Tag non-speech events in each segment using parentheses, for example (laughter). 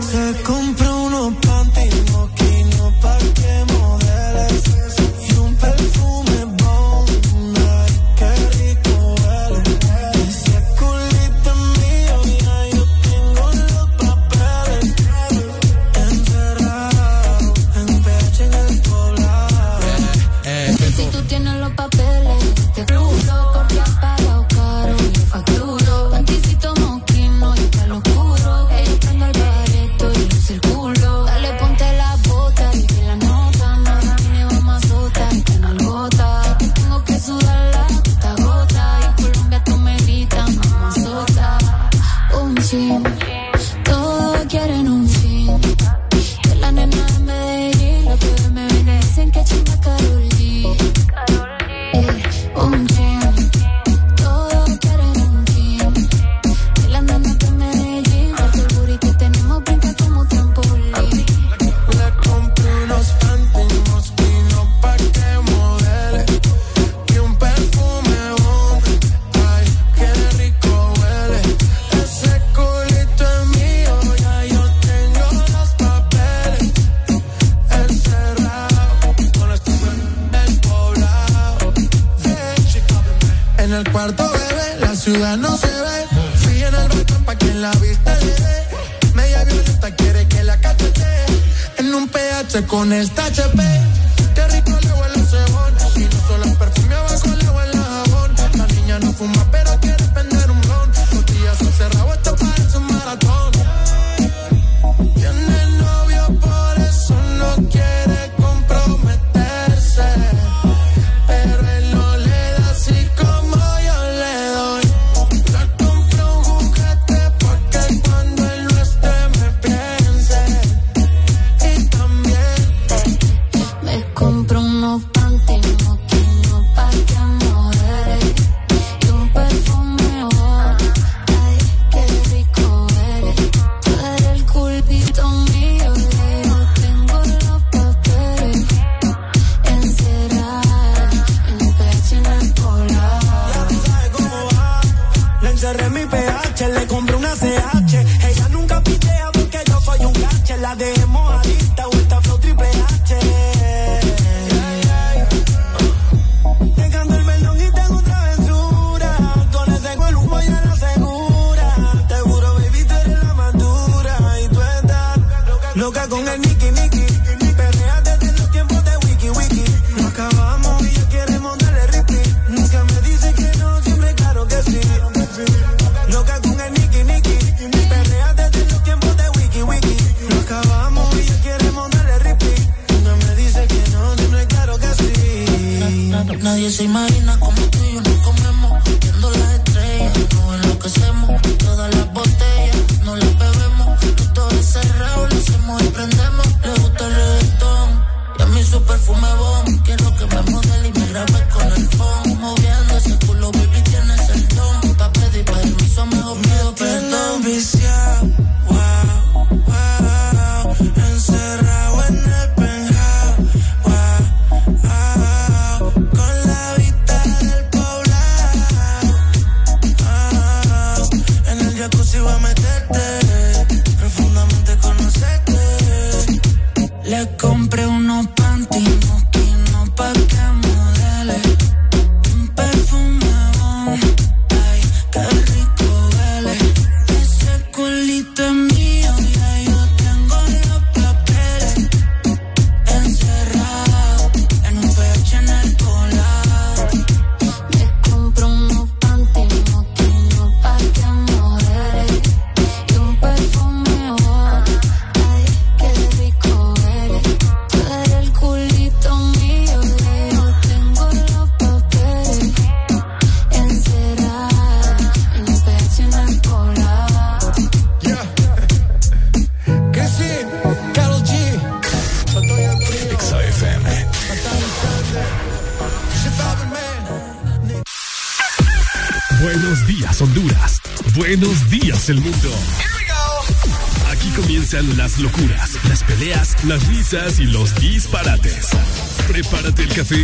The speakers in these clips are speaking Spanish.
y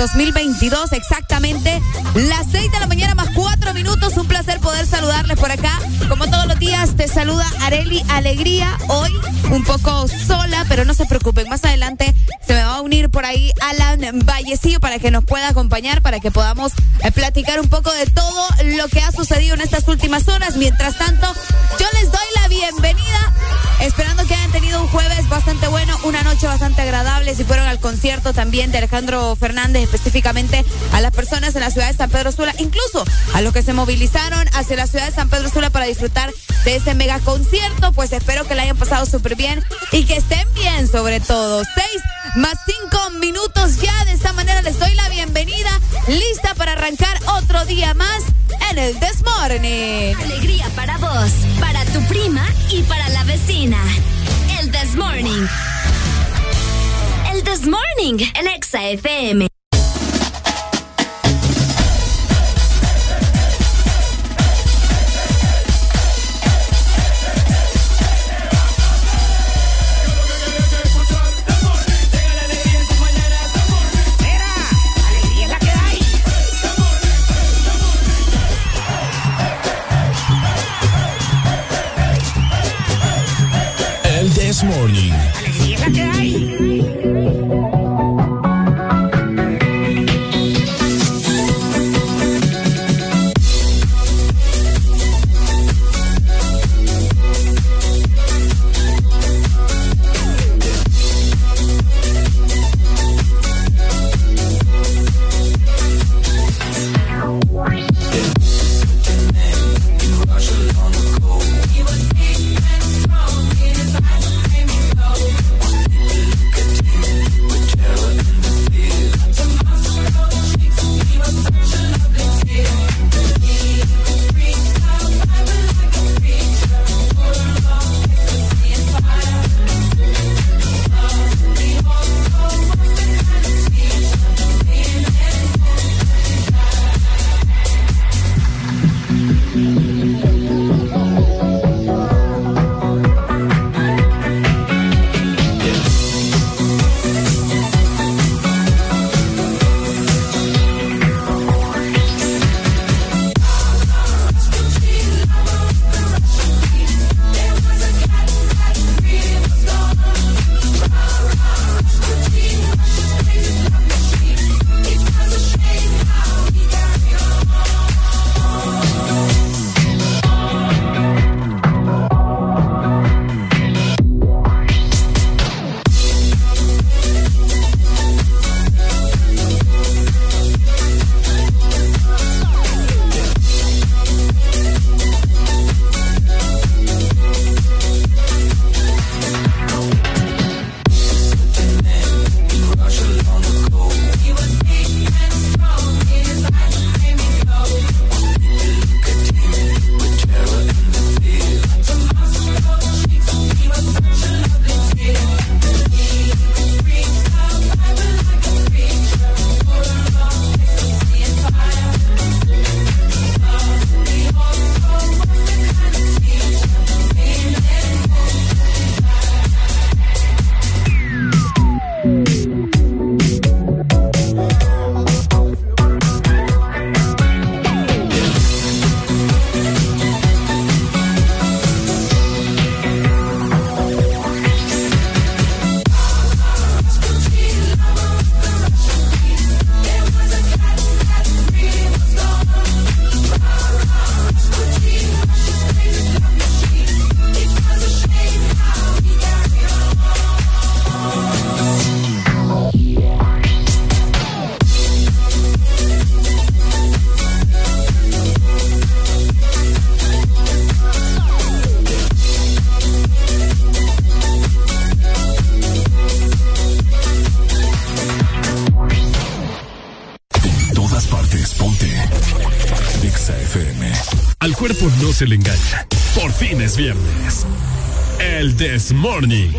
2022, exactamente las 6 de la mañana más 4 minutos. Un placer poder saludarles por acá. Como todos los días, te saluda Areli Alegría. Hoy un poco sola, pero no se preocupen, más adelante se me va a unir por ahí Alan Vallecillo para que nos pueda acompañar, para que podamos eh, platicar un poco de todo lo que ha sucedido en estas últimas horas. Mientras tanto, yo les doy la bienvenida, esperando que hayan tenido un jueves bastante bueno, Si fueron al concierto también de Alejandro Fernández, específicamente a las personas en la ciudad de San Pedro Sula, incluso a los que se movilizaron hacia la ciudad de San Pedro Sula para disfrutar de este mega concierto, pues espero que la hayan pasado súper bien y que estén bien sobre todo. Seis más cinco minutos ya. De esta manera les doy la bienvenida. Lista para arrancar otro día más en el This Morning. Alegría para vos, para tu prima y para la vecina. El This Morning. El This Morning en Exa FM. se le engaña. Por fin es viernes. El This Morning.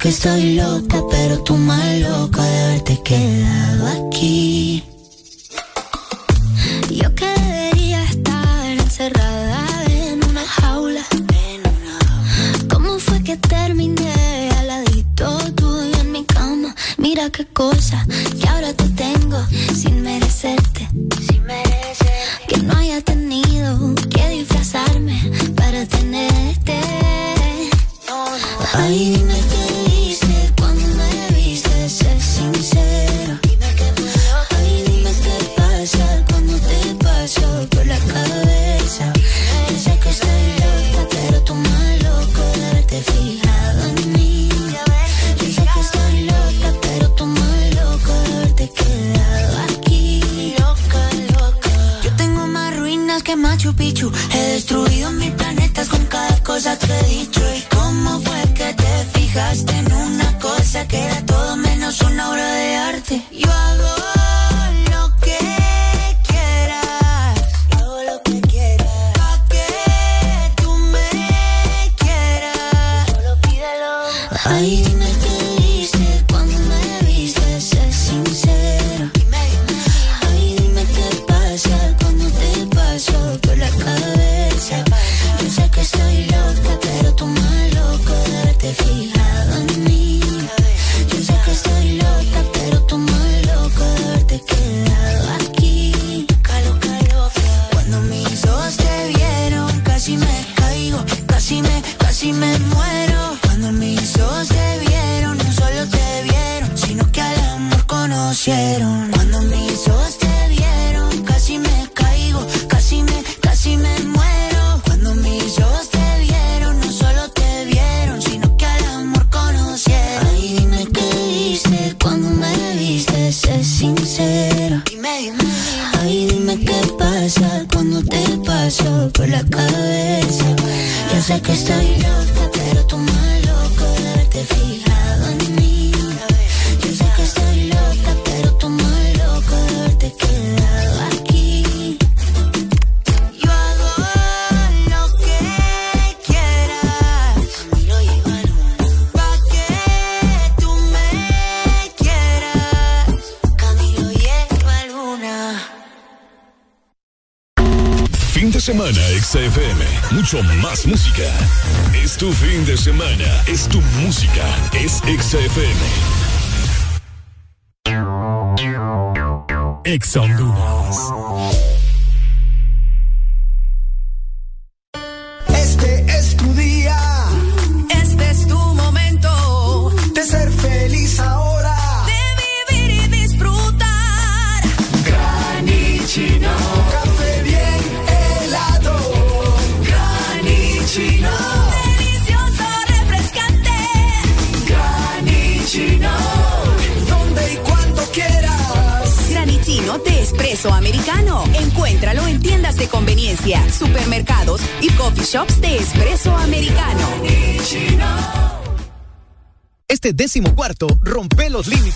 que estoy loca, pero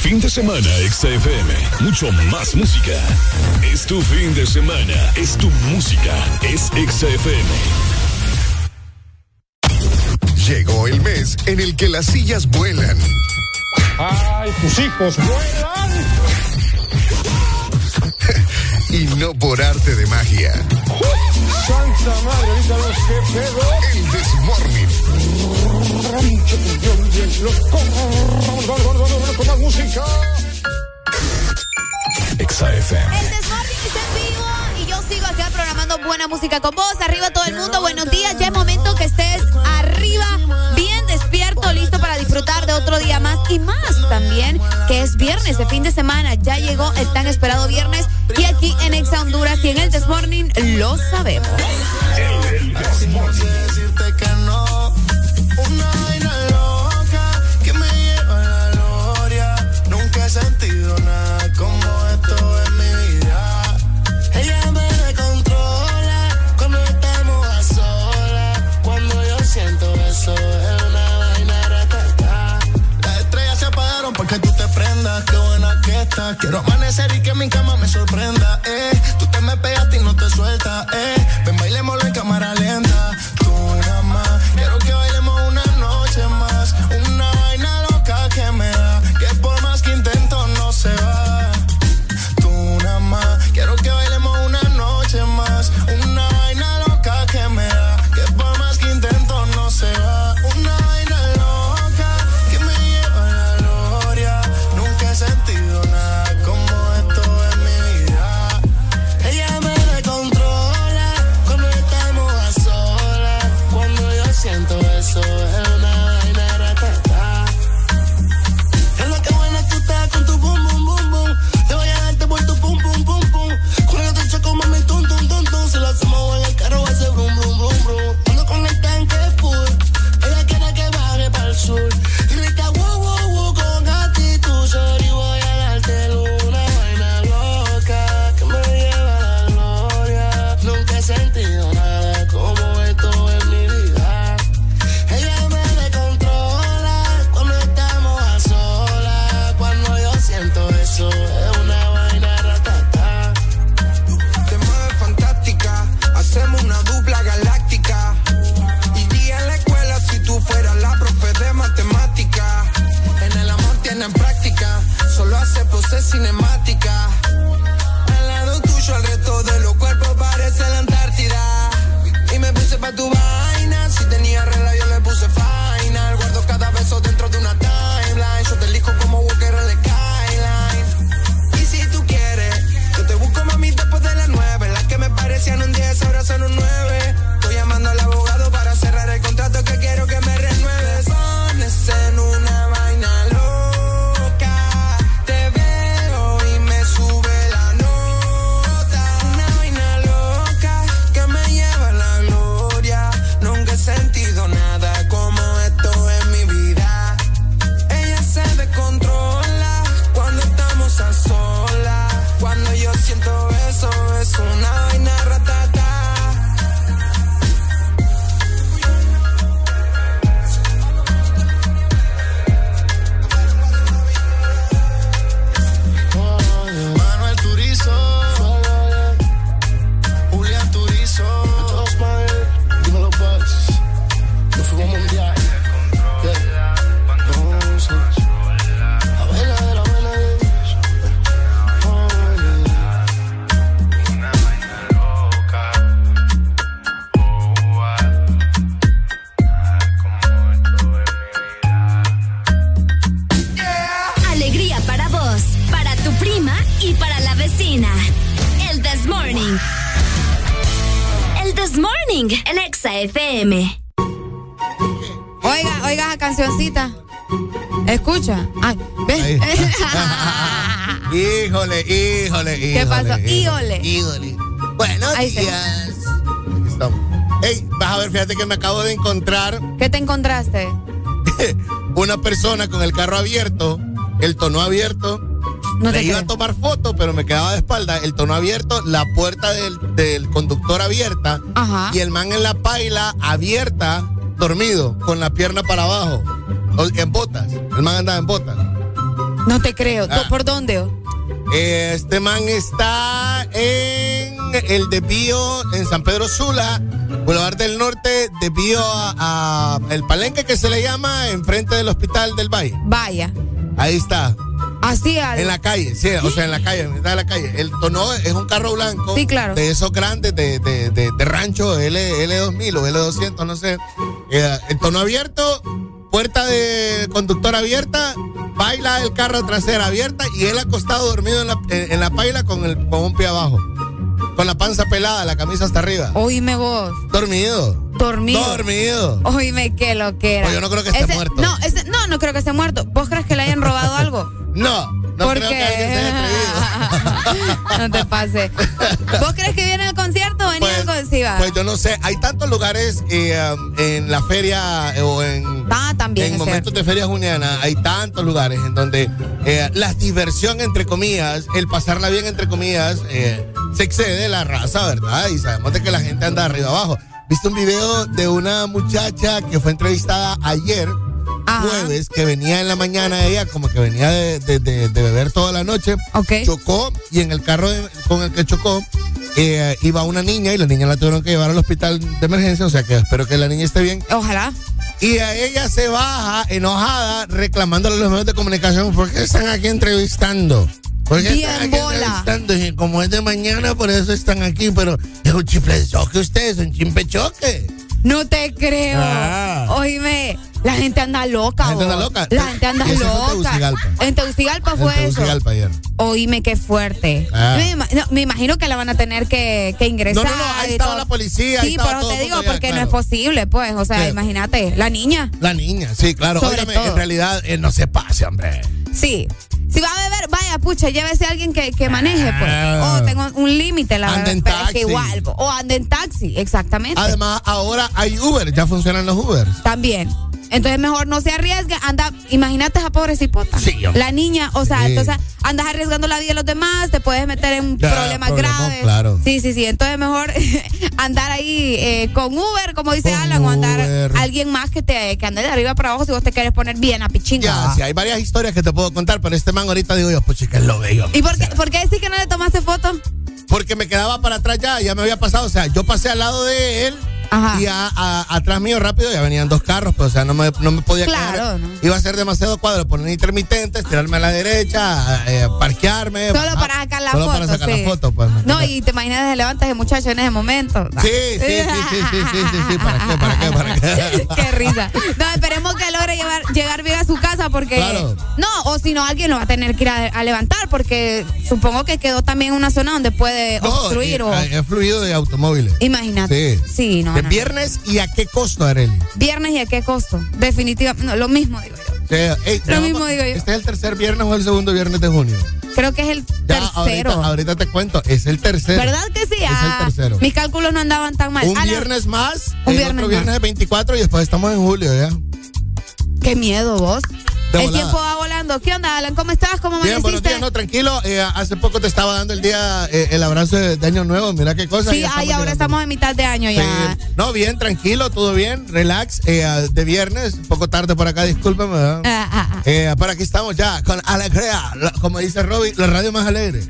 Fin de semana, XFM. Mucho más música. Es tu fin de semana. Es tu música. Es XFM. Llegó el mes en el que las sillas vuelan. ¡Ay, tus hijos vuelan! No por arte de magia. ¡Santa madre, ahorita los que pedo! El Desmorning con más música. XFM. El Desmorning está en vivo y yo sigo acá programando buena música con vos. Arriba todo el mundo, buenos días. Ya es momento que estés arriba, disfrutar de otro día más y más también, que es viernes, de fin de semana. Ya llegó el tan esperado viernes y aquí en Exa Honduras y en el Desmorning lo sabemos. El, Quiero amanecer y que mi cama me sorprenda. Eh. Tú te me pegaste y no te sueltas. Eh. Persona con el carro abierto, el tono abierto. No te Le iba a tomar foto, pero me quedaba de espalda, el tono abierto, la puerta del, del conductor abierta Ajá. y el man en la paila abierta, dormido, con la pierna para abajo, en botas. El man andaba en botas. No te creo. Ah. ¿Por dónde? Este man está en el desvío en San Pedro Sula, Boulevard del Norte, desvío a, a el palenque que se le llama enfrente del Hospital del Valle. Vaya. Ahí está, Así algo. en la calle, sí, o sea, en la calle, en mitad de la calle. El tono es un carro blanco. Sí, claro. De esos grandes de, de, de, de rancho, L, L2000 o L200, no sé. Eh, el tono abierto, puerta de conductor abierta, baila el carro trasera abierta y él acostado dormido en la, en, en la paila con, el, con un pie abajo. Con la panza pelada, la camisa hasta arriba. Oíme vos. Dormido. Dormido. Dormido. Oíme qué lo que era. Pues yo no creo que esté Ese- muerto. No, ese- no, no creo que esté muerto. ¿Vos crees que le hayan robado algo? (laughs) No, no ¿Por creo que alguien se haya (laughs) no te pases. ¿Vos crees que viene al concierto o venía al concierto? Pues yo no sé, hay tantos lugares eh, um, en la feria eh, o en, Ah, también. en momentos de feria juniana, hay tantos lugares en donde eh, la diversión, entre comillas, el pasarla bien, entre comillas, eh, se excede la raza, ¿verdad? Y sabemos de que la gente anda arriba abajo. ¿Viste un video de una muchacha que fue entrevistada ayer? jueves que venía en la mañana ella como que venía de, de- de- de beber toda la noche chocó y en el carro con el que chocó eh, iba una niña y la niña la tuvieron que llevar al hospital de emergencia o sea que espero que la niña esté bien ojalá y a ella se baja enojada reclamándole a los medios de comunicación ¿por qué están aquí entrevistando? ¿Por qué Bien están aquí bola. como es de mañana por eso están aquí pero es un chimpe choque ustedes un chimpe choque No te creo. Ah. Oíme, la gente anda loca. La gente anda loca. La gente anda loca. En Tegucigalpa fue En eso. Oíme, qué fuerte. Ah. Me, ima- no, me imagino que la van a tener que, ingresar. No, no, ahí estaba la policía, Sí, pero te digo, porque no es posible, pues. O sea, imagínate, la niña. La niña, sí, claro. Óigame, en realidad eh, no se pase, hombre. Sí. Si va a beber, vaya, pucha, llévese a alguien que, que maneje, pues. Ah. O tengo un límite, la verdad. pero es que igual. O anda en taxi, exactamente. Además, ahora hay Uber, ya funcionan los Uber. También. Entonces mejor no se arriesgue, anda, imagínate esa pobre cipota. Sí, la niña, o sea, Sí. entonces andas arriesgando la vida de los demás, te puedes meter en Ya, problemas graves. claro. Sí, sí, sí. Entonces mejor (laughs) andar ahí eh, con Uber, como dice Con Alan, o andar alguien más que te que ande de arriba para abajo si vos te quieres poner bien a pichinga. Ya, sí, hay varias historias que te puedo contar, pero este man ahorita digo yo, pues chica, lo veo. ¿Y por qué, por qué decís que no le tomaste foto? Porque me quedaba para atrás ya, ya me había pasado. O sea, yo pasé al lado de él y atrás mío rápido ya venían dos carros, pues o sea, no me, no me podía claro, Iba a ser demasiado cuadro, poner intermitentes, tirarme a la derecha, eh, parquearme. Solo para sacar la foto. Para sacar la foto, pues. No, y te imaginas desde levantas de muchacho en ese momento. Sí, sí, sí, sí, sí, sí, sí, sí, ¿para qué, para qué, para qué? (laughs) qué risa. No, esperemos que logre llevar, llegar bien a su casa porque... No, o si no, alguien lo va a tener que ir a, levantar porque supongo que quedó también en una zona donde puede obstruir o... Es fluido de automóviles. Imagínate. Sí. Sí, no. ¿De viernes y a qué costo, Areli? Viernes y a qué costo. Definitivamente, no, lo mismo digo yo. lo mismo digo yo. ¿Este es el tercer viernes o el segundo viernes de junio? Creo que es el tercero. Ahorita, te cuento, es el tercero. ¿Verdad que sí? Es el ah, tercero. Mis cálculos no andaban tan mal. Un viernes más, un viernes otro viernes de 24 y después estamos en julio ya. Qué miedo vos. El tiempo va volando. ¿Qué onda, Alan? ¿Cómo estás? ¿Cómo Bien, buenos días, no, tranquilo. Eh, hace poco te estaba dando el día, eh, el abrazo de, Año Nuevo. Mira qué cosa. Sí, ahí ahora estamos en mitad de año ya. No, bien, tranquilo, todo bien, relax. Eh, de viernes, un poco tarde por acá, discúlpame. Ah, ah, ah. para aquí estamos ya, con Alegría, como dice Robbie, la radio más alegre.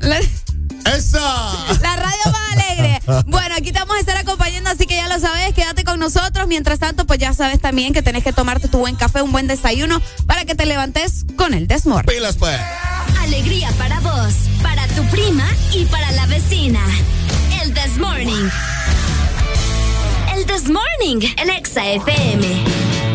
¡Eso! La radio más alegre. Bueno, aquí te vamos a estar acompañando, así que ya lo sabes, quédate con nosotros. Mientras tanto, pues ya sabes también que tenés que tomarte tu buen café, un buen desayuno para que te levantes con el Desmor. Pilas, pues. Alegría para vos, para tu prima y para la vecina. El Desmorning. El Desmorning, en Exa FM.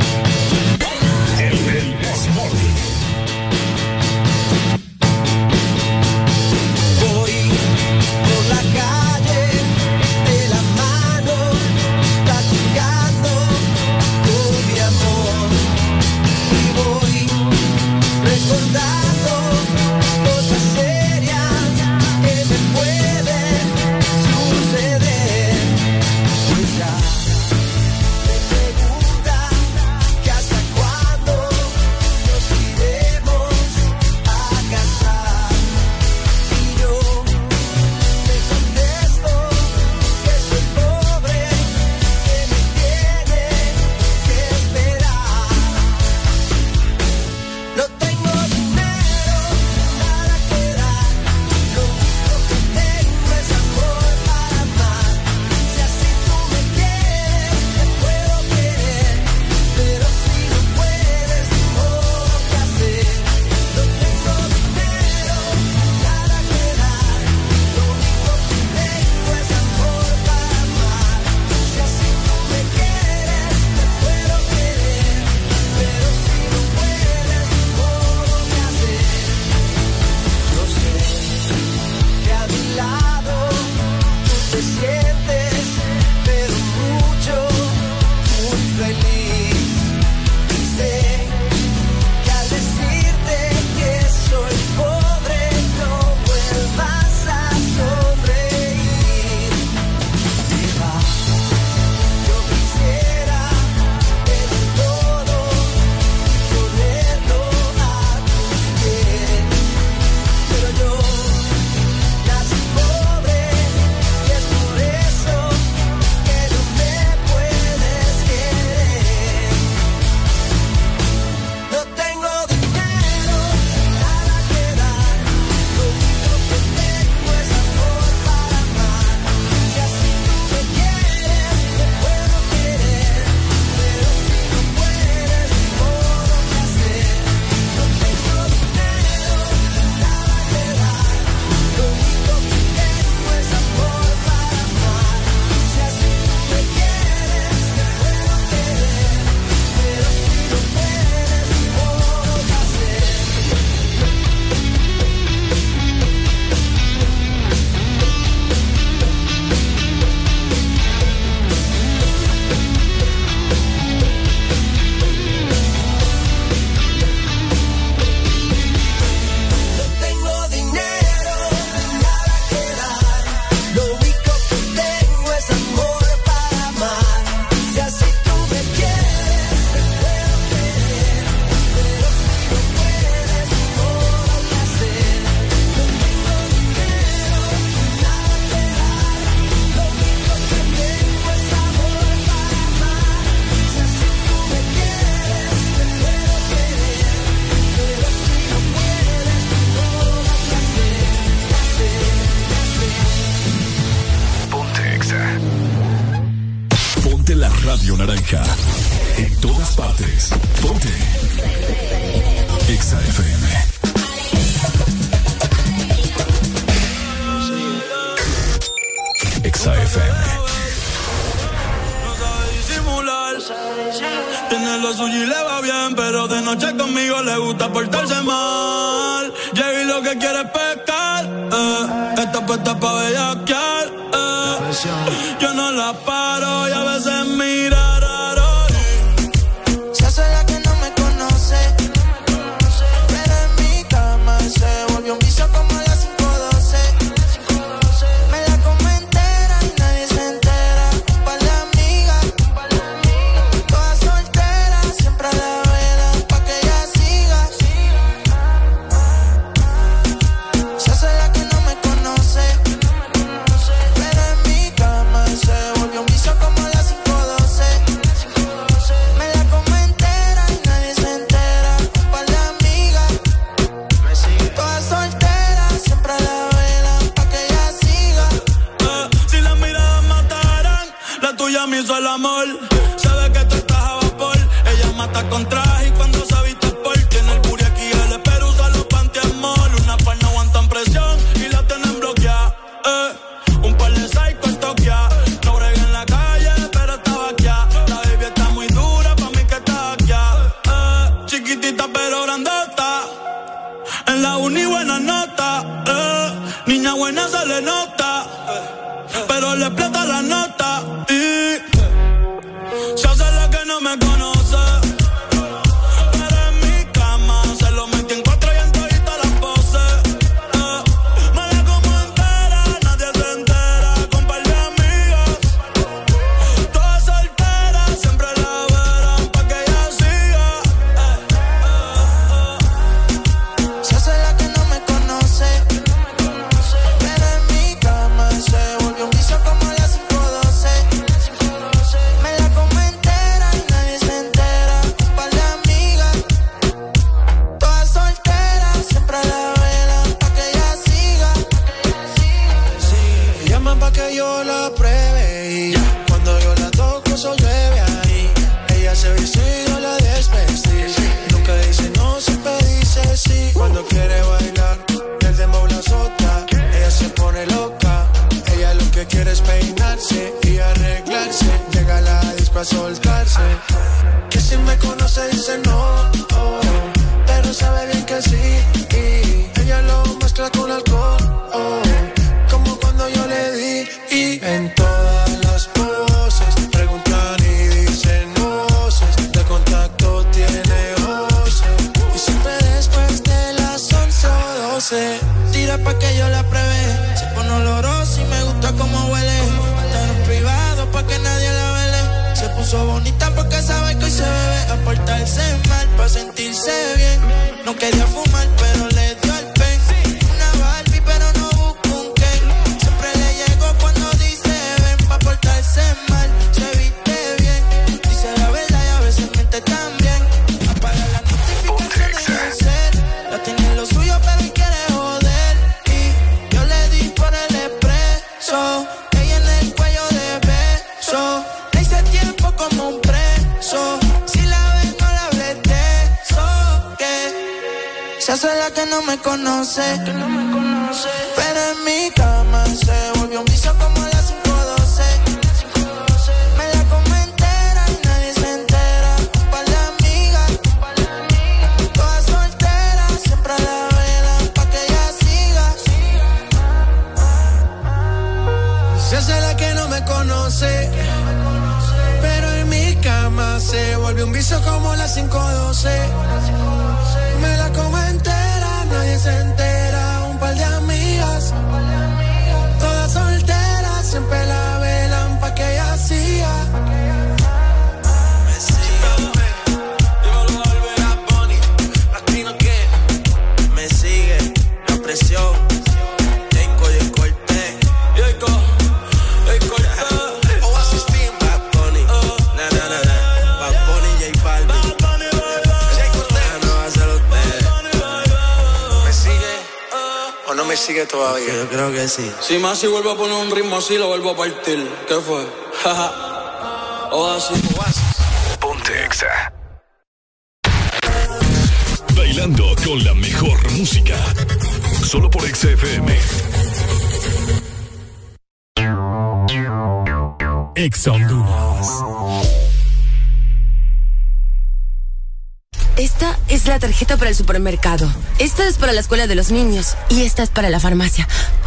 A partir. ¿Qué fue? Jaja. Oasis. Oasis. Exa. Bailando con la mejor música. Solo por Exa FM. Exa Honduras. Esta es la tarjeta para el supermercado. Esta es para la escuela de los niños. Y esta es para la farmacia.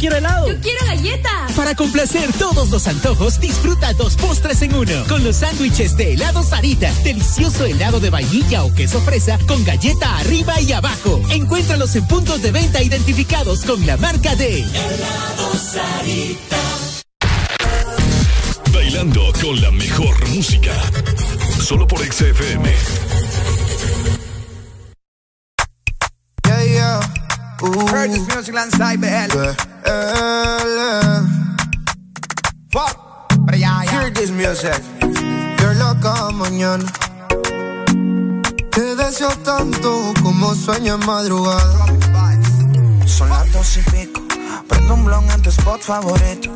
Quiero helado. Yo quiero galleta. Para complacer todos los antojos, disfruta dos postres en uno. Con los sándwiches de helado Sarita. Delicioso helado de vainilla o queso fresa con galleta arriba y abajo. Encuéntralos en puntos de venta identificados con la marca de Helado Sarita. Bailando con la mejor música. Solo por XFM. Ooh. Heard this music. En madrugada. Son las dos y pico. Prendo un blon en tu spot favorito.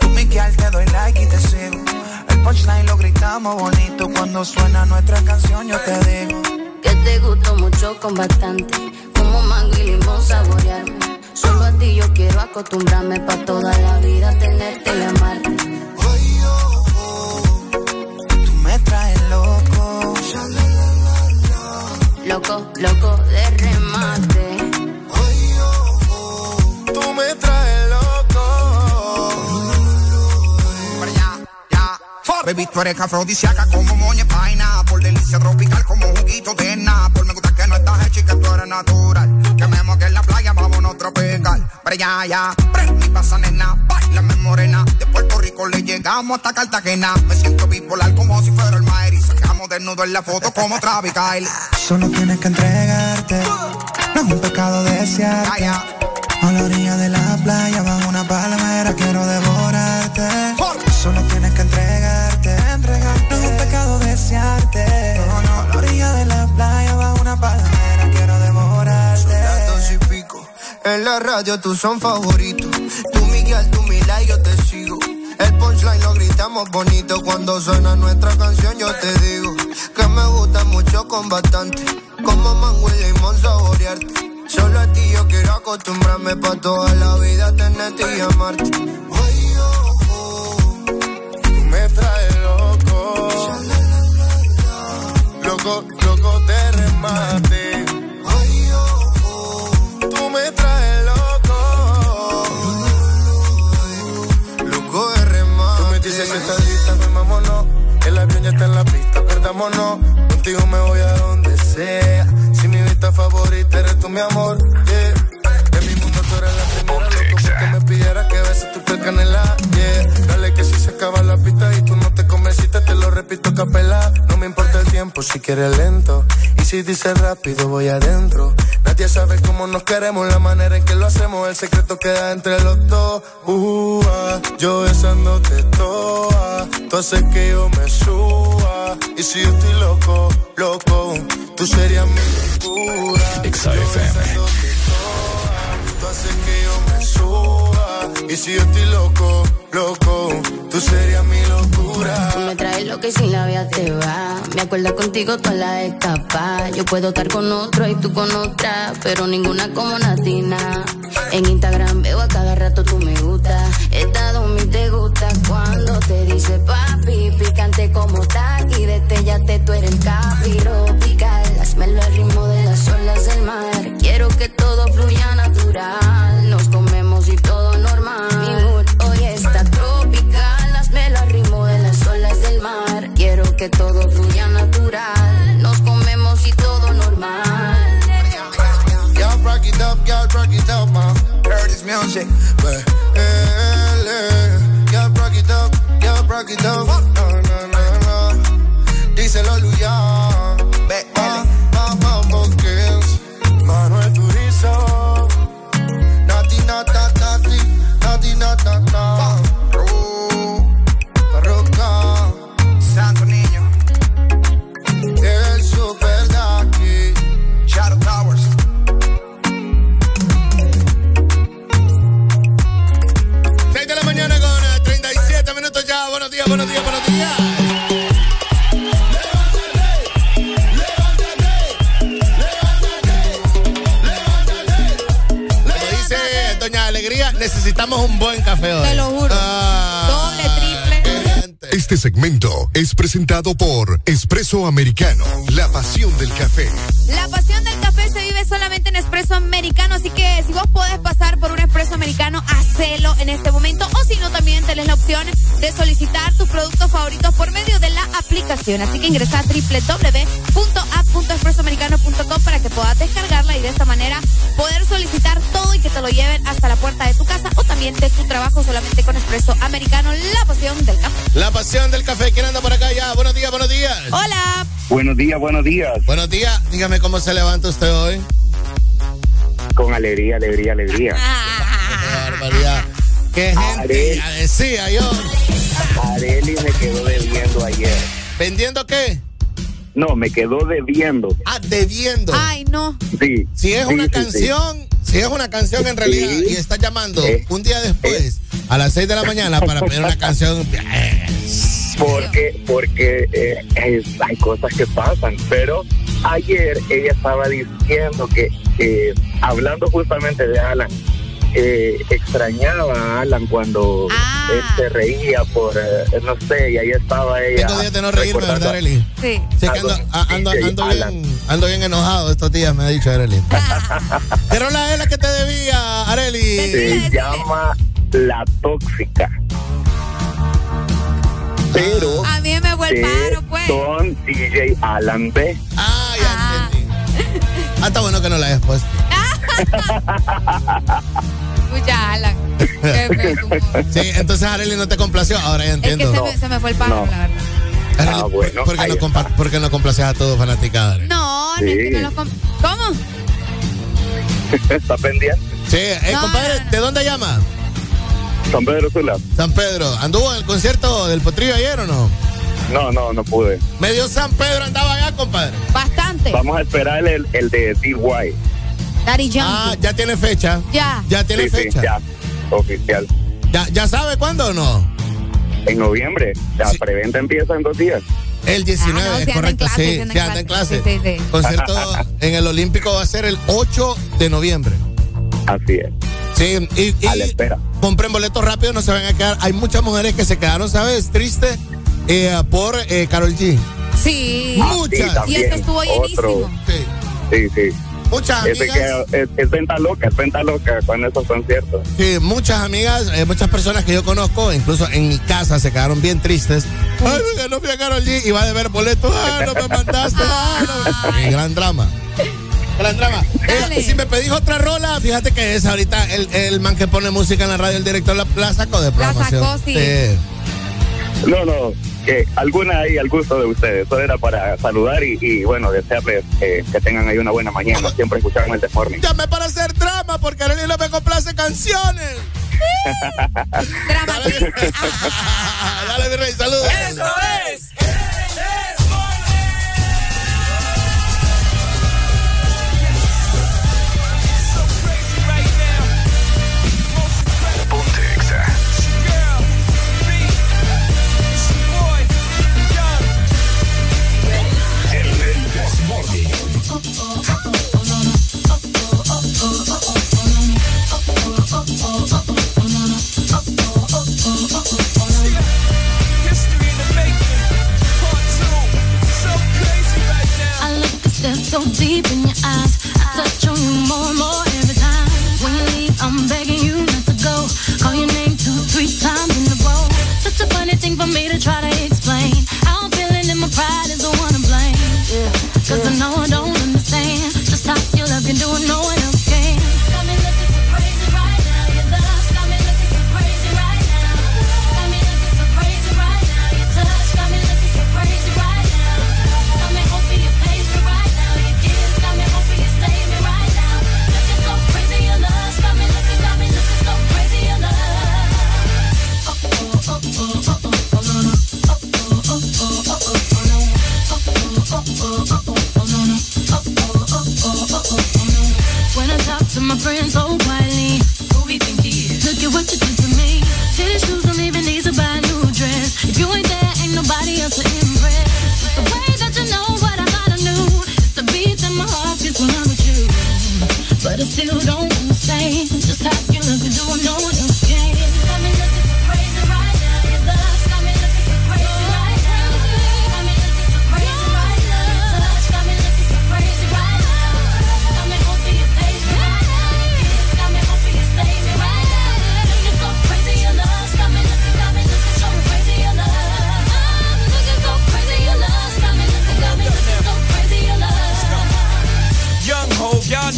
Tú, Miguel, te doy like y te sigo. El punchline lo gritamos bonito. Cuando suena nuestra canción, yo te digo. Que te gustó mucho con bastante como mango y limón saborearme. Solo a ti yo quiero acostumbrarme pa' toda la vida tenerte y amarte. Loco, loco de remate. tú me traes loco. Baby, tú eres afrodisíaca como moña paina. Por delicia tropical como juguito de Por Me gusta que no estás hecha y que tú eres natural. Que me que en la playa, vámonos tropical. Pero ya, ya, mi pasa nena, bailame morena. De Puerto Rico le llegamos hasta Cartagena. Me siento bipolar como si fuera el Maer. Desnudo en la foto como Travis Kyle. Solo tienes que entregarte. No es un pecado desearte. A la orilla de la playa, bajo una palmera, quiero devorarte. Solo tienes que entregarte, entregarte. No es un pecado desearte. No, no. A la orilla de la playa, bajo una palmera, quiero devorarte. Son las dos y pico. En la radio tú son favoritos. Tú Miguel, tú Mila y yo te sigo. El punchline lo gritamos bonito cuando suena nuestra canción. Yo te digo que me gusta mucho con bastante. Como mango y limón saborearte. Solo a ti yo quiero acostumbrarme pa' toda la vida tenerte y amarte. Tú me traes loco. Loco, loco de remate. Tú me traes loco. Loco de remate. Tú me dices que estás lista, vámonos. El avión ya está en la pista, perdámonos. Contigo me voy a donde sea favorita eres tú, mi amor. Yeah. En mi mundo tú eres la primera, loco, que me pidiera que beses tu piel canela. Yeah. Dale que si se acaba la pista y tú no te convenciste, te repito capela. No me importa el tiempo si quieres lento. Y si dices rápido, voy adentro. Nadie sabe cómo nos queremos, la manera en que lo hacemos. El secreto queda entre los dos. Uh, ah, yo besándote toa. Tú haces que yo me suba. Y si yo estoy loco, loco, tú serías mi locura. XFM. Tú haces que yo me suba. Y si yo estoy loco, loco, tú serías mi locura. Tú me traes lo que sin la vida te va. Me acuerdo contigo toda la escapa. Yo puedo estar con otro y tú con otra, pero ninguna como Natina. En Instagram veo a cada rato tú me gusta. Estado mi te gusta cuando te dice papi, picante como y Detellate, tú eres el capi tropical. Hazmelo al ritmo de las olas del mar. Quiero que todo fluya natural. Nos comemos que todo fluya natural. Nos comemos y todo normal. Girl, rock it up, girl, rock it up, man. Heard this music. Girl, rock it up, girl, rock it up. No, no, no, no. Díselo, Luyan. Buenos días, buenos días. Como dice Doña Alegría, necesitamos un buen café hoy. Te lo juro. Ah, Doble, triple. Este segmento es presentado por Espresso Americano, la pasión del café. La pasión del café se vive solamente en espresso americano, así que si vos podés pasar por un espresso americano, hacelo en este momento. O si no, también tenés la opción de solicitar tus productos favoritos por medio de la aplicación. Así que ingresa a www.app.espressoamericano.com para que puedas descargarla y de esta manera poder solicitar todo y que te lo lleven hasta la puerta de tu casa o también de tu trabajo solamente con espresso americano, la pasión del café. La pasión del café. ¿Quién anda por acá ya? Buenos días, buenos días. Hola. Buenos días, buenos días. Buenos días. Dígame cómo se levanta usted hoy. Con alegría, alegría, alegría. (laughs) Qué barbaridad. Qué gente. Ya decía yo. Areli me quedó debiendo ayer. ¿Vendiendo qué? No, me quedó debiendo. Ah, debiendo. Ay, no. Sí. Si es Sí, una sí, canción, si es una canción en realidad Sí. y está llamando Eh. un día después a las 6 de la mañana para pedir una canción. (laughs) Porque, porque eh, es- hay cosas que pasan, pero ayer ella estaba diciendo que, que, hablando justamente de Alan, eh, extrañaba a Alan cuando Ah. él se reía por, eh, no sé, y ahí estaba ella. Tengo días de no reírme, ¿verdad, Arely? Sí. Ando, bien, ando bien enojado estos días, me ha dicho Arely. (laughs) ¿Qué rola es la que te debía, Arely? Se llama La Tóxica. Pero A mí me vuelve paro, pues. Don DJ Alan B. Ah, ya entendí. Ah, está bueno que no la hayas puesto. (laughs) Escucha, Alan. (laughs) Sí, entonces Arely no te complació, ahora ya Es que entiendo. se me, se me fue el pájaro, No. la verdad. Arely, Ah, bueno, ¿por, qué no por qué no complaces a todos fanaticada, Arely? No, no, es que Sí. no los ¿Cómo? (laughs) ¿Está pendiente? Sí, eh, No, compadre, no, no. ¿de dónde llama? San Pedro Sula. San Pedro. ¿Anduvo en el concierto del Potrillo ayer o no? No, no, no pude. Medio San Pedro andaba allá, compadre. Bastante. Vamos a esperar el, el de DY. Daddy Yankee. Ah, ya tiene fecha. ya. Ya tiene Sí, sí, fecha. ya. Oficial. ya. ¿Ya sabe cuándo o no? En noviembre. La Sí. preventa empieza en dos días. El 19, Ah, no, es correcto. clase, sí, sí anda en sí anda en clase. clase. Sí, sí, sí. Concierto (laughs) en el Olímpico va a ser el 8 de noviembre. Así es. Sí, y, y A la espera. compren boletos rápido, no se van a quedar. Hay muchas mujeres que se quedaron, ¿sabes? Tristes eh, por eh, Carol G. Sí. Ah, Muchas. sí. Y eso estuvo Otro. llenísimo. Sí. Sí, sí. Muchas amigas. que es, es venta loca, es venta loca con esos conciertos. Sí, muchas amigas, eh, muchas personas que yo conozco, incluso en mi casa, se quedaron bien tristes. Ay, ganó fui a Karol G y va a deber boletos. Ah, no me mandaste. (laughs) Ah, no. Gran drama. Gran drama. Eh, si me pedís otra rola, fíjate que es ahorita el, el man que pone música en la radio, el director la, la sacó de programación. sacó, sí. No, no, que alguna ahí al gusto de ustedes. Eso era para saludar y, y, bueno, desearles eh, que tengan ahí una buena mañana. Siempre escucharon el The Morning. Llamé para hacer drama porque Arely no me complace canciones. (laughs) Drama. Dale, (laughs) Dale mi rey, saludos. Eso es. I look so deep in your eyes. I touch on you more and more every time. When you leave, I'm begging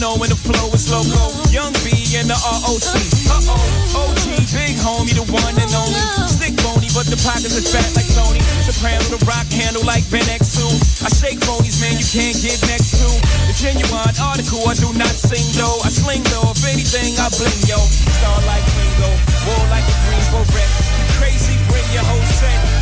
and the flow is loco. Young B and the ROC. Uh-oh, OG, big homie, the one and only. Stick bony, but the pockets is fat like Tony. Soprano, the rock handle like Ben X2. I shake phonies, man, you can't get next to. The genuine article, I do not sing though. I sling though, if anything, I bling yo. Star like Ringo, war like a Greensboro wreck. Crazy, bring your whole set.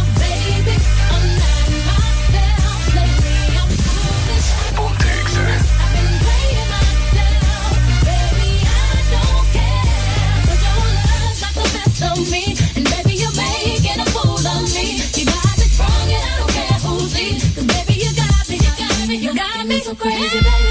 got me, so crazy, baby.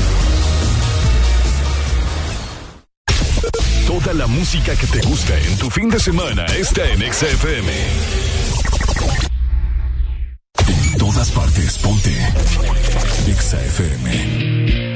Toda la música que te gusta en tu fin de semana está en XFM. En todas partes, ponte. XFM.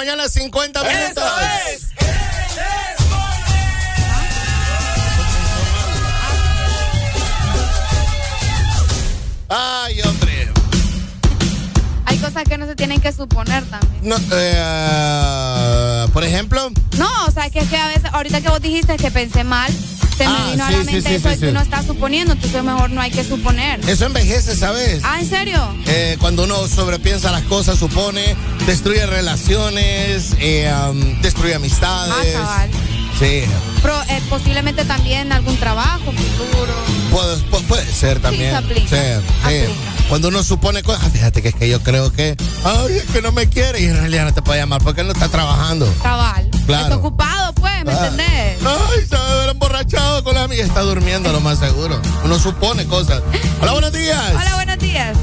Mañana, 50 minutos. es. Ay, hombre. Hay cosas que no se tienen que suponer también. No, eh, por ejemplo. No, o sea, que es que a veces, ahorita que vos dijiste que pensé mal, se Ah, me vino a sí, la sí, mente sí, eso sí, que sí. uno está suponiendo, entonces mejor no hay que suponer. Eso envejece, ¿sabes? Ah, ¿en serio? Eh, cuando uno sobrepiensa las cosas, supone, destruye relaciones, eh, um, destruye amistades. Ah, cabal. Sí, eh, posiblemente también algún trabajo futuro. puede, pu- puede ser también. se aplica, Sí, sí. Cuando uno supone cosas, fíjate que es que yo creo que, ay, es que no me quiere y en realidad no te puede llamar porque él no está trabajando. Cabal. Claro. Está ocupado, pues, ¿me Ah. entendés? Ay, emborrachado con la amiga. Está durmiendo, lo más seguro. Uno supone cosas. Hola, buenos días. Hola, buenos días.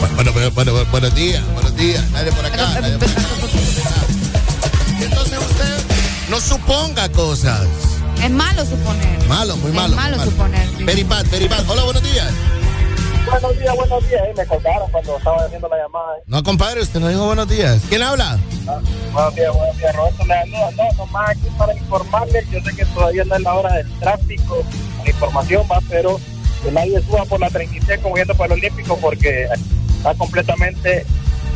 Bueno, bueno, bueno, bueno, buenos días, buenos días. Nadie por acá. nadie por acá. Entonces usted no suponga cosas. Es malo suponer. Malo, muy Es malo. malo suponer. Peripat, Peripat. Hola, buenos días. Buenos días, buenos días. Eh, me colgaron cuando estaba haciendo la llamada. eh. No, compadre, usted no dijo buenos días. ¿Quién habla? Buenos días, buenos días. Roberto le saluda. No, nomás aquí para informarles. Yo sé que todavía no es la hora del tráfico. La información va, pero que nadie suba por la 33 como yendo para el Olímpico porque está completamente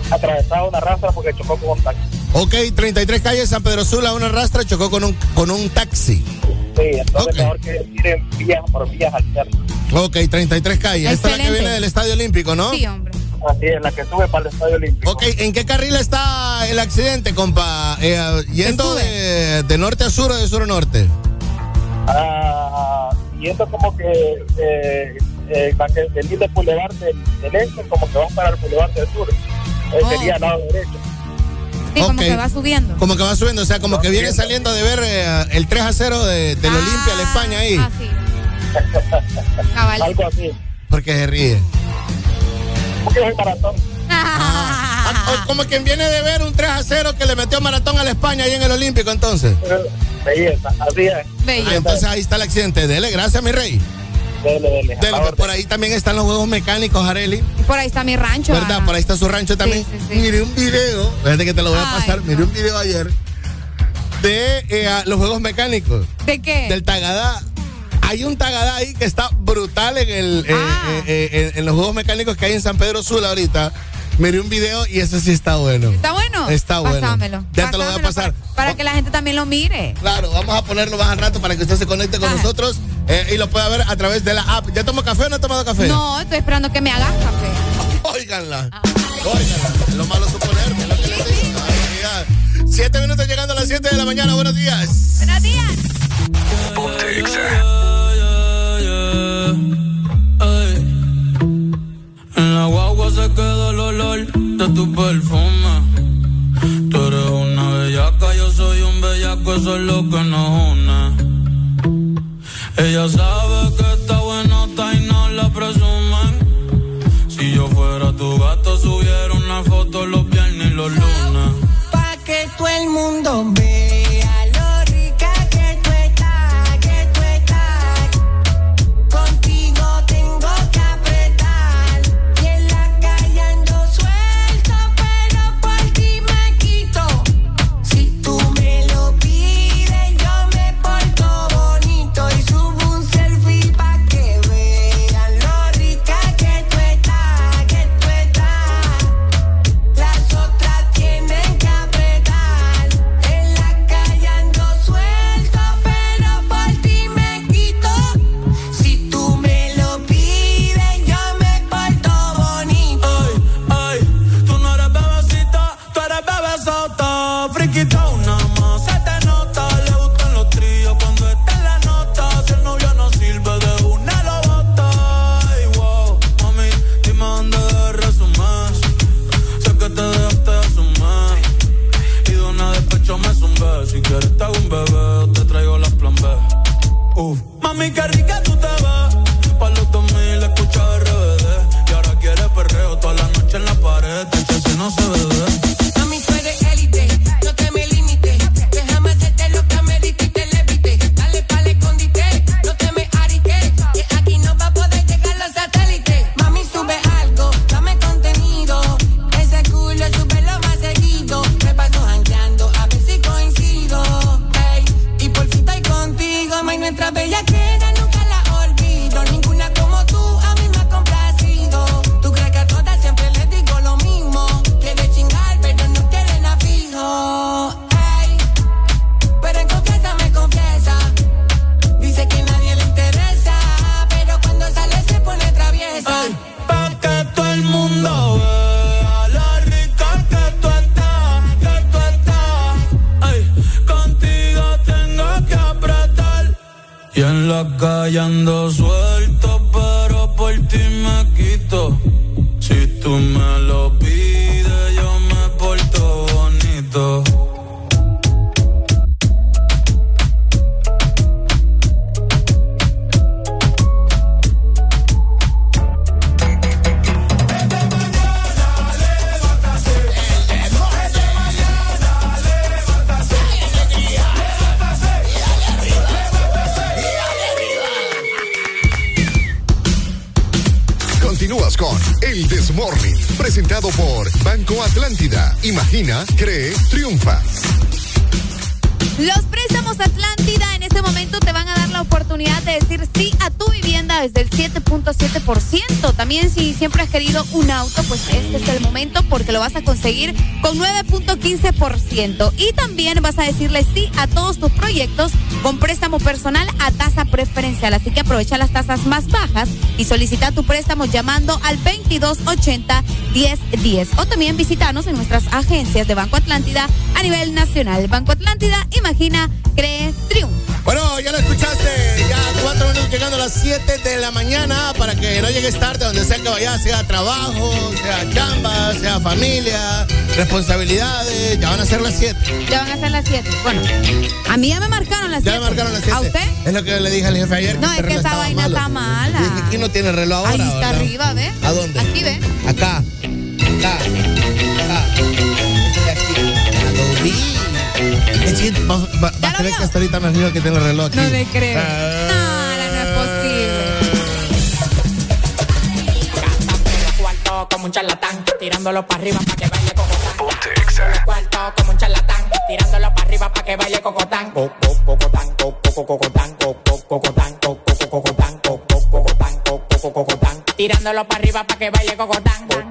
atravesada una rastra porque chocó con un taxi. Ok, 33 calles San Pedro Sula, una rastra chocó con un, con un taxi. Sí, entonces mejor que tiren vías por vías alternas. Ok, 33 calles. Esta es la que viene del Estadio Olímpico, ¿no? Sí, hombre. Así es, la que sube para el Estadio Olímpico. Ok, ¿en qué carril está el accidente, compa? Eh, ¿Yendo de, de norte a sur o de sur a norte? Ah, yendo como que eh, eh, venir del Boulevard del, del Este, como que va para el Boulevard del Sur. Eh, Oh. Sería al lado derecho. Sí, como Ok. que va subiendo. Como que va subiendo, o sea, como que viene saliendo de ver eh, el 3 a 0 de, del Olimpia, la España ahí. Ah, sí. (laughs) Algo así. Porque se ríe. Porque es el maratón. O como quien viene de ver un 3 a 0 que le metió maratón a la España ahí en el Olímpico, entonces. Belleza, así es. Ah, entonces ahí está el accidente. Dele, gracias, mi rey. Dele, dele. Dele, pues, por ahí también están los juegos mecánicos, Areli. Y por ahí está mi rancho. ¿Verdad? ah. Por ahí está su rancho también. Miré un video, fíjate que te lo voy a Ay, pasar. Miré un video ayer de eh, los juegos mecánicos. ¿De qué? Del Tagadá. Hay un Tagadá ahí que está brutal en, el, eh, Ah. eh, eh, en, en los juegos mecánicos que hay en San Pedro Sula ahorita. Miré un video y ese sí está bueno. ¿Está bueno? Está bueno. Pásamelo. Ya te lo voy a pasar. Para, para que la gente también lo mire. Claro, vamos a ponerlo más al rato para que usted se conecte con nosotros eh, y lo pueda ver a través de la app. ¿Ya tomó café o no ha tomado café? No, estoy esperando que me hagas café. Óiganla. Óiganla. Lo malo es suponerme, lo que digo. Barbaridad. Siete minutos llegando a las 7 de la mañana. Buenos días. Buenos días. En la se queda el olor de tu perfume. Tú eres una bellaca, yo soy un bellaco, eso es lo que nos une. Ella sabe que está buenota y no la presumen. Si yo fuera tu gato, subiera una foto los viernes y los lunes. Pa' que todo el mundo vea conseguir con 9.15%. Y también vas a decirle sí a todos tus proyectos con préstamo personal a tasa preferencial. Así que aprovecha las tasas más bajas y solicita tu préstamo llamando al 2280-1010. O también visítanos en nuestras agencias de Banco Atlántida a nivel nacional. Banco Atlántida, imagina, las 7 de la mañana para que no llegues tarde donde sea que vayas, sea trabajo, sea chamba, sea familia, responsabilidades. Ya van a ser las 7. Ya van a ser las 7. Bueno, a mí ya me marcaron las 7. Ya me marcaron las 7. ¿A usted? Es lo que le dije al jefe ayer. No, es este que esa vaina malo. está mala. Dije, aquí no tiene reloj ahora. Ahí está ¿verdad? arriba, ¿ve? ¿A dónde? Aquí, ¿ve? Acá. Acá. Acá. Y aquí. Es que va, va- a creer que hasta ahorita me fijo que tiene el reloj aquí. No le creo. Ah. No, un charlatán, tirándolo para arriba para que baile cocotán. Cuarto como un charlatán, tirándolo para arriba para que baile cocotán. Co- co- Cocotán, co- co- cocotán, co- co- cocotán, co- co- cocotán, co- co- cocotán, co- co- cocotán. Tirándolo para arriba para que baile cocotán. Co- co- cocotán,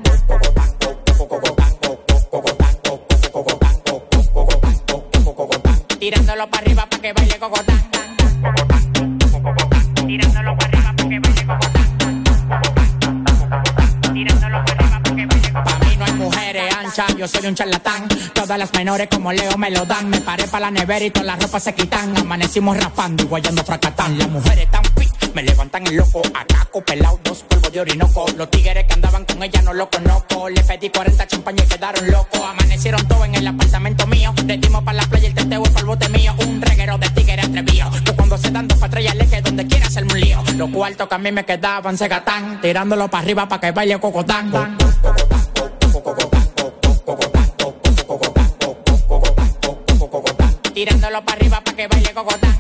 yo soy un charlatán. Todas las menores como Leo me lo dan. Me paré para la nevera y todas las ropas se quitan. Amanecimos raspando y guayando fracatán. Las mujeres tan fit, me levantan el loco. Acá pelado, dos polvos de orinoco. Los tigres que andaban con ella no los conozco. Le pedí 40 champañas y quedaron locos. Amanecieron todos en el apartamento mío. Le dimos para la playa el teteo para el bote mío. Un reguero de tigres atrevido. Que cuando se dan dos patrullas que donde quiera hacerme un lío. Los cuartos que a mí me quedaban se gatán. Tirándolo para arriba para que baile cocotán. Tirándolo para arriba para que baile cocotán.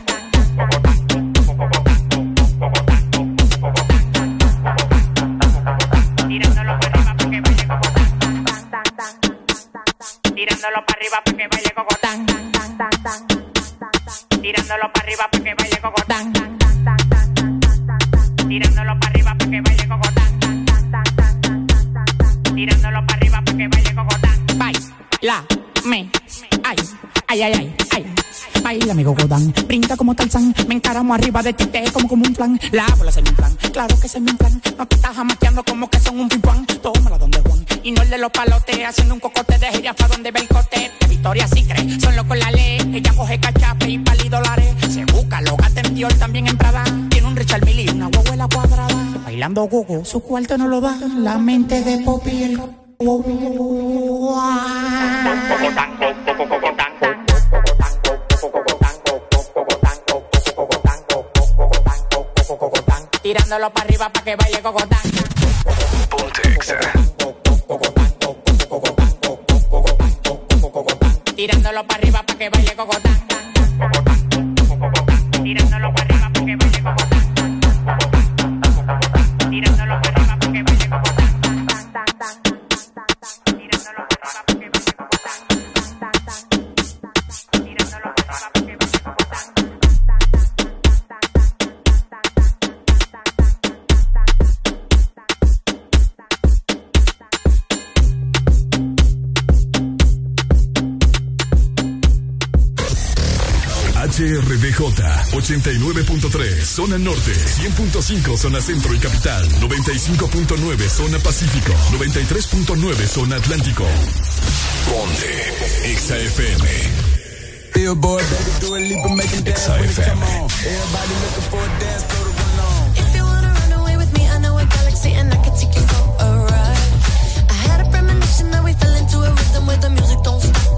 Tirándolo para arriba para que baile cocotán. Tirándolo para arriba para que baile cocotán. Amigo Godán, brinda como Tarzán, me encaramo arriba de ti, te como como un plan, la bola se me inflan, claro que se me inflan, no te estás como que son un pimpán, tómala donde Juan, y no el de los palotes, haciendo un cocote de jirafa donde ve el cote, de Victoria sí cree, son locos la ley, ella coge cachape y pali dólares, se busca, lo gasta en Dior, también en Prada, tiene un Richard Mille una huevuela cuadrada, bailando gogo, su cuarto no lo da, la mente de Poppy el... Tirándolo para arriba para que baile cocotán. Tirándolo para arriba para que baile cocotán. Tirándolo para arriba para que baile cocotán. Tirándolo HRDJ 89.3 zona norte, 100.5 zona centro y capital, 95.9 zona pacífico, 93.9 zona atlántico. Ponte XAFM. Billboard, baby, do a leap and make it dance when it come on. Everybody looking for a dance floor to run on. If you wanna run away with me, I know a galaxy and I can take you for a ride. I had a premonition that we fell into a rhythm where the music don't stop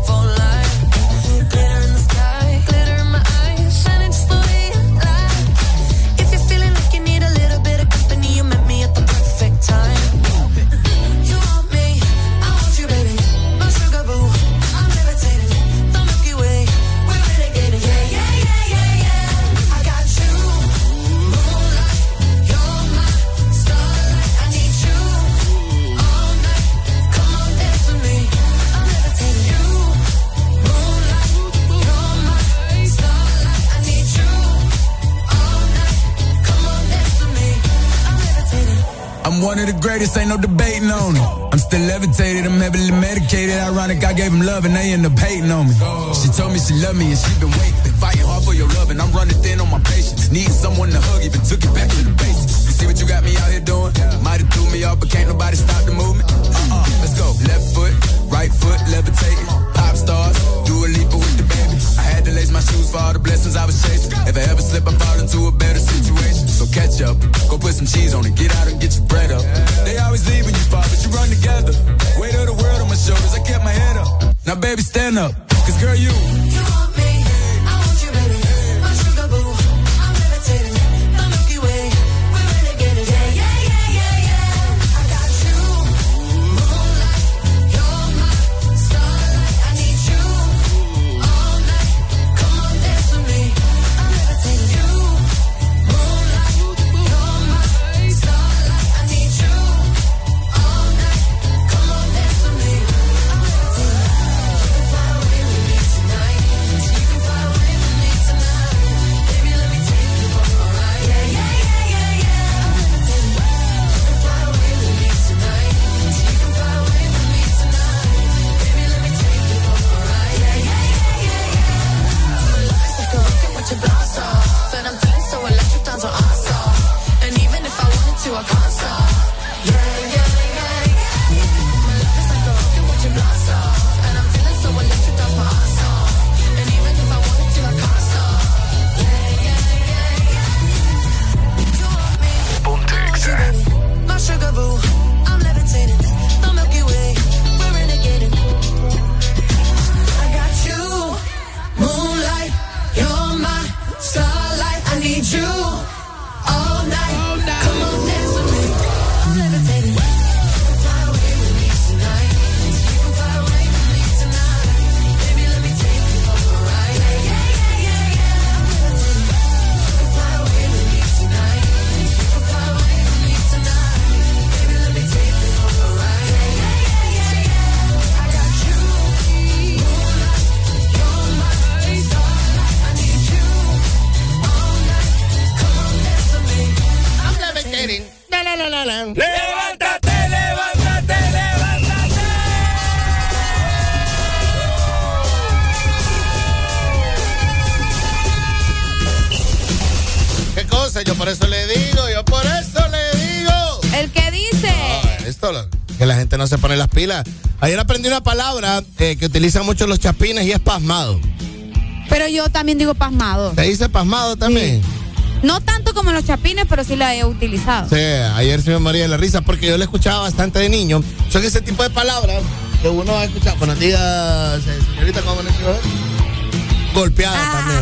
one of the greatest, ain't no debating on it. I'm still levitated, I'm heavily medicated. Ironic, I gave him love and they end up hating on me. She told me she loved me and she been waiting. Fighting hard for your love and I'm running thin on my patience. Needing someone to hug, even took it back to the basics. You see what you got me out here doing? Up, Ayer aprendí una palabra eh, que utilizan mucho los chapines y es pasmado. Pero yo también digo pasmado. ¿Te dice pasmado también? No tanto como los chapines, pero sí la he utilizado. Sí, ayer se me moría de la risa porque yo le escuchaba bastante de niño. Son ese tipo de palabras que uno va a escuchar. Buenos días, eh, señorita, ¿cómo le digo? Golpeada también.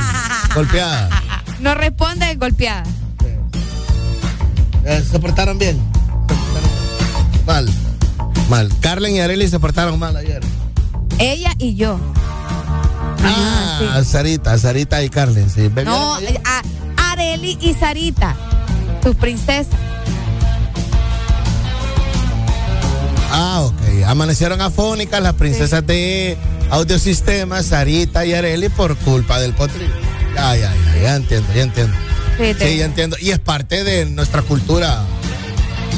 Golpeada. No responde golpeada. ¿Se portaron bien? Mal. Carlen y Arely se portaron mal ayer. Ella y yo. Ah, Sarita, Sarita y Carlen, sí. ¿Bebieron No, eh, a Areli y Sarita, tus princesas. Ah, ok. Amanecieron afónicas las princesas de audiosistema, Sarita y Areli, por culpa del potrillo. Ya, ya, ya, ya entiendo, ya entiendo. Sí, Sí, ya entiendo. Y es parte de nuestra cultura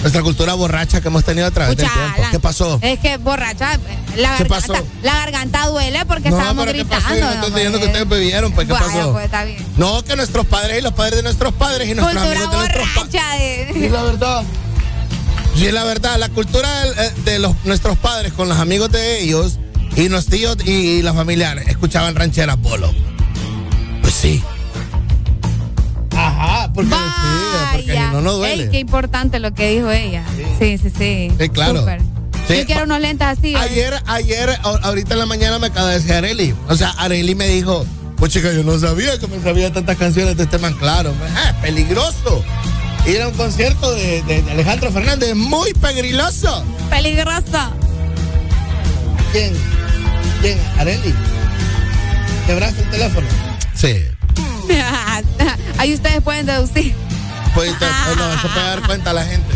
Nuestra cultura borracha que hemos tenido a través del tiempo. ¿Qué pasó? Es que borracha, la ¿Qué garganta, pasó? la garganta duele porque estábamos pero ¿qué gritando. pasó? Yo no estoy diciendo que ustedes bebieron, pues ¿qué Vaya, pasó? pues, está bien. No, que nuestros padres y los padres de nuestros padres y nuestros Cultura amigos de nuestros padres. borracha de... Sí, la verdad. Sí, la verdad, la cultura eh, de, los, nuestros padres con los amigos de ellos y los tíos y, las familiares escuchaban rancheras polo. No, no duele. Ey, qué importante lo que dijo ella. Sí, sí, sí. Sí, claro. Súper. Sí, Yo quiero unos lentes así. ¿eh? Ayer, ayer, ahorita en la mañana me acaba de decir Areli. O sea, Areli me dijo, pues chica, yo no sabía que me sabía tantas canciones de este man, claro. Ah, peligroso. Ir a un concierto de, de- de Alejandro Fernández, muy peligroso. Peligroso. ¿Quién? ¿Quién? Areli. ¿Quebraste el teléfono? Sí. (laughs) Ahí ustedes pueden deducir. Pues, pues no, puede dar cuenta a la gente.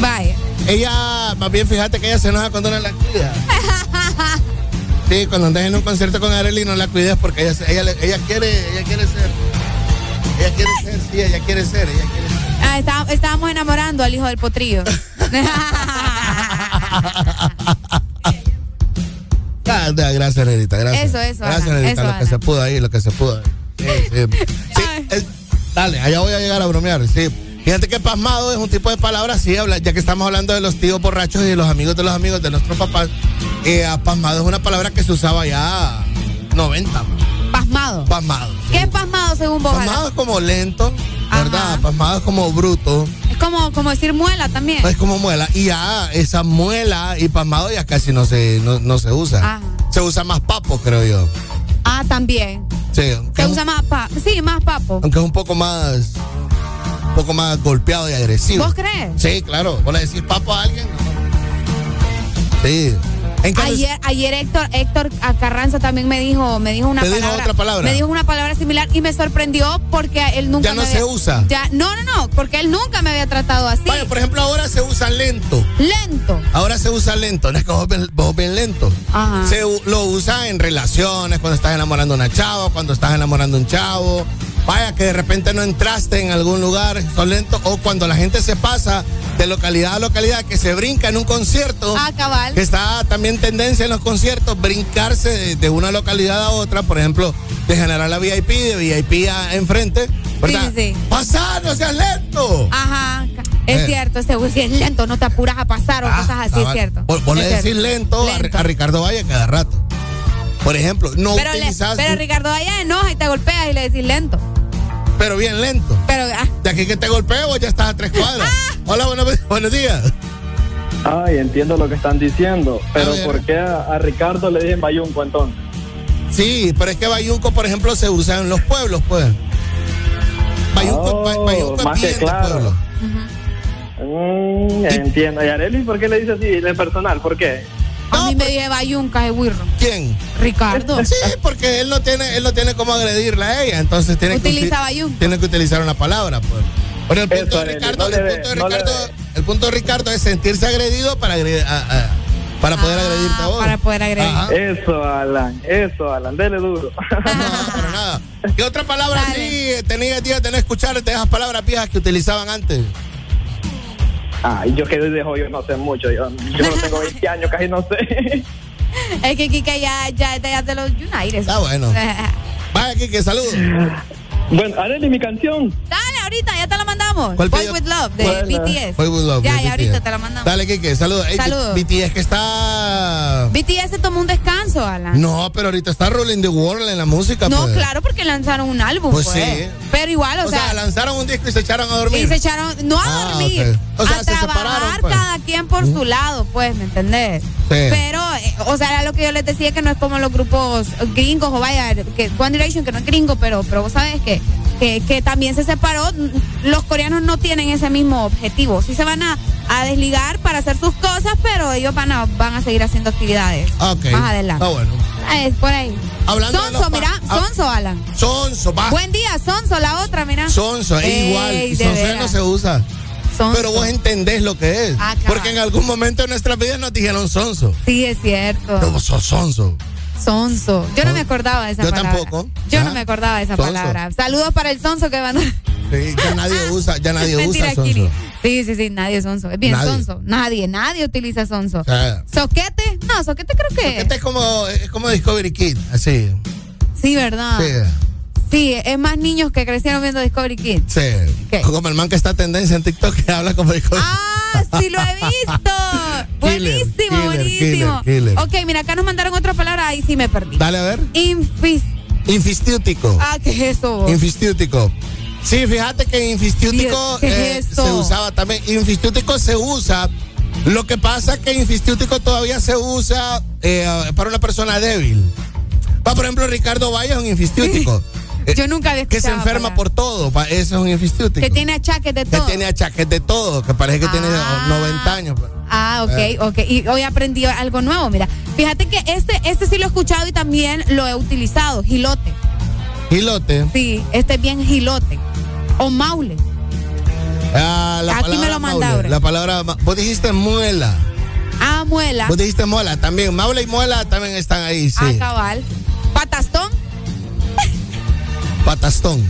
Vaya. Ella, más bien fíjate que ella se enoja cuando no la cuida. (laughs) Sí, cuando andes en un concierto con Areli no la cuides porque ella, ella, ella quiere, ella quiere ser. Ella quiere ser, sí, ella quiere ser, ella quiere ser. Ah, está- estábamos enamorando al hijo del potrillo. (laughs) Ah, gracias, Nerita, gracias. Eso, eso, Gracias, Nerita, lo que se pudo ahí, lo que se pudo ahí. Sí, sí. (laughs) Sí, es- dale, allá voy a llegar a bromear, sí. Fíjate que pasmado es un tipo de palabra así, habla, ya que estamos hablando de los tíos borrachos y de los amigos de los amigos de nuestros papás. Eh, ah, pasmado es una palabra que se usaba ya 90. Pasmado. Pasmado. ¿Qué es pasmado según vos? Pasmado es como lento, ¿verdad? Pasmado es como bruto. Es como, como decir muela también. Es como muela. Y ya esa muela y pasmado ya casi no se, no, no se usa. Ajá. Se usa más papo, creo yo. Ah, también. Sí, Se usa más pa sí, más papo. aunque es un poco más un poco más golpeado y agresivo. ¿Vos crees? Sí, claro. ¿Vos le decís papo a alguien? Sí. Ayer, ayer Héctor, Héctor Carranza también me dijo, me dijo una ¿Te dijo palabra. otra palabra? Me dijo una palabra similar y me sorprendió porque él nunca Ya no me se usa. Ya, no, no, no, porque él nunca me había tratado así. Vaya, por ejemplo, ahora se usa lento. Lento. Ahora se usa lento, no es (laughs) que vos bien, vos bien lento. Ajá. Se lo usa en relaciones, cuando estás enamorando a una chava, cuando estás enamorando a un chavo. Vaya, que de repente no entraste en algún lugar, son lentos. O cuando la gente se pasa de localidad a localidad, que se brinca en un concierto. Ah, cabal. Que está también tendencia en los conciertos, brincarse de, de una localidad a otra, por ejemplo, de generar la VIP, de VIP a enfrente, ¿verdad? Sí, sí. Pasar, no seas lento. Ajá. Es Eh. cierto, ese güey sí es lento, no te apuras a pasar o cosas así, es cierto. Vos, vos Es le decís lento, a- Lento. A, Ricardo Valle cada rato. Por ejemplo, no pero, le- utilizas, pero Ricardo allá enoja y te golpea y le decís lento. pero bien lento. Pero ah, De aquí que te golpeo, vos ya estás a tres cuadras. Hola, buenos, buenos días. Ay, entiendo lo que están diciendo. Pero. ¿por qué a, a Ricardo le dicen bayunco entonces? Sí, pero es que Bayunco, por ejemplo, se usa en los pueblos, pues. Bayunco, Oh, Ba- Bayunco es más que bien de claro. pueblo. Mm, entiendo. ¿Y Arely por qué le dice así en personal? ¿Por qué? A mí me dice bayunca de wirro. ¿Quién? Ricardo. Sí, porque él no tiene, él no tiene cómo agredirla a ella, entonces tiene que, Utiliza uti- bayunca. tiene que utilizar una palabra, pues. Pero el punto, Eso, de Ricardo, no el, punto de no Ricardo el punto de Ricardo es sentirse agredido para agredir, a- a- para poder agredirte a vos. Ah, Para poder agredir. Ajá. Eso, Alan. Eso, Alan. Dele duro. (laughs) Para nada. ¿Qué otra palabra así tenías días de no escuchar de esas palabras viejas que utilizaban antes? Ay, yo que de joven no sé mucho. Yo, yo no tengo 20 años, casi no sé. (laughs) Es que Kike ya, ya es de, ya de los United. Ah, bueno. (laughs) Vaya, Kike, saludos. Bueno, Arely, mi canción. Dale, ahorita, ya te la mandamos. ¿Cuál Boy with Love, de ¿Cuál? BTS. Boy with Love, Ya, ya, ahorita te la mandamos. Dale, Kike, saludos. BTS que está... BTS se tomó un descanso, Alan. No, pero ahorita está Rolling the World en la música. No, pues. claro, porque lanzaron un álbum, Pues pues. sí. Pero igual, o, O sea, lanzaron un disco y se echaron a dormir. Y se echaron, no a Ah, dormir. O sea, a se trabajar pues. cada quien por su lado, pues, ¿me entendés? Sí. Pero, eh, o sea, era lo que yo les decía que no es como los grupos gringos o vaya, que One Direction, que no es gringo, pero, pero vos sabes que, que, que también se separó. Los coreanos no tienen ese mismo objetivo. Sí se van a, a desligar para hacer sus cosas, pero ellos van a, van a seguir haciendo actividades más adelante. Ah, bueno. Es por ahí. Hablando Sonso, mira. Sonso, Alan. Sonso, va. Buen día, Sonso, la otra, mira. Sonso, es Ey, igual. Sonso no se usa. Sonso. Pero vos entendés lo que es. Ah. Porque en algún momento de nuestras vidas nos dijeron sonso. Sí, es cierto. Pero sos sonso. Sonso. Yo no me acordaba de esa Yo palabra. tampoco. Yo Ah, no me acordaba de esa sonso. palabra. Saludos para el sonso que van Sí, ya nadie usa, ya nadie Mentira, usa sonso. Kiri. Sí, sí, sí, nadie es sonso. Es bien Nadie. sonso. Nadie, nadie utiliza sonso. O sea, ¿Soquete? No, soquete creo que. este es como, es como Discovery Kid, así. Sí, ¿verdad? Sí. Sí, es más niños que crecieron viendo Discovery Kids. Sí. Como el man que está en tendencia en TikTok que habla como Discovery Ah, sí lo he visto. (laughs) buenísimo, killer, buenísimo. killer, killer. Ok, mira, acá nos mandaron otra palabra, ahí sí me perdí. Dale a ver. Infis. Infistiútico. Ah, ¿qué es eso? Infistiútico. Sí, fíjate que infistiútico ¿Qué eh, es se usaba también. Infistiútico se usa. Lo que pasa es que infistiútico todavía se usa eh, para una persona débil. Va, por ejemplo, Ricardo Valle es un infistiútico. (laughs) Yo nunca había que se enferma por todo. Ese es un infistiútico. Que tiene achaques de Que todo. tiene achaques de todo, que parece que tiene Ah. 90 años. pues. Ah, ok, Eh. ok. Y hoy aprendí algo nuevo. Mira, fíjate que este, este sí lo he escuchado y también lo he utilizado. Gilote. Gilote. Sí, este es bien gilote. O maule. Ah, la Aquí me lo manda maule, ahora. La palabra, vos dijiste muela. Ah, muela. Vos dijiste muela también. Maula y muela también están ahí, sí. Ah, cabal. Patastón. Patastón.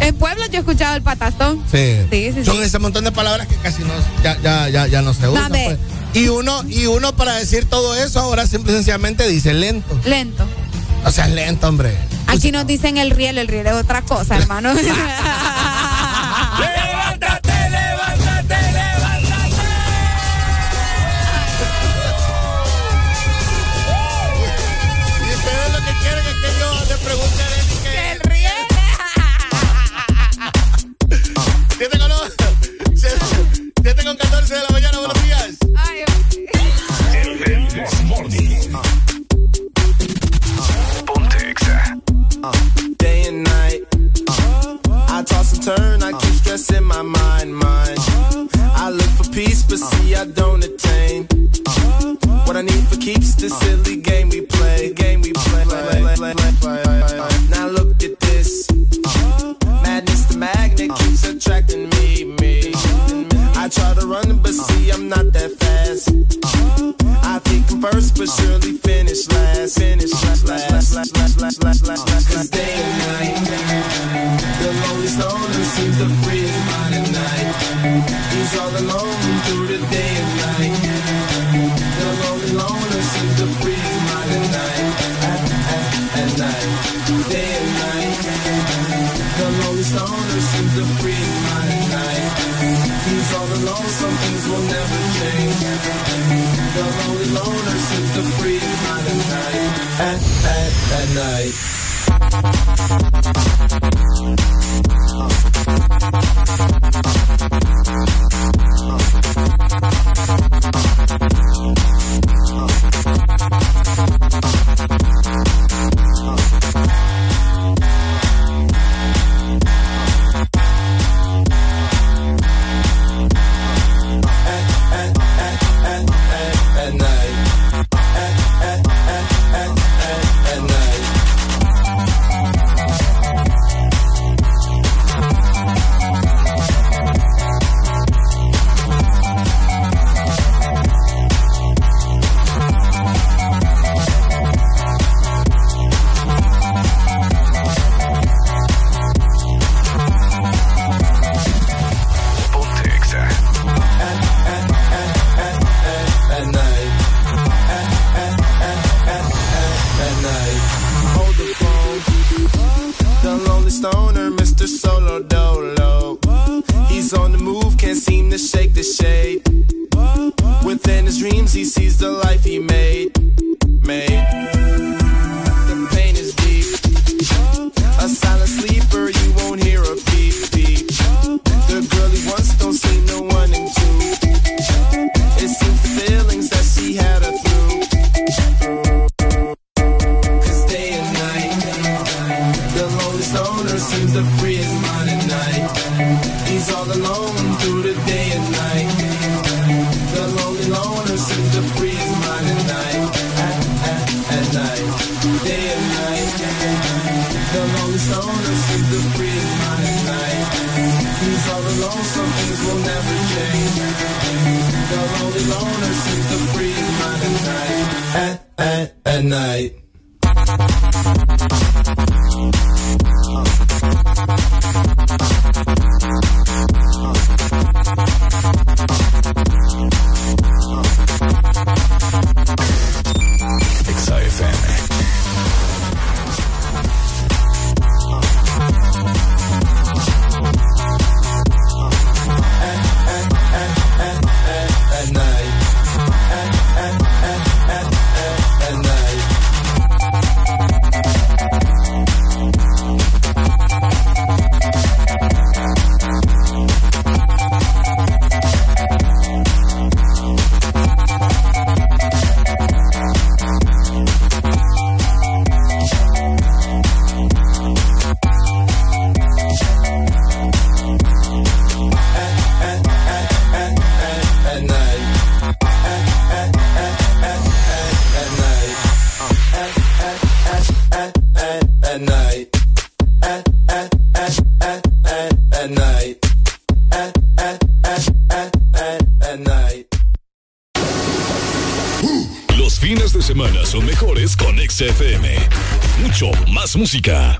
En Puebla yo he escuchado el patastón. Sí. Sí, sí, Son sí. ese montón de palabras que casi no, ya, ya, ya, ya no se usan. Pues. Y uno, y uno para decir todo eso ahora simple y sencillamente dice lento. Lento. O sea, es lento, hombre. Aquí nos dicen el riel, el riel es otra cosa, hermano. (laughs) (laughs) de la mañana, buenos días. Ay, Morning. Ponte Day and night. Uh, I toss and turn, I keep stressing my mind, mind. I look for peace, but see I don't attain. What I need for keeps this silly Finish música.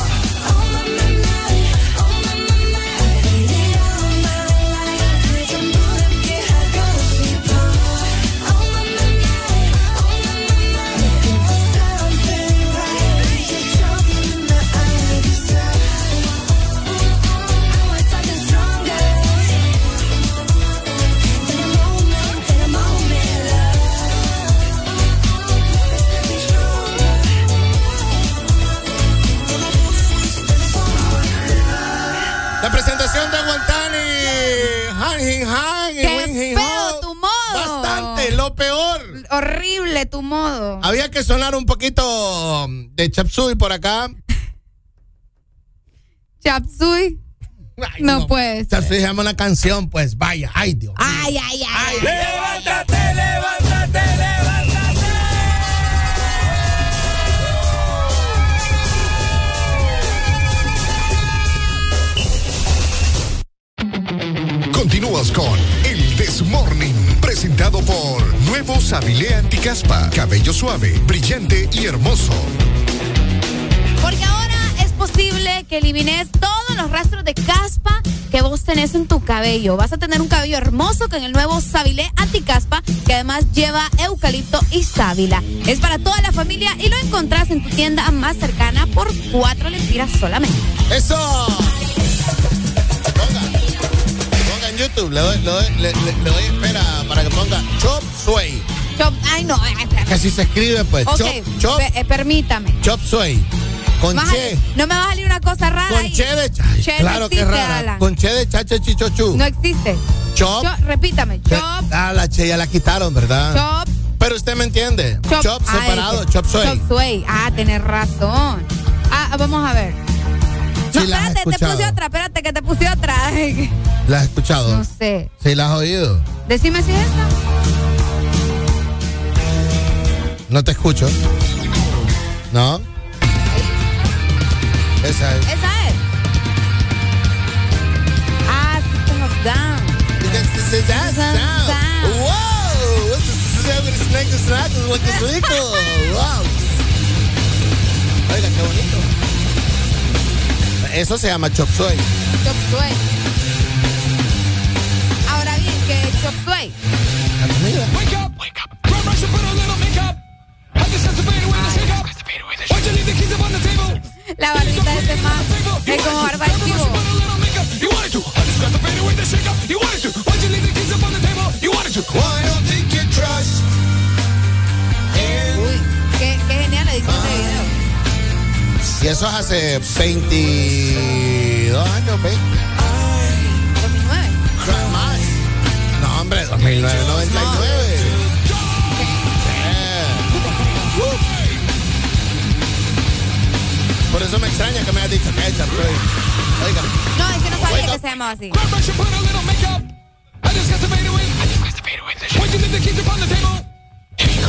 Horrible tu modo. Había que sonar un poquito de Chapsui por acá. (laughs) Chapsui. no, puede ser. Chapsui se llama una canción, pues vaya. Ay, Dios. Ay, ay, ay. Levántate, levántate, levántate. Continúas con El Desmorning, presentado por Nuevo Sabilé Anticaspa. Cabello suave, brillante y hermoso. Porque ahora es posible que elimines todos los rastros de caspa que vos tenés en tu cabello. Vas a tener un cabello hermoso con el nuevo Sabilé Anticaspa, que además lleva eucalipto y sábila. Es para toda la familia y lo encontrás en tu tienda más cercana por cuatro lempiras solamente. ¡Eso! YouTube, le doy, le doy, le, le- le doy espera para que ponga Chop Suey. Chop, ay no, ay, espérame. Que así se escribe, pues. Ok, Chop, chop, eh, permítame. chop Suey. Con Vas a- che. no me va a salir una cosa rara Con ahí. che de ay, Che no Claro que rara. Alan. Con che de chacha chichochu. No existe. Chop. Cho- repítame. Chop, Ah, la che ya la quitaron, ¿verdad? chop, Pero usted me entiende. Chop, ah, separado, chop suey. Chop suey. Ah, tenés razón. Ah, vamos a ver. No, Sí, espérate, te puse otra, espérate que te puse otra. ¿La has escuchado? No sé. Sí, la has oído. Decime si es esta. No te escucho. ¿No? Esa es. Esa es. Ah, System of Down. ¡Wow! ¡Wow! Oiga, qué bonito. Eso se llama chop suey. Chop suey. Ahora bien, que chop suey. La. Wake up, wake up. Grab brush and put a little makeup. I just have to fade away the shake up. Why'd you leave the keys up on the table? La barbita de este man es como barba de chivo. You wanted to. I just got to fade away the shake up. You wanted to. Why'd you leave the keys up on the table? You wanted to. Why don't think you trust? Uy, qué, qué genial edición de video. Y eso es hace 22 años, 20. 2009. Más. No, hombre, 2009, 99. Eh. Por eso me extraña que me hayas dicho que es Chapsui. Oiga. No, es que no sabía que se llamaba así.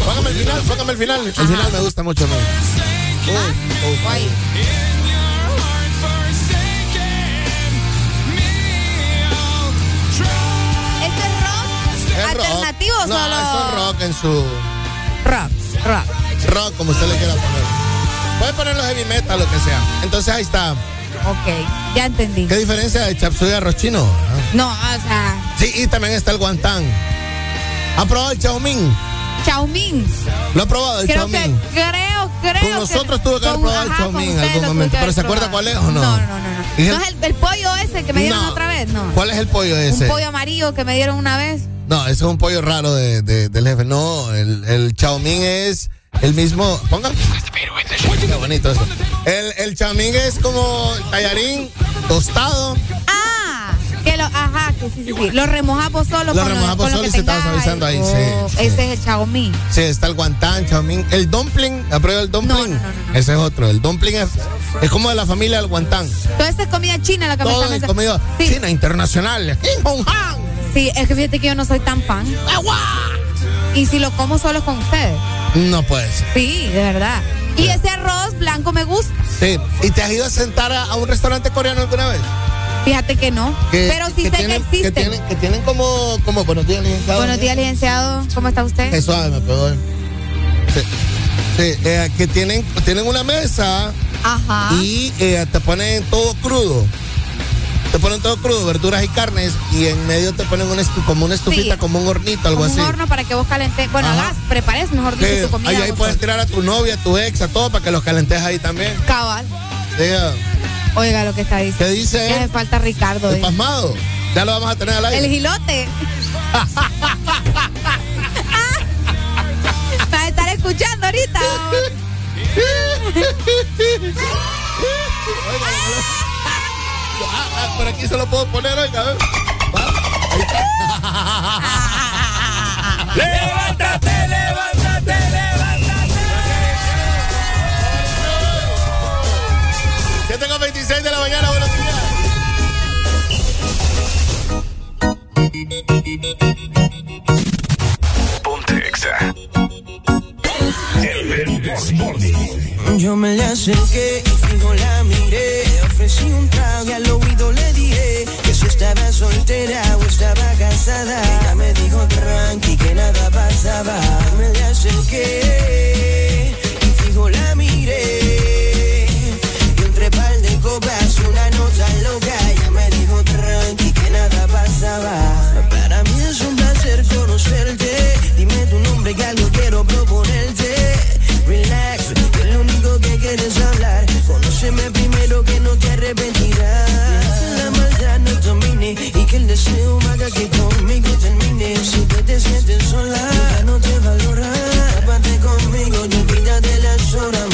Póngame el final, póngame el final. El final me gusta mucho, ¿no? Es rock. ¿Alternativo no, solo? es rock en su... Rock, rock. Rock, como usted le quiera poner. Puede ponerlo heavy metal, lo que sea. Entonces ahí está. Ok, ya entendí. ¿Qué diferencia de chapsui y arroz chino? Ah. No, o sea, Sí, y también está el guantán. ¿Ha probado el chaumín? Chaumín. ¿Lo ha probado el Creo que, creo, creo. Con nosotros tuve que haber probado el con en algún momento. que ¿Pero se acuerda cuál es o no? No, no, no. no. ¿Y ¿No es el, el pollo ese que me dieron No. otra vez? No. ¿Cuál es el pollo ese? Un pollo amarillo que me dieron una vez. No, ese es un pollo raro de, de- del jefe. No, el, el chaumín es el mismo. Ponga. Qué bonito eso. El, el chaumín es como tallarín tostado. Ah, que lo, ajá, que sí, sí, sí. Lo remojamos solo Lo con lo solo y se está tenga suavizando ahí, sí, Oh, sí. Ese es el chaumín. Sí, está el guantán, chaumín. El dumpling, ¿ha probado el dumpling? Ese es otro. El dumpling es, es como de la familia del guantán. Toda esa es comida china la que me Todo están es comida china internacional. Sí, es que fíjate que yo no soy tan fan. Y si lo como solo es con ustedes. No puede ser. Sí, de verdad. Y ese arroz blanco me gusta. Sí. ¿Y te has ido a sentar a, a un restaurante coreano alguna vez? Fíjate que no. Que- pero sí sé tienen, que existe. tienen, que tienen como, como buenos días, licenciado. Buenos días, licenciado. ¿Cómo está usted? Es suave, me eh. Sí. Sí, eh, que tienen, tienen una mesa Ajá. y eh, te ponen todo crudo. Te ponen todo crudo, verduras y carnes, y en medio te ponen una como una estufita, Sí. como un hornito, algo Como así. un horno para que vos calentes. Bueno, Ajá. hagas, prepares, mejor dicho, Sí, tu comida. ahí, ahí puedes tirar a tu novia, a tu ex, a todo para que los calentes ahí también. Cabal. Diga, Oiga lo que está diciendo. ¿Qué dice me falta Ricardo. el pasmado. Ya lo vamos a tener al aire. El gilote. (laughs) Va a estar escuchando ahorita. Ah, ah, por aquí se lo puedo poner, oiga. a ver. Va, ahí está. (laughs) levántate, 7 con 26 de la mañana, buenos días. Ponte Exa. El. Yo me le acerqué y fijo la miré. Ofrecí un trago y al oído le dije que si estaba soltera o estaba casada. Ella me dijo tranqui que nada pasaba. Me le acerqué Algo quiero proponerte. Relax, que lo único que quieres hablar. Conóceme primero que no te arrepentirás. La maldad no domine y que el deseo haga que conmigo termine. Si tú te sientes sola, no te valora. Tápate conmigo y olvídate las horas,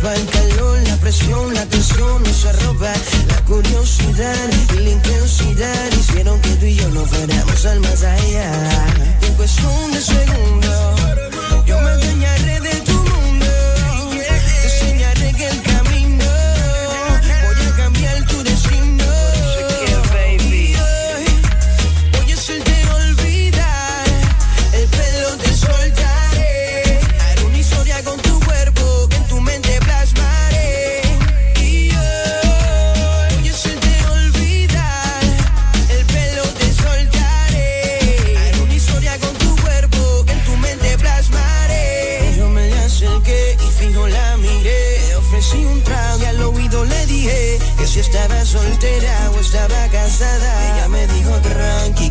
copa, el calor, la presión, la tensión, esa ropa, la curiosidad y la intensidad. Hicieron que tú y yo no fuéramos al más allá. En cuestión de segundos, yo me adueñaré de tu mundo, te enseñaré que el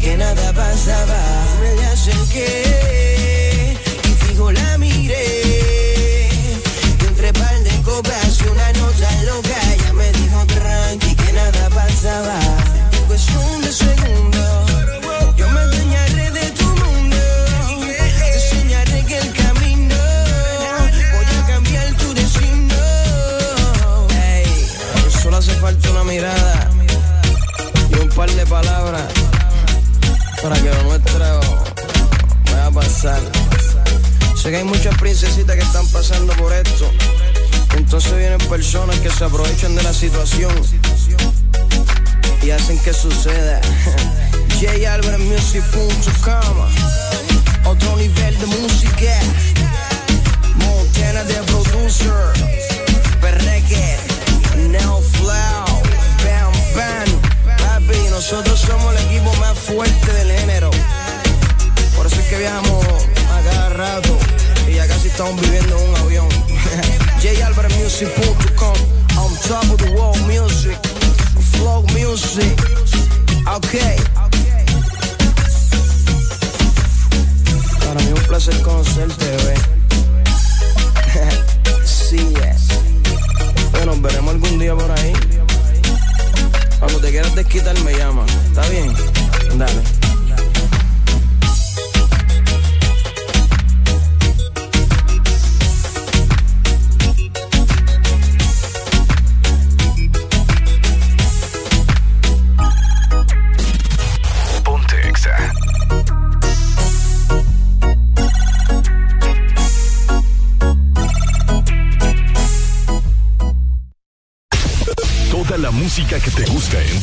que nada pasaba. Me le acerqué para que lo nuestro vaya a pasar. Sé que hay muchas princesitas que están pasando por esto. Entonces vienen personas que se aprovechan de la situación y hacen que suceda. (laughs) JAlvarezmusic.com Otro nivel de música. On top of the world music. Flow music. Okay. Para mí un placer conocerte, bebé. (laughs) sí, es. Bueno, veremos algún día por ahí. Cuando te quieras desquitar, me llama. ¿Está bien? Dale.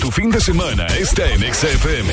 Tu fin de semana está en Exa FM.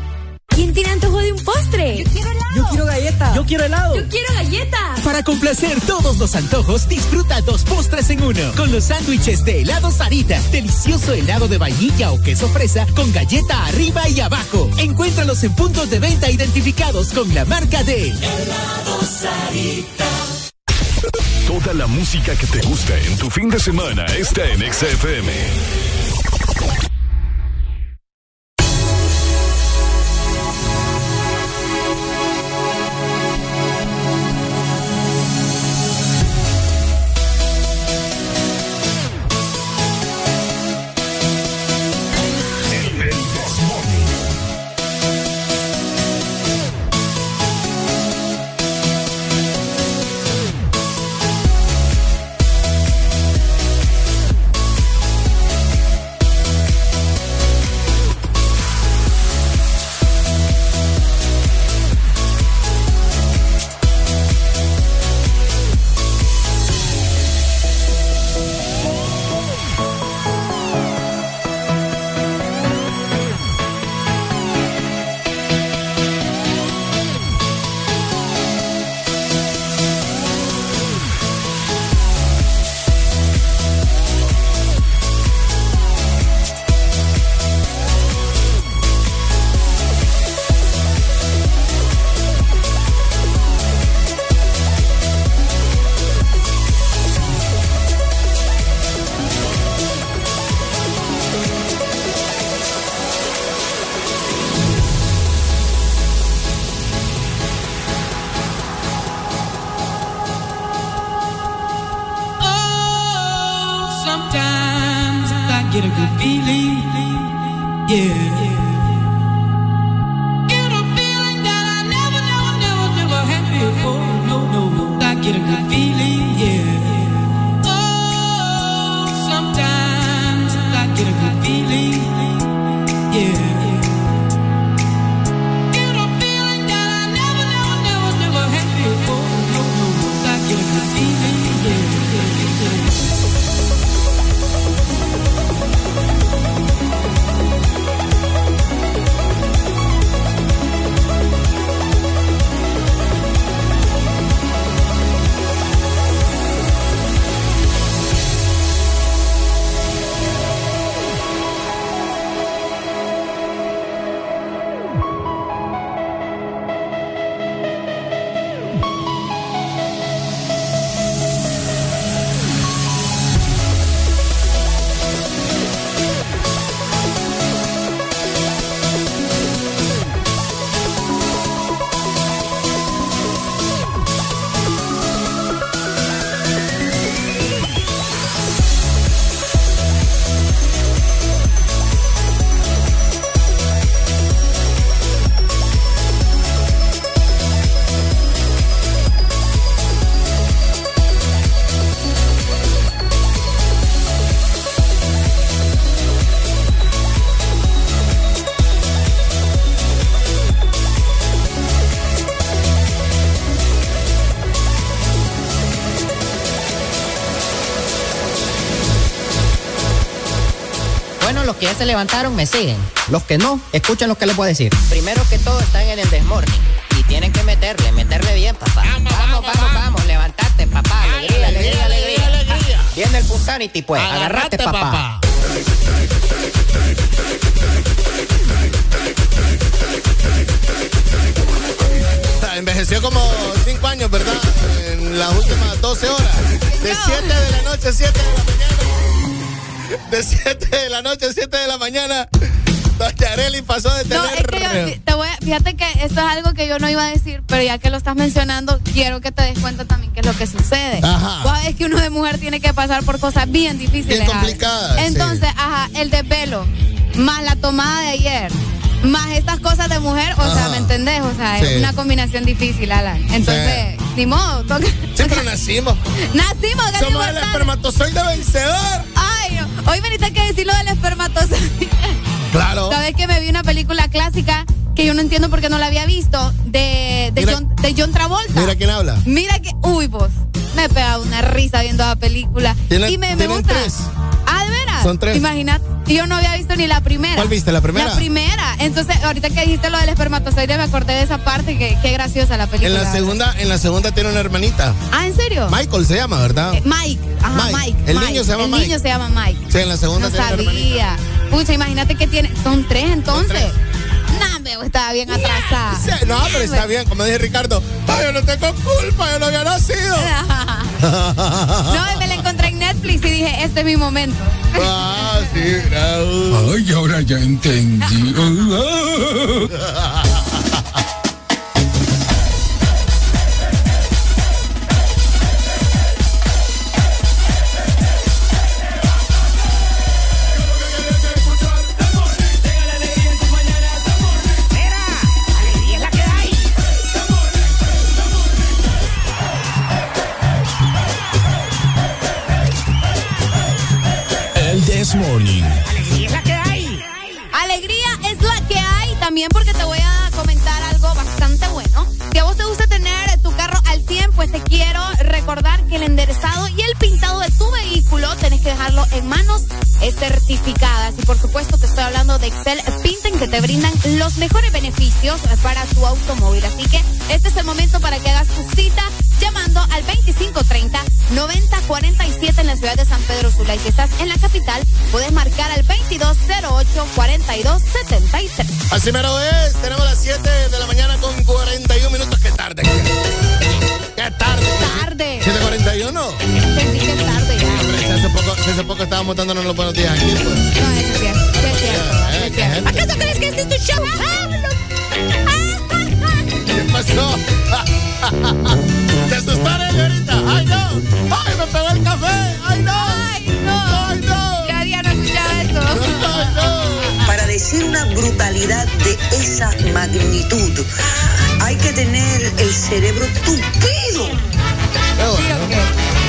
¿Quién tiene antojo de un postre? Yo quiero helado. Yo quiero galleta. Yo quiero helado. Yo quiero galleta. Para complacer todos los antojos, disfruta dos postres en uno. Con los sándwiches de helado Sarita. Delicioso helado de vainilla o queso fresa con galleta arriba y abajo. Encuéntralos en puntos de venta identificados con la marca de Helado Sarita. Toda la música que te gusta en tu fin de semana está en XFM. Se levantaron me siguen. Los que no, escuchen lo que les voy a decir. Primero que todo están en el desmorning. Y tienen que meterle, meterle bien, papá. Vamos, vamos, vamos, levantate, papá. Alegría, alegría, alegría. Viene el Punsanity, pues. Agarrate, papá. Envejeció como 5 años, ¿verdad? En las últimas 12 horas. De 7 de la noche a 7 de la mañana. De 7 de la noche a 7 de la mañana. Doña Areli pasó de tener. No, es que yo, te voy a- fíjate que esto es algo que yo no iba a decir, pero ya que lo estás mencionando, quiero que te des cuenta también qué es lo que sucede. Ajá. Sabés que uno de mujer tiene que pasar por cosas bien difíciles. Bien complicadas, sí. Entonces, ajá, el desvelo, más la tomada de ayer, Más estas cosas de mujer, o sea, ¿me entendés? O sea, Sí. es una combinación difícil, Alan. Entonces, ni modo, toca. Sí, pero nacimos. (laughs) Nacimos, Somos el espermatozoide vencedor. Hoy veniste que decir lo del espermatozoide. Claro. Sabes que me vi una película clásica que yo no entiendo por qué no la había visto de, de, Mira- John, de John Travolta. Mira quién habla. Mira que, uy, vos, me he pegado una risa viendo la película. Y me, me gusta. tres. Ah, ¿de veras? Son tres. Imagínate, yo no había visto ni la primera. ¿Cuál viste, la primera? La primera. Entonces, ahorita que dijiste lo del espermatozoide, me acordé de esa parte, que qué graciosa la película. En la segunda, en la segunda tiene una hermanita. Ah, ¿en serio? Michael se llama, ¿verdad? Eh, Mike, ajá, Mike. Mike. El Mike. niño se llama El Mike. niño se llama Mike. Sí, en la segunda No sabía. Pucha, imagínate que tiene. Son tres entonces. No, me estaba bien atrasada. Sí, No, pero está bien, como dije Ricardo. Ay, yo no tengo culpa, yo no había nacido. (laughs) No, me la encontré en Netflix y dije, este es mi momento. Ah, sí, bravo. Ay, ahora ya entendí. (laughs) los mejores beneficios para tu automóvil. Así que este es el momento para que hagas tu cita llamando al 2530-9047 en la ciudad de San Pedro Sula. Y si estás en la capital, puedes marcar al 2208-4273. Así mero es, tenemos las 7 de la mañana con 41 minutos. Qué tarde. Qué tarde. Tarde. 7.41. Sentí que es tarde ya. Hombre, si hace poco, si hace poco estábamos dándonos los buenos días aquí. Pues. No, es cierto, es cierto, ¿Acaso crees que este es tu show? ¿Qué pasó? ¿Te asustaron ahorita? ¡Ay, no! ¡Ay, me pegó el café! ¡Ay, no! ¡Ay, no! ¡Ay, no! Ya día no escuchaba esto. ¡Ay, no! Para decir una brutalidad de esa magnitud, hay que tener el cerebro tupido. ¿Sí o qué?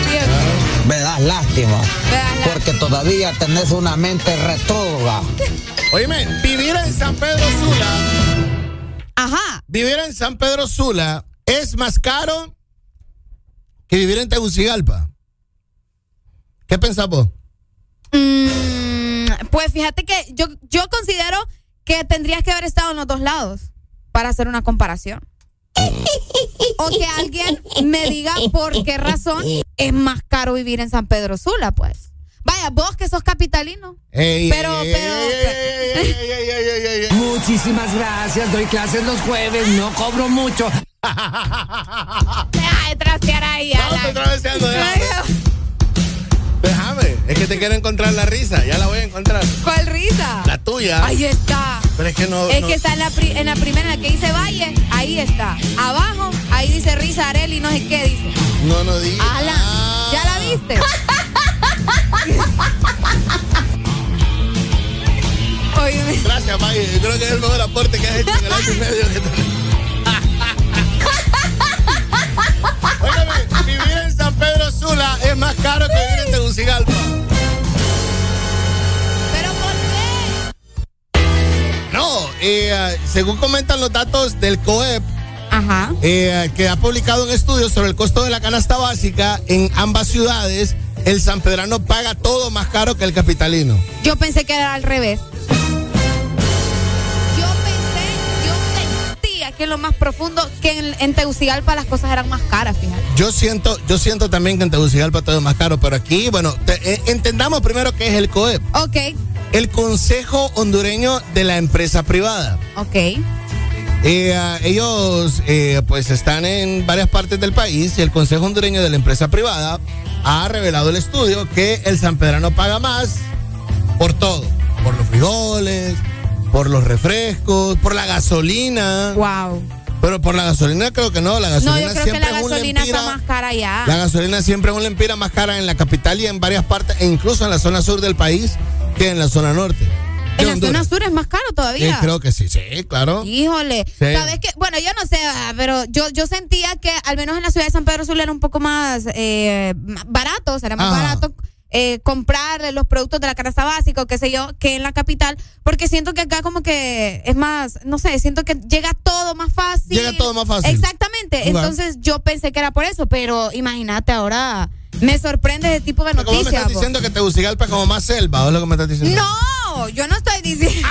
¿Sí o qué? Me das lástima, Me das la- porque todavía tenés una mente retrógrada. (laughs) Oíme, vivir en San Pedro Sula, Ajá. vivir en San Pedro Sula es más caro que vivir en Tegucigalpa. ¿Qué pensás vos? Mm, pues fíjate que yo, yo considero que tendrías que haber estado en los dos lados para hacer una comparación. O que alguien me diga por qué razón es más caro vivir en San Pedro Sula, pues. Vaya, vos que sos capitalino. Ey, Pero, ey, pero. ey. Muchísimas gracias, doy clases los jueves, no cobro mucho. (laughs) Deja de trastear ahí, No, estoy traveseando, déjame. Déjame, es que te quiero encontrar la risa, ya la voy a encontrar. ¿Cuál risa? La tuya. Ahí está. Pero es que no. Es no- que está en la, pri- en la primera, en la que dice Valle, ahí está. Abajo, ahí dice Risa Areli, no sé qué dice. No, no digas. Alan, ¿ya la viste? (laughs) Gracias, Maggie. Yo creo que es el mejor aporte que has hecho en el año y medio que. Óigame, vivir en San Pedro Sula es más caro que vivir en Tegucigalpa. ¿Pero por qué? No, eh, según comentan los datos del COEP, Ajá. eh, que ha publicado un estudio sobre el costo de la canasta básica en ambas ciudades, el sanpedrano paga todo más caro que el capitalino. Yo pensé que era al revés. Yo pensé, yo sentía que en lo más profundo, que en, en Tegucigalpa las cosas eran más caras, fíjate. Yo siento, yo siento también que en Tegucigalpa todo es más caro, pero aquí, bueno, te- eh, entendamos primero qué es el COEP. Ok, El Consejo Hondureño de la Empresa Privada. ok. Eh, ah, ellos eh, pues están en varias partes del país y el Consejo Hondureño de la Empresa Privada ha revelado el estudio que el sanpedrano paga más por todo, por los frijoles, por los refrescos, por la gasolina. Wow. Pero por la gasolina creo que no, la No, gasolina yo creo que siempre la es gasolina lempira. está más cara ya. La gasolina siempre es un lempira más cara en la capital y en varias partes, e incluso en la zona sur del país, que en la zona norte. En la zona sur es más caro Eh, todavía. creo que sí, sí, claro. Híjole, Sí. sabes que, bueno, yo no sé, ah, pero yo yo sentía que al menos en la ciudad de San Pedro Sula era un poco más eh, barato, o sea, era más Ajá. barato eh, comprar los productos de la canasta básica o qué sé yo, que en la capital, porque siento que acá como que es más, no sé, siento que llega todo más fácil. Llega todo más fácil. Exactamente, entonces yo pensé que era por eso, pero imagínate ahora, me sorprende ese tipo de ¿Cómo me noticias. estás diciendo que Tegucigalpa es como más selva? ¿O es lo que me estás diciendo? No, yo no estoy diciendo.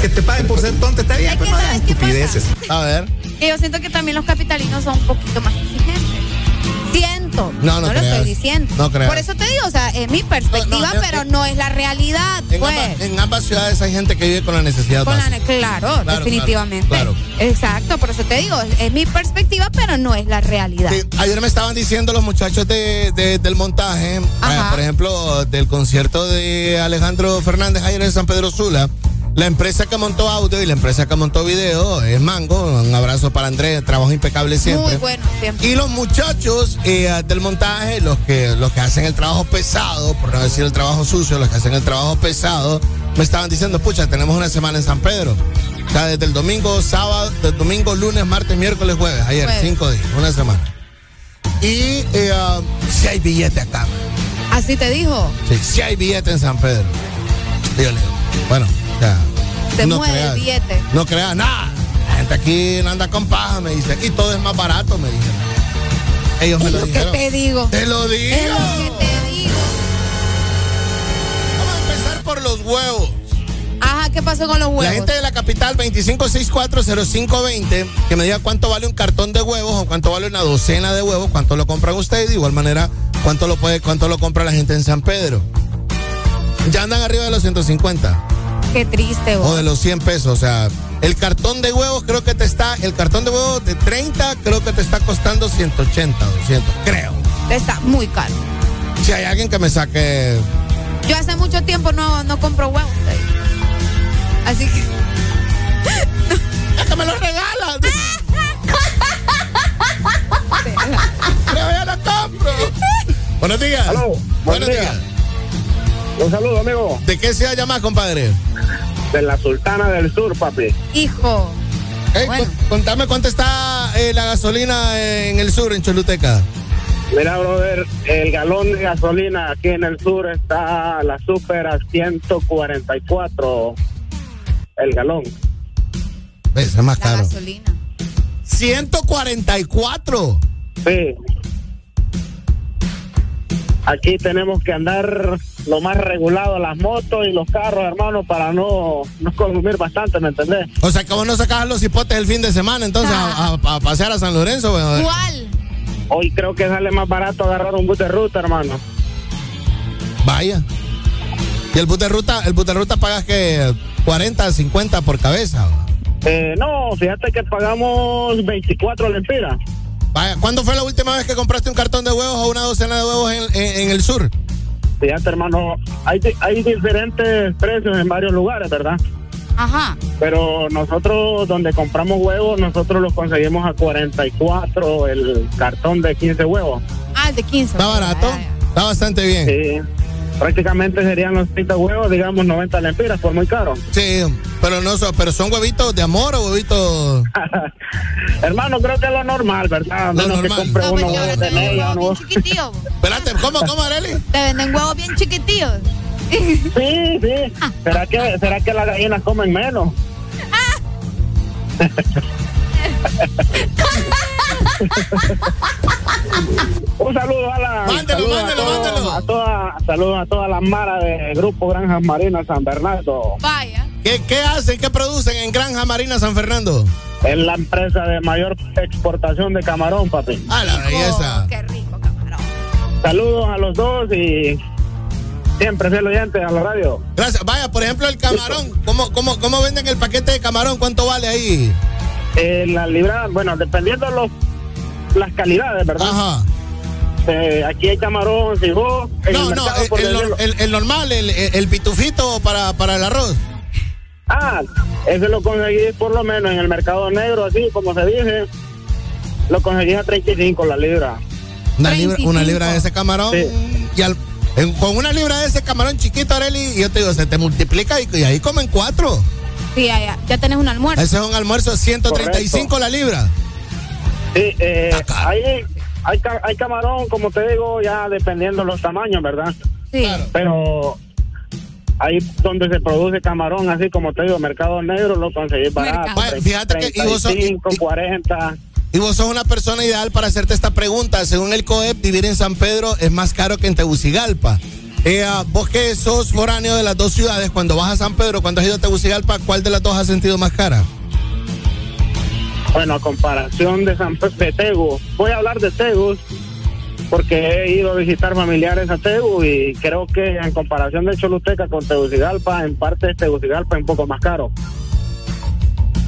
Que te paguen por ser tonto está bien, pues no hagas estupideces. A ver. Y yo siento que también los capitalinos son un poquito más exigentes. Siento. No, no lo creas. estoy diciendo. No creas. Por eso te digo, o sea, es mi perspectiva, No, no, pero no es la realidad, En, pues. ambas, en ambas ciudades hay gente que vive con la necesidad Con la claro, Claro, definitivamente. claro, Exacto, por eso te digo, es, es mi perspectiva, pero no es la realidad. Sí, ayer me estaban diciendo los muchachos de, de- del montaje, eh, por ejemplo, del concierto de Alejandro Fernández ayer en San Pedro Sula. La empresa que montó audio y la empresa que montó video es Mango. Un abrazo para Andrés, trabajo impecable siempre. Muy bueno, siempre. Y los muchachos eh, del montaje, los que, los que hacen el trabajo pesado, por no decir el trabajo sucio, los que hacen el trabajo pesado, me estaban diciendo, pucha, tenemos una semana en San Pedro. O sea, desde el domingo, sábado, del domingo, lunes, martes, miércoles, jueves. Ayer, Jueves. cinco días, una semana. Y eh, ah, si hay billete acá. Así te dijo. Sí, si hay billete en San Pedro. Dígale. Bueno, ya. Se no mueve creas, el billete. No creas nada. La gente aquí no anda con paja, me dice. Aquí todo es más barato, me dicen. Ellos me lo lo dijeron. te digo. Te lo digo. Es lo que te digo. Vamos a empezar por los huevos. Ajá, ¿qué pasó con los huevos? La gente de la capital 25640520 que me diga cuánto vale un cartón de huevos o cuánto vale una docena de huevos, cuánto lo compran ustedes, de igual manera cuánto lo puede cuánto lo compra la gente en San Pedro. Ya andan arriba de los 150 Qué triste, vos. o de los 100 pesos, o sea, el cartón de huevos creo que te está el cartón de huevos de 30 creo que te está costando 180, 200, creo. Está muy caro. Si hay alguien que me saque Yo hace mucho tiempo no, no compro huevos. Así que. que me lo regalan. (laughs) Pero ya lo compro. Buenos días. Buenos días. Un saludo, amigo. ¿De qué ciudad llamas, compadre? De la Sultana del Sur, papi. Hijo. Ey, cu- Contame cuánto está eh, la gasolina en el sur, en Choluteca. Mira, brother, el galón de gasolina aquí en el sur está la super a 144 el galón. ¿Ves? Es más La caro. gasolina. 144. Sí. Aquí tenemos que andar lo más regulado las motos y los carros, hermano, para no, no consumir bastante, ¿me entendés? O sea, que vos no sacabas los hipotes el fin de semana, entonces a, a- a pasear a San Lorenzo. weón. ¿Cuál? Hoy creo que sale más barato agarrar un bus de ruta, hermano. Vaya. Y el bus de ruta, el bus de ruta pagas que 40, 50 por cabeza. Eh, no, fíjate que pagamos 24 lempiras. Vaya, ¿cuándo fue la última vez que compraste un cartón de huevos o una docena de huevos en, en- en el sur? Fíjate, hermano, hay, hay diferentes precios en varios lugares, ¿verdad? Ajá. Pero nosotros, donde compramos huevos, nosotros los conseguimos a 44 el cartón de 15 huevos. Ah, el de 15. Está barato, está bastante bien. Sí. Prácticamente serían los 30 huevos, digamos 90 lempiras, por muy caro. Sí, pero no son, pero son huevitos de amor o huevitos. (laughs) Hermano, creo que es lo normal, ¿verdad? Lo menos que normal. compre No, unos pues huevos de bien. Espérate, ¿cómo, cómo, Areli? Te venden huevos bien chiquitillos. Sí, sí. (laughs) ¿Será que, ¿Será que las gallinas comen menos? (laughs) (laughs) Un saludo a la. Mándelo, saludo mándelo, a todo- mándelo. A toda, saludos a toda la mara de Grupo Granjas Marinas San Bernardo. Vaya. ¿Qué, ¿Qué hacen? ¿Qué producen en Granja Marina San Fernando? Es la empresa de mayor exportación de camarón, papi. Ah, la belleza. Qué rico, camarón. Saludos a los dos y siempre fiel oyente a la radio. Gracias. Vaya, por ejemplo, el camarón. ¿Cómo, cómo, cómo venden el paquete de camarón? ¿Cuánto vale ahí? Eh, la libra, bueno, dependiendo los, las calidades, ¿verdad? Ajá. Eh, aquí hay camarón, en No, el no, mercado, el, el el- el normal, el, pitufito para, para el arroz. Ah, ese lo conseguí por lo menos en el mercado negro, así como se dice. Lo conseguí a 35 la libra. Una libra, una 35. libra de ese camarón. Y al- en- con una libra de ese camarón chiquito, Areli, yo te digo, se te multiplica y, y ahí comen cuatro. Sí, ya, ya, ya tenés un almuerzo. Ese es un almuerzo 135 la libra. Sí, eh, hay, hay, ca- hay camarón, como te digo, ya dependiendo los tamaños, ¿verdad? Sí. Pero ahí donde se produce camarón, así como te digo, mercado negro, lo conseguís barato. Bueno, fíjate que- y vos sos- 35, 40. Y vos sos una persona ideal para hacerte esta pregunta. Según el COEP, vivir en San Pedro es más caro que en Tegucigalpa. Eh, vos que sos foráneo de las dos ciudades, cuando vas a San Pedro, cuando has ido a Tegucigalpa, ¿cuál de las dos has sentido más cara? Bueno, a comparación de San de Tegu, voy a hablar de Tegus porque he ido a visitar familiares a Tegu y creo que en comparación de Choluteca con Tegucigalpa, en parte de Tegucigalpa es un poco más caro.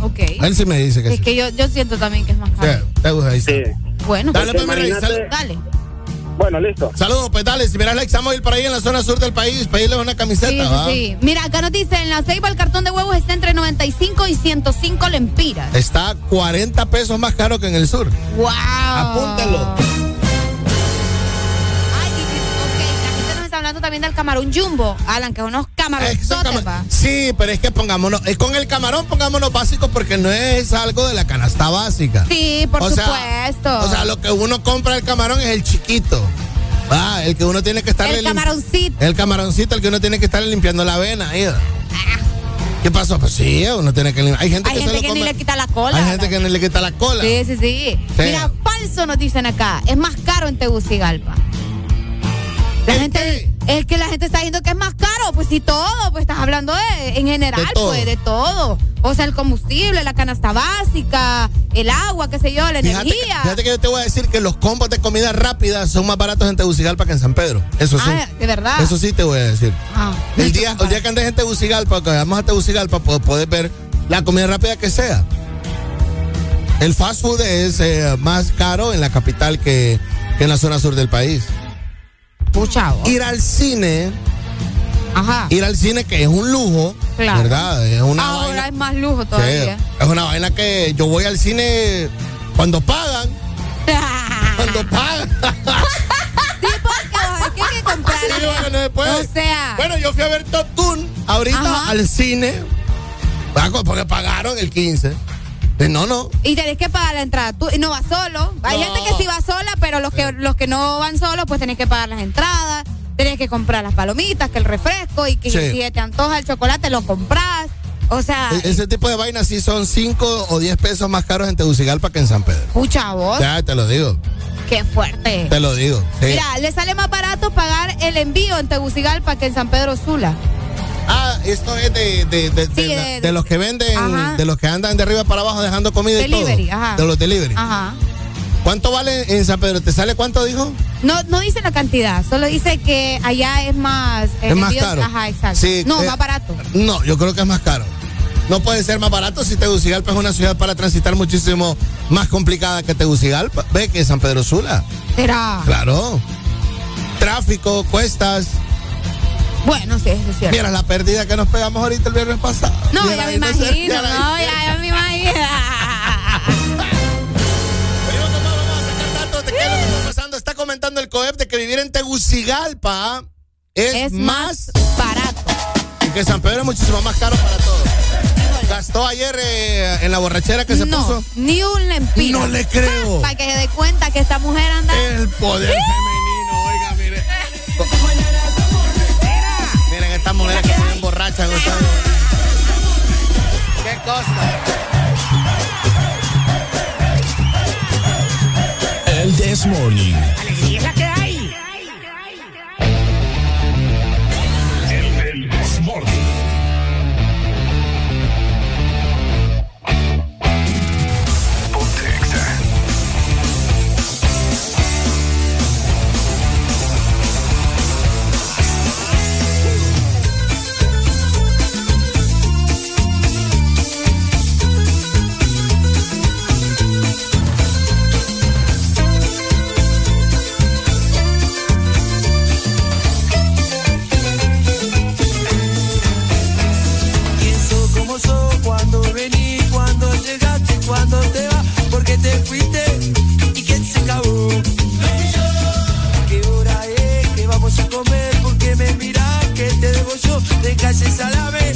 Ok. Él sí me dice que Es sí. que yo, yo siento también que es más caro. Sí, Tegus ahí está. Bueno, Dale, pues, sal- dale. Bueno, listo. Saludos, pues dale, si miras la Examoil por ahí en la zona sur del país, pedirle una camiseta, Sí, sí, ¿va? sí. Mira, acá nos dice, en la ceiba el cartón de huevos está entre 95 y 105 lempiras. Está 40 pesos más caro que en el sur. ¡Wow! Apúntalo. Hablando también del camarón jumbo, Alan, que es unos camarones. Sí, pero es que pongámonos, es con el camarón pongámonos básicos porque no es algo de la canasta básica. Sí, por O sea, supuesto. O sea, lo que uno compra el camarón es el chiquito. Ah, el que uno tiene que estar el camaroncito. El camaroncito, el que uno tiene que estar limpiando la avena. ahí. ¿Qué pasó? Pues sí, uno tiene que limpiar. Hay gente Hay que, gente ni le quita la cola. Hay gente que ni le quita la cola. Sí, sí, sí, Sí. Mira, falso nos dicen acá. Es más caro en Tegucigalpa. La gente, es que la gente está diciendo que es más caro, pues sí todo, pues estás hablando de, en general, De todo. pues de todo. O sea, el combustible, la canasta básica, el agua, qué sé yo, la Fíjate, que- energía. fíjate que yo te voy a decir que los combos de comida rápida son más baratos en Tegucigalpa que en San Pedro. Eso sí. Ah, de verdad. Eso sí te voy a decir. Ah, El día, el día que andes en Tegucigalpa, que vamos a Tegucigalpa, pu- puedes ver la comida rápida que sea. El fast food es eh, más caro en la capital que, que en la zona sur del país. Ir al cine, Ajá. ir al cine que es un lujo, Claro. ¿verdad? Es una Ahora vaina. es más lujo Sí, todavía. es una vaina que yo voy al cine cuando pagan. (laughs) cuando pagan. Sí, porque vos, es que hay que comprar. Sí, bueno, puede. O sea. Bueno, yo fui a ver Top Gun ahorita Ajá. al cine. Porque pagaron el 15. Eh, No, no. Y tenés que pagar la entrada. Tú y no vas solo. Hay No. gente que sí va sola, pero los que, los que no van solos, pues tenés que pagar las entradas. Tenés que comprar las palomitas, que el refresco, y que Sí. si te antoja el chocolate, lo compras. O sea, E- Ese tipo de vainas sí son 5 o 10 pesos más caros en Tegucigalpa que en San Pedro. escucha vos, Ya te lo digo, qué fuerte. te lo digo. sí. Mira, le sale más barato pagar el envío en Tegucigalpa que en San Pedro Sula. Ah, esto es de, de, de, de Sí, los que venden, Ajá. de los que andan de arriba para abajo dejando comida Delivery, y todo. ajá. De los delivery. Ajá. ¿Cuánto vale en San Pedro? ¿Te sale cuánto dijo? No, no dice la cantidad, solo dice que allá es más. el Es más caro. Ajá, exacto. Sí, no, eh, más barato. No, yo creo que es más caro. No puede ser más barato si Tegucigalpa es una ciudad para transitar muchísimo más complicada que Tegucigalpa. Ve que San Pedro Sula. Será. Claro. Tráfico, cuestas. Bueno, sí, eso es cierto. Mira la pérdida que nos pegamos ahorita el viernes pasado. No, Mira, ya me imagino, ahí. no, ya, ya me imagino. está pasando. Está comentando el COEP de que vivir en Tegucigalpa es, Es más barato. y que San Pedro es muchísimo más caro para todos. Gastó ayer eh, en la borrachera que se no, puso. ni un lempiro. No le creo. Para que se dé cuenta que esta mujer anda. El poder femenino, oiga, mire. Estas mujeres que se borrachas. ¿Qué cosa? El This Morning. Alegría es la que hay. fuiste y quién se acabó. Qué hora es que vamos a comer? Porque me miras que te debo yo de calle salame.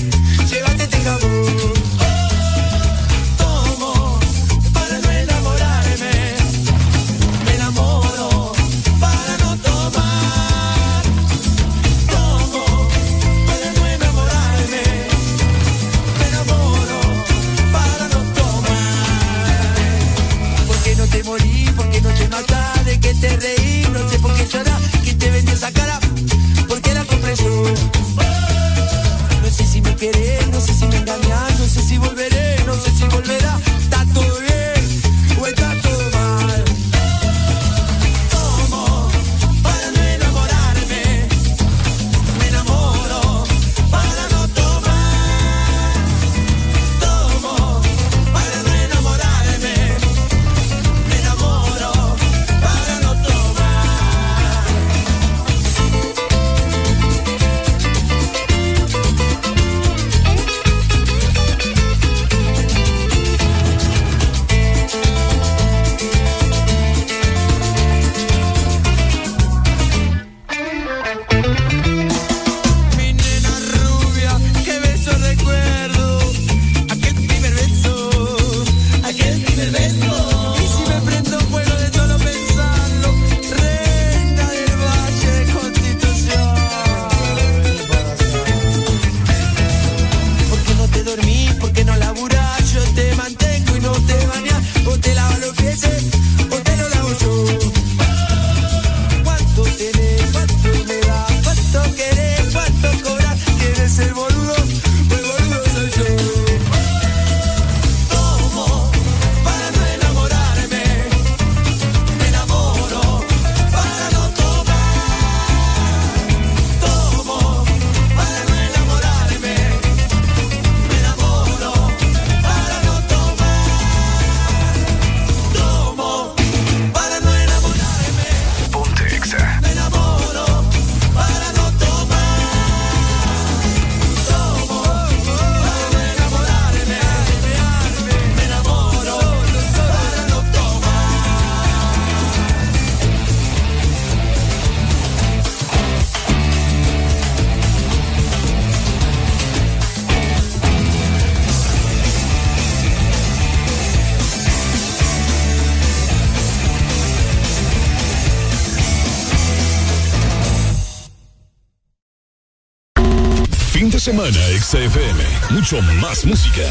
Semana XFM. Mucho más música.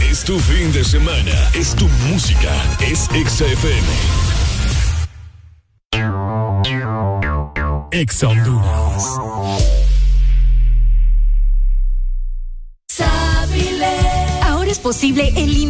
Es tu fin de semana. Es tu música. Es XFM. Ex. Ahora es posible eliminar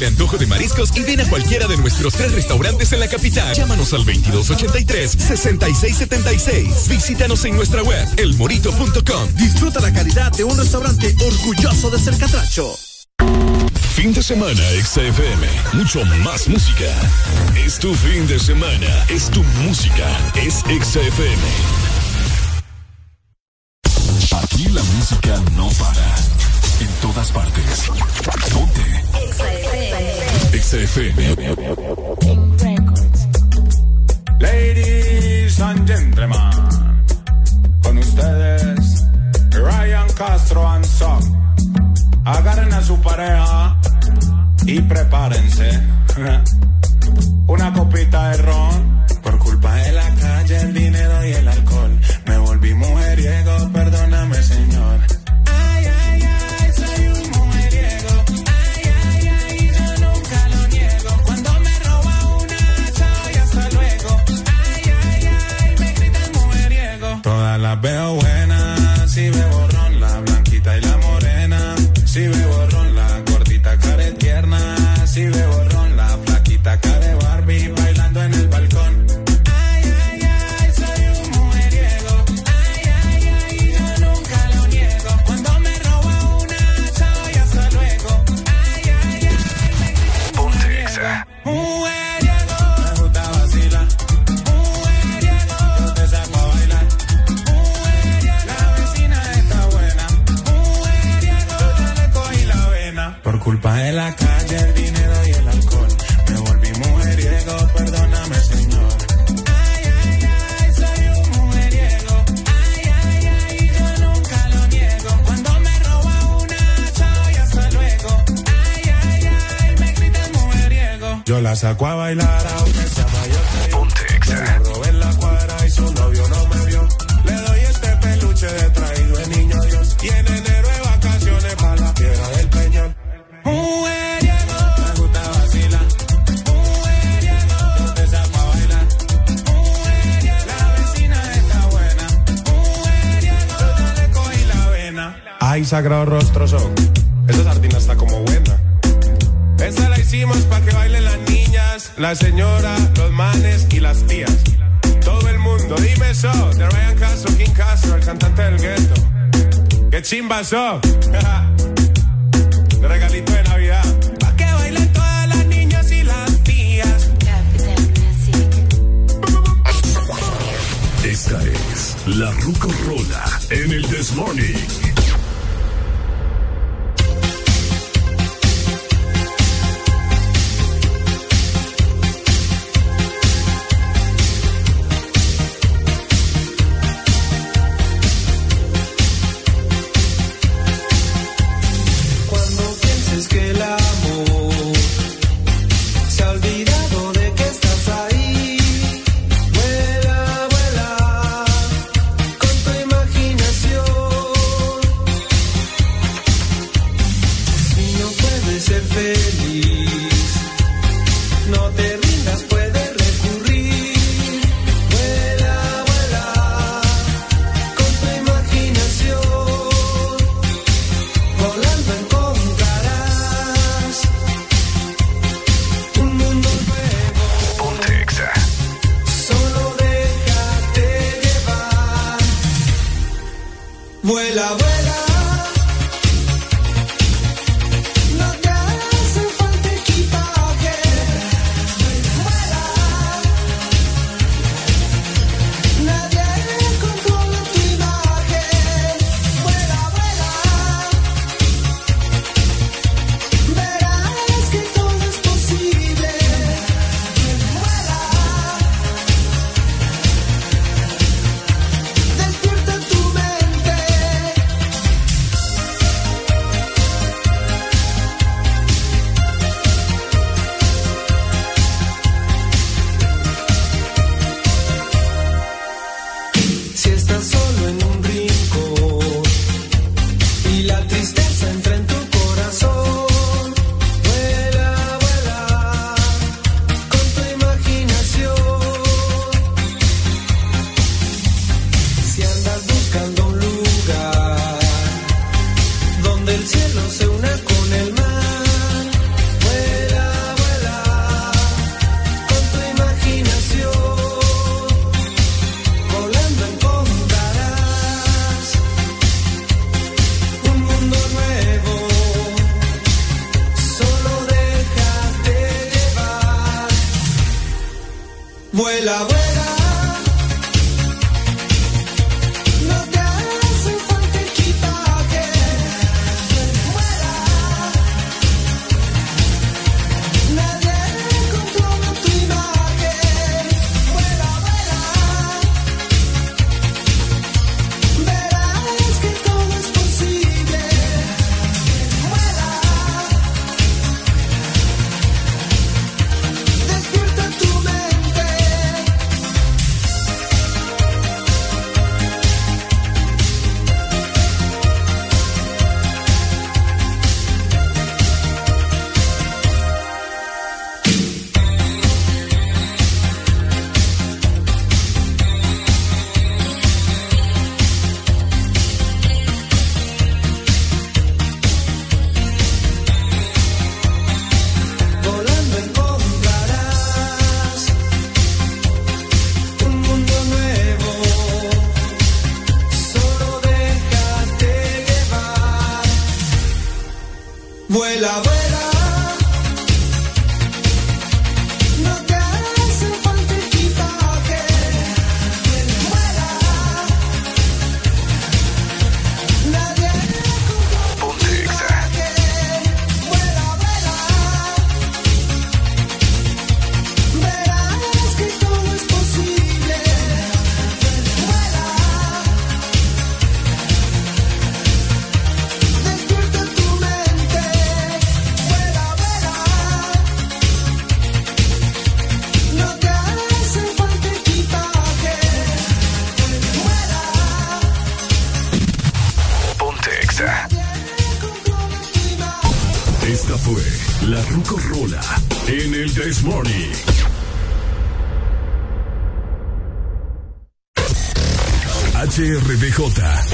El antojo de mariscos y ven a cualquiera de nuestros tres restaurantes en la capital. Llámanos al 2283-6676. Visítanos en nuestra web, elmorito.com. Disfruta la calidad de un restaurante orgulloso de ser catracho. Fin de semana XFM. Mucho más música. Es tu fin de semana. Es tu música. Es XFM. XFM.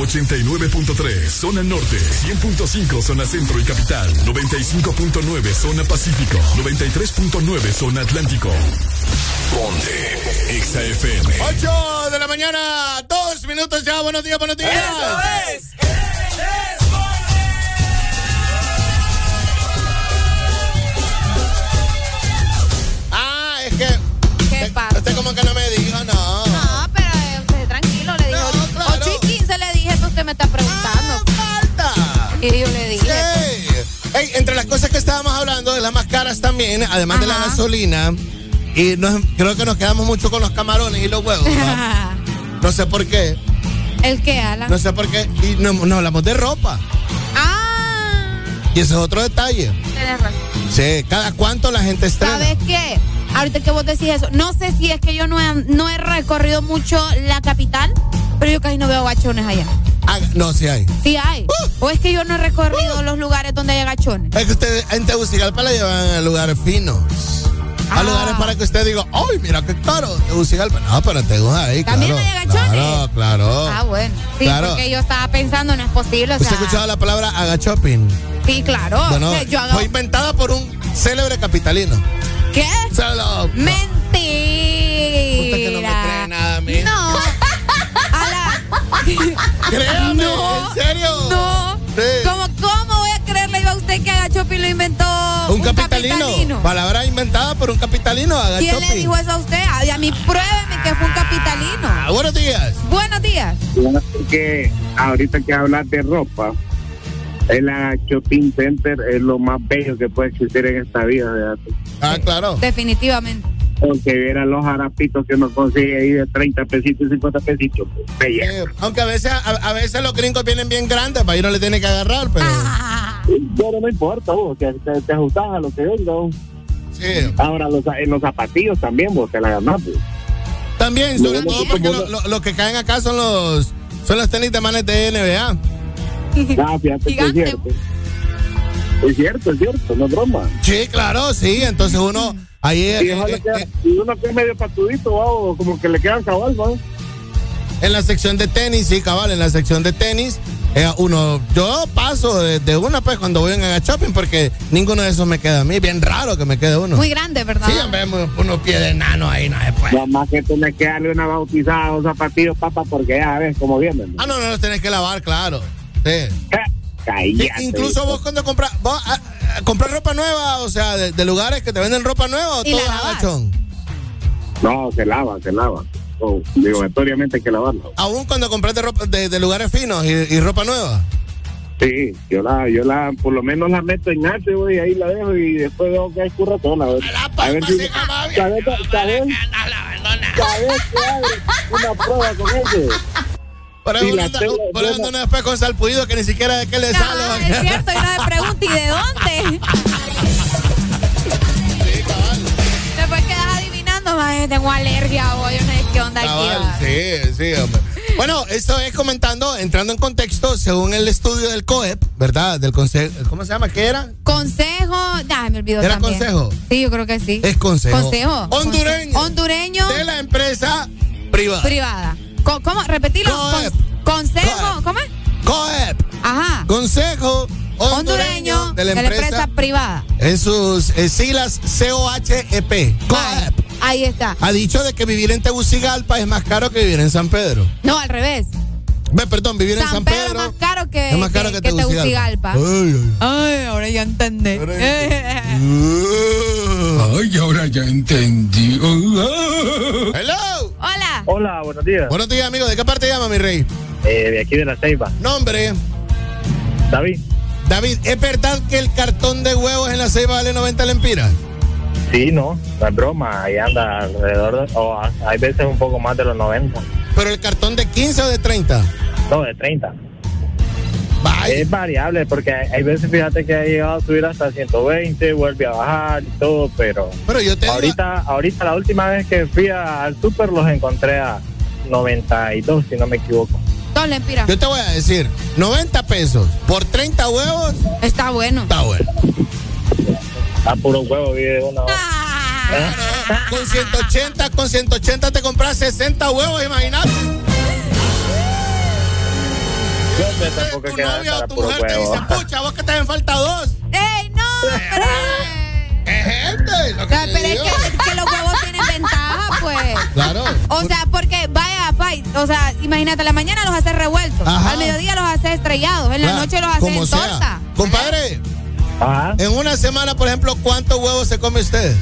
89.3 zona norte, 100.5 zona centro y capital, 95.9 zona pacífico, 93.9 zona atlántico. Ponte XAFM. 8 de la mañana, dos minutos ya. Buenos días, buenos días. Ah, caras también, además de la gasolina, y nos- creo que nos quedamos mucho con los camarones y los huevos. ¿no? (laughs) No sé por qué, ¿El qué, Alan? no sé por qué. Y no, no hablamos de ropa. Ah, Y ese es otro detalle. tienes razón. Sí, cada cuánto la gente estrena. ¿Sabes qué? Ahorita que vos decís eso, no sé si es que yo no he, no he recorrido mucho la capital, pero yo casi no veo gachones allá. Ah, no, sí hay. Sí hay. O es que yo no he recorrido los lugares donde hay gachones. Es que usted en Tegucigalpa la llevan a lugares finos. A Ah. lugares para que usted diga, ¡ay, mira qué caro! Tegucigalpa. No, pero Tegucigalpa ahí, ¿También claro. hay agachones? Claro, claro. Ah, bueno. Sí, Claro. porque yo estaba pensando, no es posible. O ¿Usted sea, ha escuchado la palabra agachoping? Sí, claro. Bueno, O sea, yo hago- fue inventada por un célebre capitalino. ¿Qué? Solo. Mentira. Puta que no me cree nada a mí. No. (laughs) (laughs) Créame, No. Capitalino. Palabra inventada por un capitalino, ¿Quién le dijo eso a usted? Ay, a mí pruébeme que fue un capitalino. Ah, buenos días. Buenos días. que ahorita que hablas de ropa, el shopping center es lo más bello que puede existir en esta vida. ¿verdad? Ah, claro. Definitivamente. Porque vieran los harapitos que uno consigue ahí de 30 pesitos y 50 pesitos. pues. Eh, aunque a veces, a, a veces los gringos vienen bien grandes, para ahí no le tiene que agarrar, pero. Ah. Pero no importa, vos, que te, te ajustas a lo que venga. vos. Sí. Ahora, los, en los zapatillos también, vos te la ganás. También, sobre todo porque lo, lo- lo que caen acá son los son los tenis de manes de NBA. Ah, fíjate es cierto. Es cierto, es cierto, no es broma. Sí, claro, sí. Entonces uno ahí Y, eh, eh, eh, y uno que es medio patudito, o como que le quedan cabal, ¿no? en la sección de tenis, sí, cabal, en la sección de tenis, eh, uno, yo paso de, de una pues cuando voy en shopping porque ninguno de esos me queda a mí. Bien raro que me quede uno. Muy grande, ¿verdad? Sí, mu- unos pies de enano ahí, no se puede. Nada más que tenés que darle una bautizada a los zapatillos, papá, porque ya ves cómo vienen. Ah, no, no los tenés que lavar, claro. Sí. Cállate. I- Incluso vos cuando compras, vos ah, ah, compras ropa nueva, o sea, de, de lugares que te venden ropa nueva o Y todo la lavas. agachón. No, se lava, se lava. Oh, obligatoriamente hay que lavarlo. Aún cuando compras de, ropa, de, de lugares finos y, y ropa nueva. Sí, yo la, yo la, por lo menos la meto en arte, güey, ahí la dejo y después veo que hay curratona. A ver, a ver si, ¿sabes, sabes, sabes, sabes que hay una prueba con ese? Por Sí, eso yo anda después con salpullido que ni siquiera de qué le sale. Ah, es cierto, y no me pregunta, ¿y de dónde? (laughs) Después quedas adivinando, mae, tengo alergia no sé qué onda aquí. Cabal, va. sí, sí, hombre. Bueno, esto es comentando, entrando en contexto, según el estudio del COEP, ¿verdad? Del consejo, ¿cómo se llama? ¿Qué era? Consejo, ya me olvidó ¿Era también. consejo? Sí, yo creo que sí. Es consejo. Consejo. Hondureño. Hondureño De la empresa privada. privada. ¿Cómo? Repetilo. Coep. Con- consejo, ¿cómo es? COEP. Ajá. Consejo hondureño, Hondureño de la empresa, privada. en sus eh, siglas COHEP. COEP. Ahí está. Ha dicho de que vivir en Tegucigalpa es más caro que vivir en San Pedro. No, al revés. Ve, perdón, vivir en San Pedro Pedro. es más caro que, es más caro que, Tegucigalpa. Ay, ay. Ay, ahora ya entendí. (laughs) Ay, ahora ya entendí. (laughs) Hello. Hola. Hola, buenos días. Buenos días, amigo. ¿De qué parte llama, mi rey? Eh, de aquí de la Ceiba. Nombre. David. David, ¿es verdad que el cartón de huevos en la ceiba vale 90 lempiras? Sí, no, no es broma, ahí anda alrededor, de, o hay veces un poco más de los 90. ¿Pero el cartón de 15 o de 30? No, de 30. Vaya. Es variable porque hay, hay veces, fíjate que ha llegado a subir hasta 120, vuelve a bajar y todo, pero, Pero yo te digo- ahorita, ahorita la última vez que fui a- al súper los encontré a 92, si no me equivoco. Dos lempiras. Yo te voy a decir, 90 pesos por 30 huevos Está bueno. está bueno. A puro huevo vive uno. Con 180, con 180 te compras 60 huevos, imagínate. Yo tampoco Tu novia o tu mujer te huevo. dice, pucha, vos que te hacen falta dos. ¡Ey, no! Pero, Es gente, lo que pero te es digo. que, que los huevos tienen ventaja, pues. Claro. O sea, porque vaya, o sea, imagínate, a la mañana los haces revueltos, Ajá. al mediodía los haces estrellados, en la Claro, noche los haces como en sea. torta. Compadre, Ajá. en una semana, por ejemplo, ¿cuántos huevos se come usted?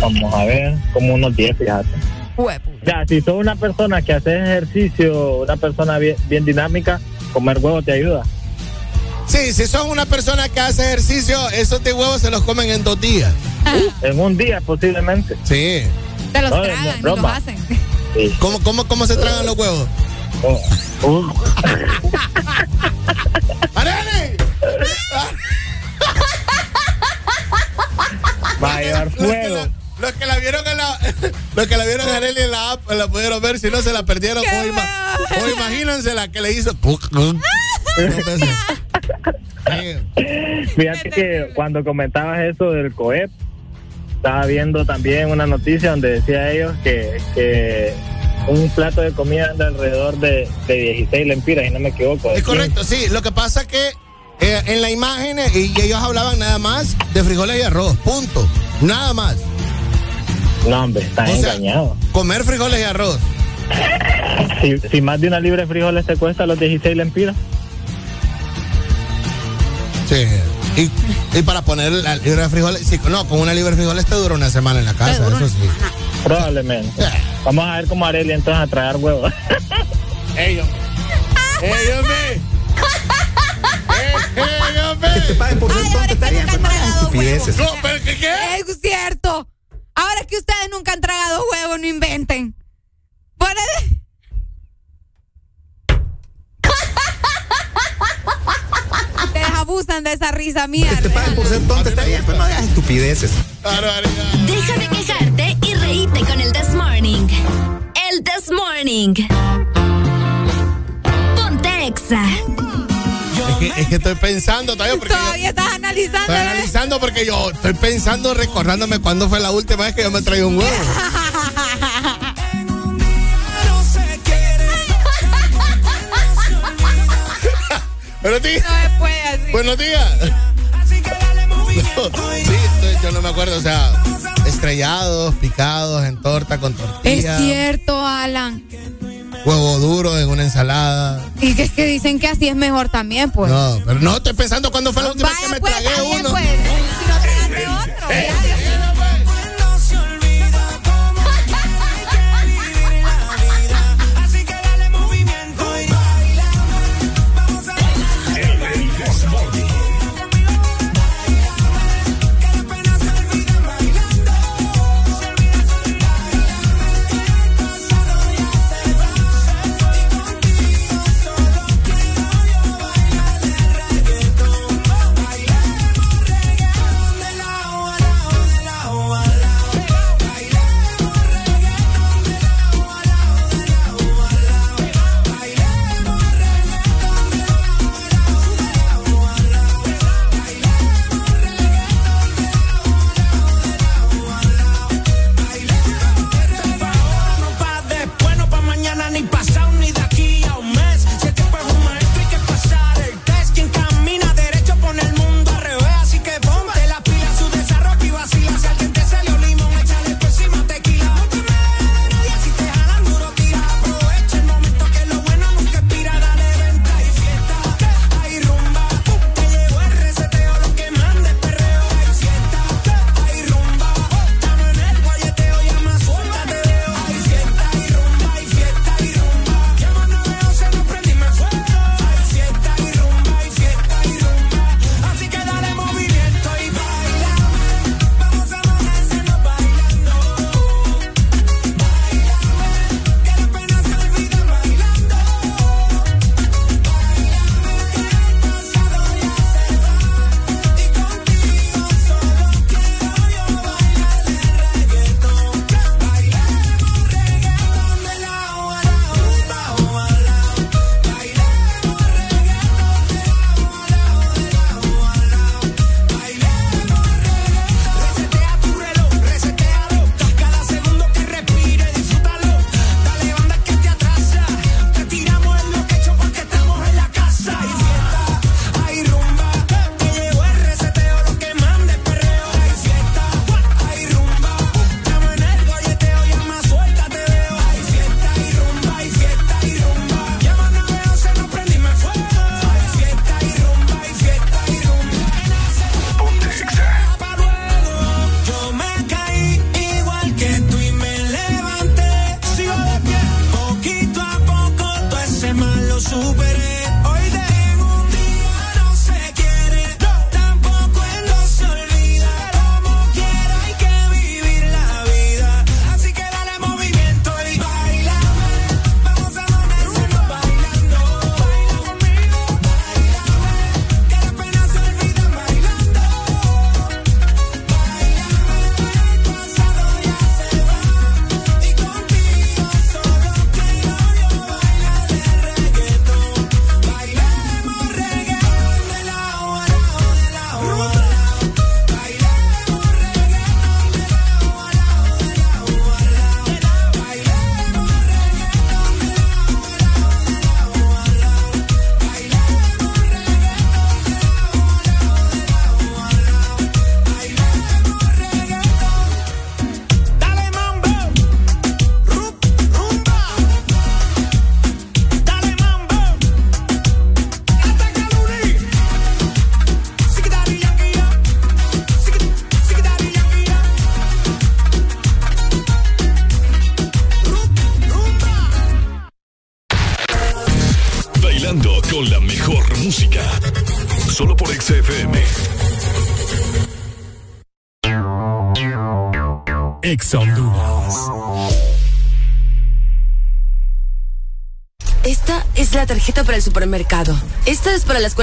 Vamos a ver, como unos 10, fíjate. Huevo. Ya, si sos una persona que hace ejercicio, una persona bien, bien dinámica, comer huevo te ayuda. Sí, si son una persona que hace ejercicio, esos de huevos se los comen en dos días. En un día, posiblemente. Sí. Te los No, tragan no, los hacen. Sí. ¿Cómo, cómo, cómo se tragan los huevos? (laughs) Uh, ¡Arene! Va a llevar Los que fuego. la- Los que la vieron en la, (laughs) los que la vieron a Arely en la app la pudieron ver, si no se la perdieron. O, ima- o imagínense la que le hizo. (laughs) Fíjate que cuando comentabas eso del COEP, estaba viendo también una noticia donde decía ellos que, que un plato de comida anda alrededor de, de 16 lempiras, y no me equivoco. Es correcto, sí. Lo que pasa que eh, en la imagen eh, y ellos hablaban nada más de frijoles y arroz. Punto. Nada más. 15. No, hombre, están O sea, engañados. Comer frijoles y arroz. (laughs) Si, si más de una libra de frijoles te cuesta los 16 lempiras, Sí. Y, y para poner la libra de frijoles, sí, no, con una libra de frijoles te dura una semana en la casa, eso sí. probablemente. (laughs) Vamos a ver cómo Arely entonces a traer huevos. Ellos. Ellos me. Ellos me. Que te paguen por ser tonto está bien, pero no hagas estupideces. No, pero ¿qué qué? Es cierto. Ahora es que ustedes nunca han tragado huevo, no inventen. Por el- (laughs) Ustedes abusan de esa risa mía. Que te paguen por ser tonto está bien, pero no hagas estupideces. Deja de quejarte y reíte con el This Morning. El This Morning. Ponte Exa. Es que, es que estoy pensando todavía porque yo- Todavía estás analizando. estoy ¿verdad? analizando porque yo estoy pensando, recordándome cuándo fue la última vez que yo me traí un huevo. (laughs) Buenos días. No se puede así. Buenos días. (laughs) No, sí, estoy- yo no me acuerdo, o sea, estrellados, picados en torta con Es tortilla, cierto, Alan. huevo duro en una ensalada. Y que es que dicen que así es mejor también, pues. No, pero no estoy pensando cuándo fue la última vez que me pues, tragué bien, uno. pues. Si no tragaste otro. (laughs)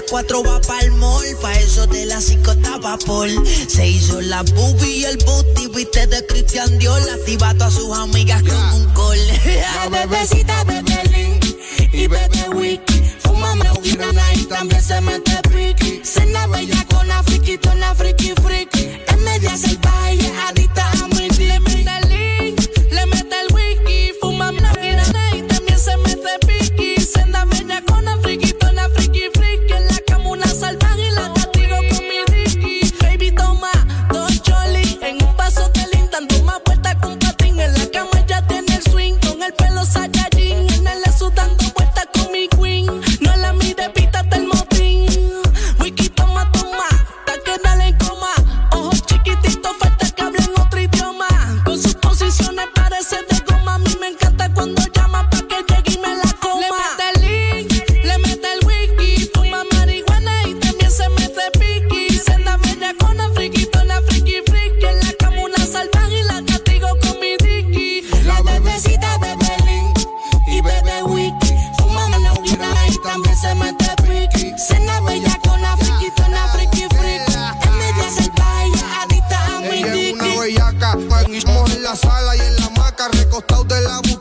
las 4 va pa'l mall, pa' eso de las 5 estaba por. Se hizo la boobie y el booty, viste de Cristian Dior, activa a sus amigas yeah. con un call. (laughs) La bebecita bebe link y bebe wiki, fúmame un y también se mete piqui. Cena bella con la friki, con friki friki, es media salvaje y es adicta la sala y en la maca, recostado de la butaca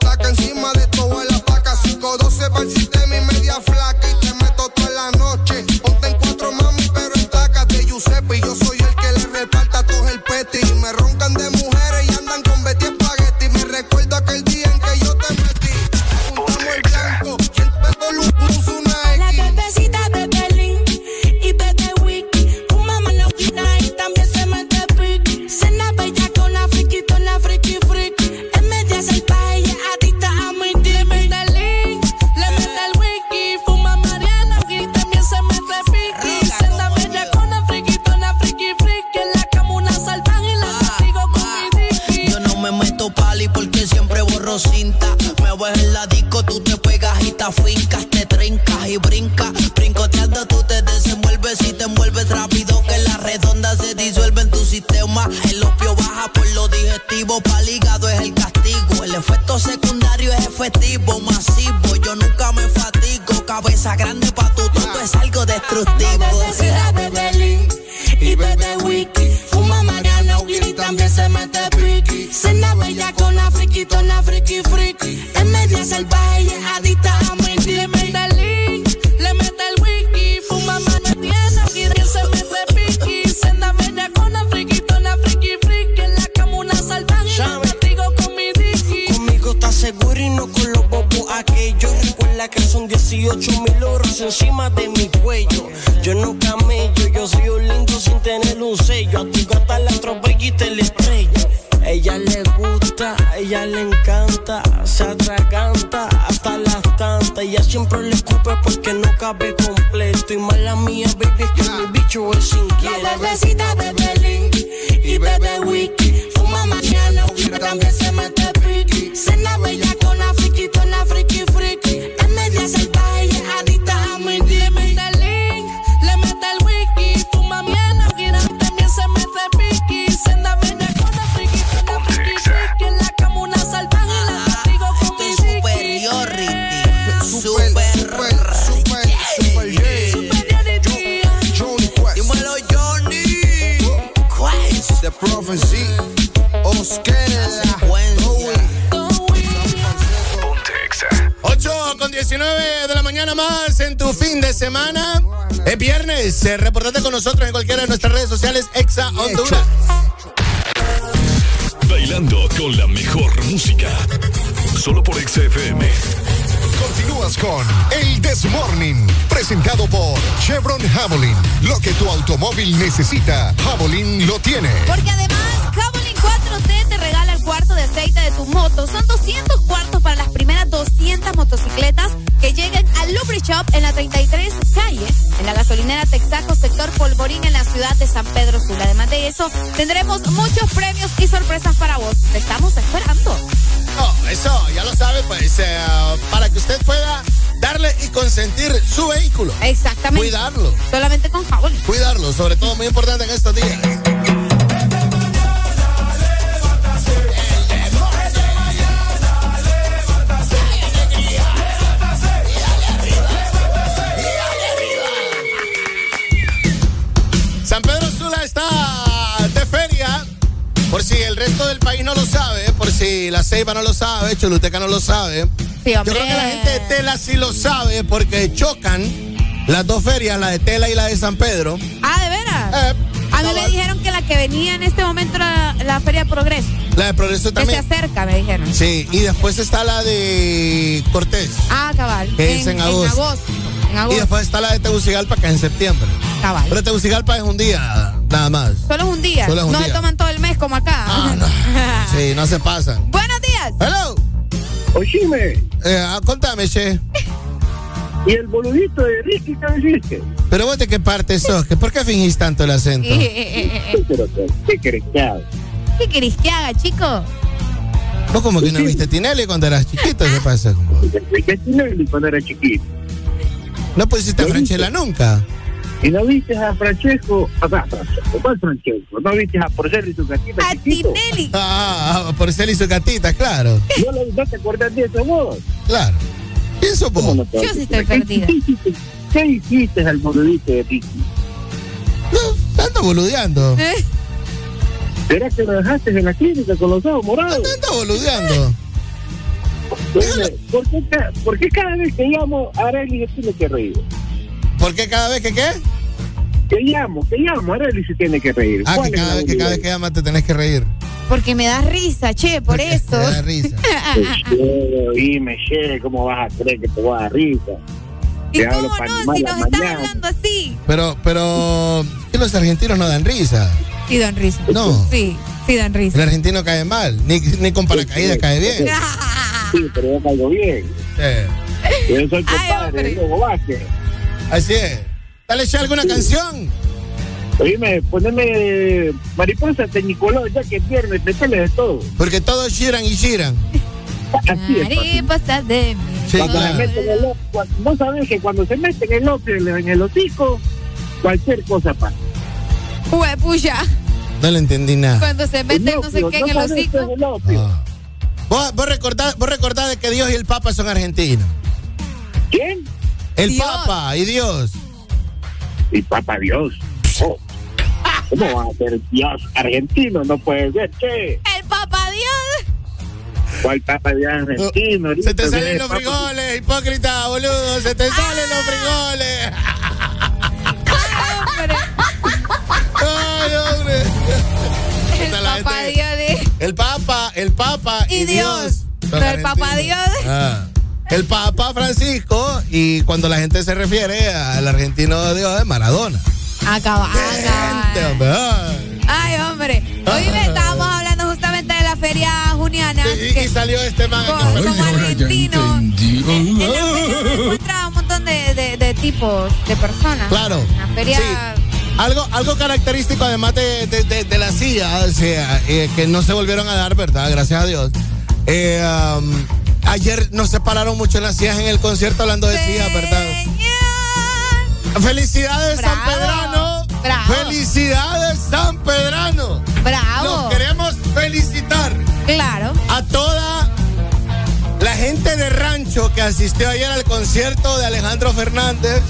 automóvil necesita, Cuidarlo. Solamente con Javelin. Cuidarlo, sobre todo muy importante en estos días. San Pedro Sula está de feria. Por si el resto del país no lo sabe, por si la Ceiba no lo sabe, Choluteca no lo sabe. Sí, Yo creo que la gente de Tela sí lo sabe porque chocan las dos ferias, la de Tela y la de San Pedro. Ah, ¿de veras? Eh, A mí me dijeron que la que venía en este momento era la Feria Progreso. La de Progreso Que se también. acerca, me dijeron. Sí, y después está la de Cortés. Ah, cabal. Que es en agosto. En agosto. En Y después está la de Tegucigalpa que es en septiembre. Cabal. Pero Tegucigalpa es un día, nada más. Solo es un día. Solo es un no se toman todo el mes como acá. (laughs) Sí, no se pasan. Buenos días. Hello. Oíme, Eh, ah, contame, che. ¿Y el boludito de Ricky qué dijiste? Pero vos de qué parte sos, ¿Que ¿por qué fingís tanto el acento? Pero, ¿qué querés que haga? ¿Qué querés que haga, chico? Vos como que no viste Tinelli cuando eras chiquito, ¿qué pasa? con vos? ¿Qué Tinelli cuando era chiquito? No pusiste a Franchella nunca. ¿Y no viste a Francesco? O sea, Francesco, ¿cuál Francesco? ¿No viste a Porcel y su gatita A chiquito? Tinelli. Ah, ah, por ser y su gatita, claro. ¿No, lo- no te acordás de eso vos? Claro. No Yo sí estoy ¿Qué perdida. hiciste? ¿Qué hiciste al boludito de Ricky? No, ando boludeando. (laughs) ¿Eh? ¿Será que lo dejaste en la clínica con los ojos morados? Ando boludeando. Oye, ¿Por qué, ca- por qué cada vez que llamo a Arely se tiene que reír? ¿Por qué cada vez que qué? Que llamo, que llamo, Arely se tiene que reír. Ah, ¿Cuál que cada vez que cada vez que llamas te tenés que reír. Porque me da risa, che, por (laughs) eso. Te da risa. (laughs) Che, Oíme, che, ¿cómo vas a creer que te voy a dar risa? ¿Y Te hablo cómo no? Si nos estás mañana. hablando así. Pero, pero, ¿qué los argentinos no dan risa? Sí, dan risa. No. Sí, sí, dan El risa. argentino cae mal, ni, ni con paracaídas cae bien. Sí, pero yo caigo bien. Eh, Yo soy Ay, compadre hombre. de Diego Vázquez. así es. Dale ya alguna canción. Oíme, poneme mariposa de Nicolás, ya que es viernes, metele de todo. Porque todos giran y giran. Así es. Mariposas de mi Sí, Cuando claro. se meten el, cuando- vos sabés que cuando se meten el opio en el, en el hocico, cualquier cosa pasa. Huepuya. No le entendí nada. Cuando se mete no sé qué en el hocico. el. Ah. Vos, vos, recordás, vos recordás de que Dios y el Papa son argentinos. ¿Quién? El Dios. Papa y Dios. Y papá Dios. Oh. ¿Cómo va a ser Dios argentino? No puede ser, che. El papá Dios. ¿Cuál papa Dios argentino? Se te salen los papa- frijoles, hipócrita, boludo. Se te salen los frijoles. Hombre, (laughs) Ay, hombre. el gente- Dios de... El Papa, el Papa y, Y Dios. Pero el Papa. Dios. Ah. El Papa Francisco y cuando la gente se refiere al argentino de Dios es Maradona. Acaba, ay. Hombre. Hoy estábamos hablando justamente de la feria juniana. Y, que y salió este man como, Ay, como argentino. En la feria se encuentra un montón de, de- de tipos de personas. Claro. Una feria. Sí. Algo, algo característico además de, de- de- de la CIA, o sea, eh, que no se volvieron a dar, ¿verdad? Gracias a Dios. Eh, um, ayer nos separaron mucho en las CIA en el concierto hablando de CIA, ¿verdad? Felicidades San. Pedrano. Bravo. Felicidades San Pedrano. Bravo. Nos queremos felicitar Claro. a toda la gente de rancho que asistió ayer al concierto de Alejandro Fernández.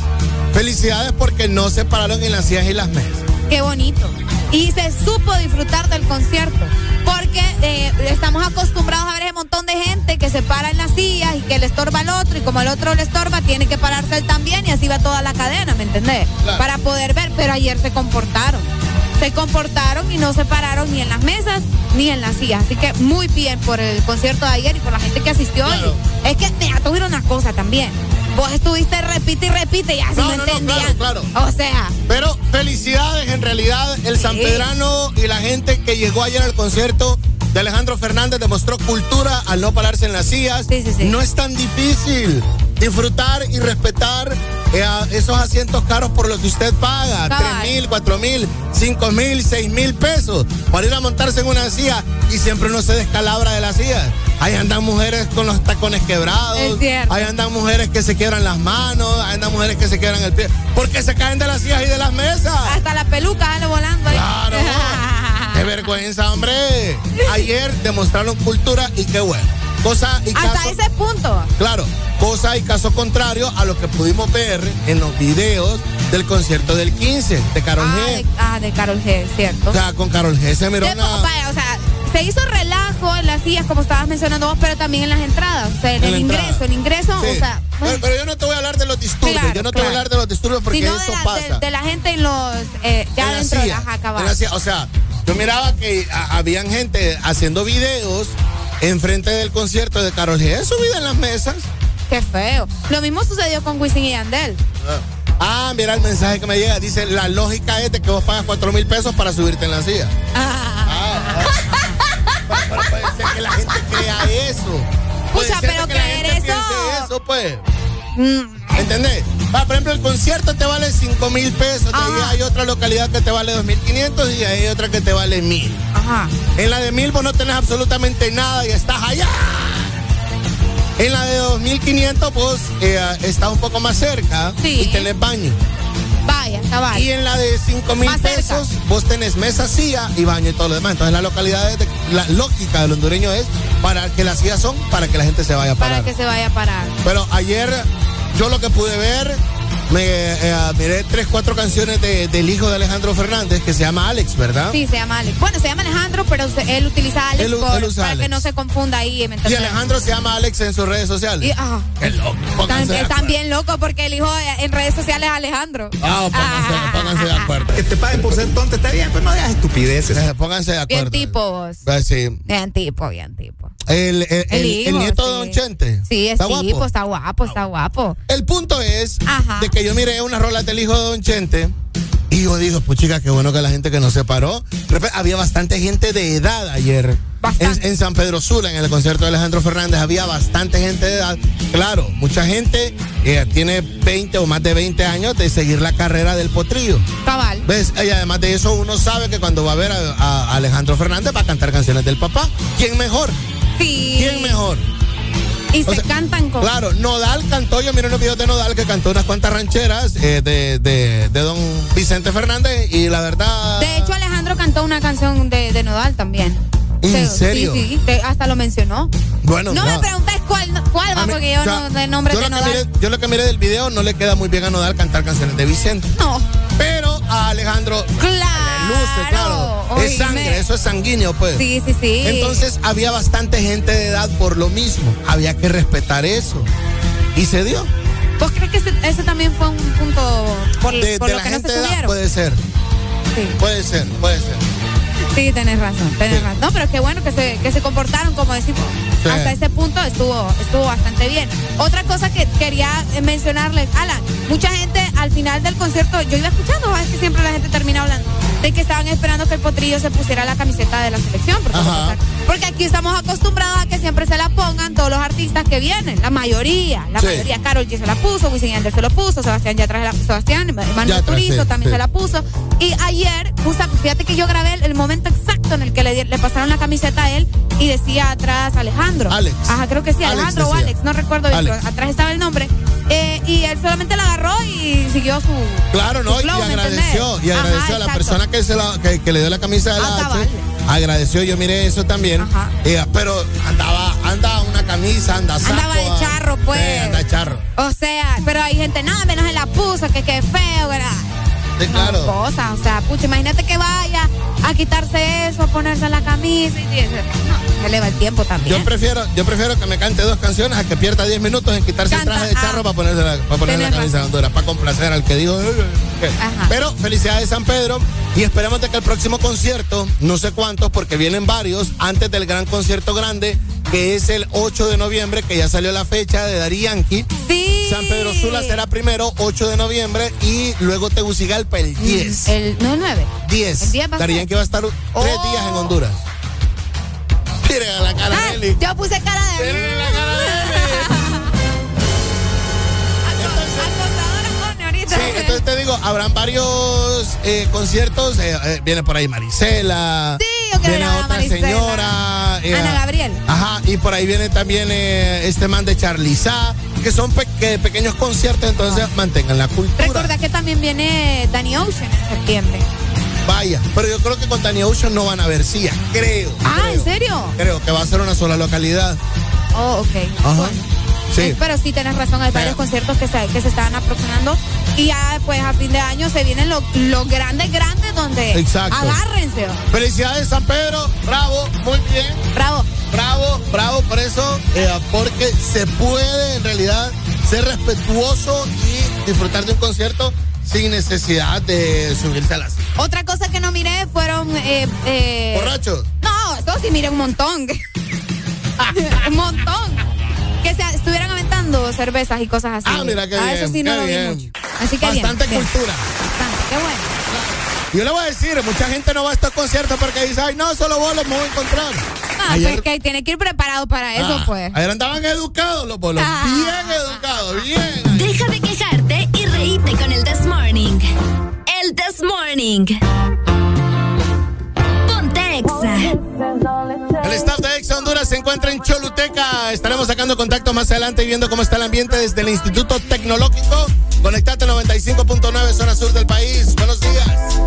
Felicidades porque no se pararon en las sillas y las mesas. Qué bonito. Y se supo disfrutar del concierto. Porque eh, estamos acostumbrados a ver ese montón de gente que se para en las sillas y que le estorba al otro. Y como el otro le estorba, tiene que pararse él también. Y así va toda la cadena, ¿me entendés? Para poder ver. Pero ayer se comportaron. Se comportaron y no se pararon ni en las mesas ni en las sillas. Así que muy bien por el concierto de ayer y por la gente que asistió. Y es que, mira, te una cosa también. Vos estuviste repite y repite y así no, no, entendían. claro, O sea. Pero felicidades, en realidad, el San Pedrano y la gente que llegó ayer al concierto de Alejandro Fernández demostró cultura al no pararse en las sillas. No es tan difícil disfrutar y respetar eh, esos asientos caros por los que usted paga. Tres mil, cuatro mil, cinco mil, seis mil pesos para ir a montarse en una silla y siempre uno se descalabra de la silla. Ahí andan mujeres con los tacones quebrados. Ahí andan mujeres que se quiebran las manos. Ahí andan mujeres que se quiebran el pie. Porque se caen de las sillas y de las mesas. Hasta la peluca anda volando. Claro. (laughs) qué vergüenza, hombre. (laughs) Ayer demostraron cultura y qué bueno. Cosa y Hasta ese punto. Claro, cosa y caso contrario a lo que pudimos ver en los videos del concierto del 15 de Carol ah, G. De, ah, de Carol G, cierto. O sea, con Carol G se miró una... o sea, se hizo relajo en las sillas, como estabas mencionando vos, pero también en las entradas. O sea, en, el ingreso, el ingreso, o sea. Pero, yo no te voy a hablar de los disturbios, yo no te voy a hablar de los disturbios porque eso de la, pasa. De, la gente en los. Eh, ya dentro de las acabadas. O sea, yo miraba que habían gente haciendo videos enfrente del concierto de Carol G. Subida en las mesas. Qué feo. Lo mismo sucedió con Wisin y Yandel. Ah. mira el mensaje que me llega. Dice, la lógica es de que vos pagas cuatro mil pesos para subirte en la silla. Ah. ah puede ser que la gente crea eso. Escucha, pero creer eso... eso, pues. Mm. ¿Entendés? por ejemplo, el concierto te vale 5 mil pesos. Y hay otra localidad que te vale 2.500 y hay otra que te vale mil. Ajá. En la de mil vos no tenés absolutamente nada y estás allá. En la de 2.500 vos eh, estás un poco más cerca y tenés baño. Y en la de 5 mil pesos vos tenés mesa, silla y baño y todo lo demás. Entonces la localidad, de, la lógica del hondureño es para que las sillas son para que la gente se vaya a parar. Para que se vaya a parar. Pero ayer yo lo que pude ver, me eh, miré tres, cuatro canciones del hijo de Alejandro Fernández que se llama Alex, ¿verdad? Sí, se llama Alex. Bueno, se llama Alejandro, pero él utiliza Alex para que no se confunda ahí. Y Alejandro se llama Alex en sus redes sociales. Ah. Qué loco. Están, bien locos porque el hijo en redes sociales es Alejandro. Ah, pónganse, pónganse, de acuerdo. Que te paguen por ser tonto, está bien, pero no digas estupideces. Pónganse de acuerdo. Bien tipo vos. Pues sí. Bien tipo, bien tipo. El, el, nieto de Don Chente. Sí, es ¿Está tipo, está guapo, está guapo. El punto es de que yo miré unas rolas del hijo de Don Chente. Y yo digo, pues chica, qué bueno que la gente que no se paró. Había bastante gente de edad ayer. En, San Pedro Sula, en el concierto de Alejandro Fernández, había bastante gente de edad. Claro, mucha gente eh, tiene 20 o más de 20 años de seguir la carrera del potrillo. Cabal. ¿Ves? Y además de eso, uno sabe que cuando va a ver a Alejandro Fernández va a cantar canciones del papá. ¿Quién mejor? ¿Quién mejor? Y se cantan con. Claro, Nodal cantó, yo miré los videos de Nodal que cantó unas cuantas rancheras eh, de, de, de, don Vicente Fernández y la verdad. De hecho, Alejandro cantó una canción de, de Nodal también. ¿En serio? Sí, sí, hasta lo mencionó. Bueno, no, me preguntes cuál, cuál va, porque yo no, de nombre yo de Nodal. yo lo que miré del video no le queda muy bien a Nodal cantar canciones de Vicente. No. Pero a Alejandro. Claro. luce, claro. Es sangre, eso es sanguíneo, pues. Sí, sí, sí. Entonces había bastante gente de edad por lo mismo. Había que respetar eso. Y se dio. ¿Vos crees que ese, también fue un punto por, de, por de lo la que gente no se edad? Puede ser. Sí. Puede ser, puede ser. Sí, tenés razón, tenés razón. No, pero qué bueno que se, que se comportaron, como decimos. Hasta ese punto estuvo, estuvo bastante bien. Otra cosa que quería mencionarles, Alan, mucha gente al final del concierto, yo iba escuchando, es que siempre la gente termina hablando, de que estaban esperando que el potrillo se pusiera la camiseta de la selección. Porque, aquí estamos acostumbrados a que siempre se la pongan todos los artistas que vienen, la mayoría, la mayoría. Carol G se la puso, Wisin Yandel se lo puso, Sebastián ya traje la Sebastián, Manuel Turizo también se la puso. Y ayer, fíjate que yo grabé el momento exacto en el que le, le pasaron la camiseta a él y decía atrás Alejandro. Alex. Ajá, creo que sí, Alejandro o Alex, no recuerdo bien, atrás estaba el nombre. Eh, y él solamente la agarró y siguió su. Claro, no, y agradeció. Y agradeció a la persona que, se la, que, le dio la camisa de la ah, Agradeció, yo miré eso también. Ajá. Eh, pero andaba, andaba una camisa, anda saco. Andaba de charro, pues. anda de charro. O sea, pero hay gente, nada menos se la puso, que qué feo, ¿verdad? Sí, claro. Cosa, o sea, mucho. Imagínate que vaya a quitarse eso, a ponerse la camisa y no, se le va el tiempo también. Yo prefiero, yo prefiero que me cante dos canciones a que pierda 10 minutos en quitarse el traje de charro para ponerse la, para ponerse la camisa de Honduras, para complacer al que digo. Pero felicidades San Pedro y esperemos de que el próximo concierto, no sé cuántos, porque vienen varios, antes del gran concierto grande, que es el 8 de noviembre, que ya salió la fecha de Dari Yankee. Sí. San Pedro Sula será primero, 8 de noviembre, y luego Tegucigalpa el 10. El, no, el 9. 10. El 10 va a Dari ser. Yankee va a estar tres Oh. días en Honduras. Miren a la cara de Eli. Yo puse cara de. Miren la cara de ahorita. Sí, entonces te digo, habrán varios eh, conciertos. eh, eh, viene por ahí Marisela. Sí, quiero Viene otra señora. eh, Ana Gabriel. Ajá, y por ahí viene también eh, este man de Charliza, que son pe- que pequeños conciertos, entonces mantengan la cultura. Recuerda que también viene Danny Ocean en septiembre. Vaya, pero yo creo que con Danny Ocean no van a ver sí, creo. Ah, ¿en serio? Creo que va a ser una sola localidad. Oh, ok. Ajá. Sí. Eh, Pero sí tienes razón, hay varios conciertos que se, que se están aproximando y ya pues a fin de año se vienen los los grandes, grandes donde Exacto. agárrense. Felicidades San Pedro, bravo, muy bien. Bravo. Bravo, bravo por eso, eh, porque se puede en realidad ser respetuoso y disfrutar de un concierto sin necesidad de subirse a la silla. Otra cosa que no miré fueron... Eh, eh, ¿Borrachos? No, eso sí miré un montón. (laughs) un montón. Que se estuvieran aventando cervezas y cosas así. Ah, mira qué Ah, bien, Eso sí no lo vi mucho. Así que Bastante bien. cultura. Bastante, qué bueno. Yo le voy a decir, mucha gente no va a estos conciertos porque dice, ay, no, solo bolos me voy a encontrar. Ah, Ayer- pues que tiene que ir preparado para eso, Ah, pues. Ayer andaban educados los bolos, Ah. bien educados, bien. Deja de quejarte y reíte con el This Morning. El This Morning. Ponte Exa. El staff de Ex Honduras se encuentra en Choluteca. Estaremos sacando contacto más adelante y viendo cómo está el ambiente desde el Instituto Tecnológico. Conectate 95.9 zona sur del país. Buenos días.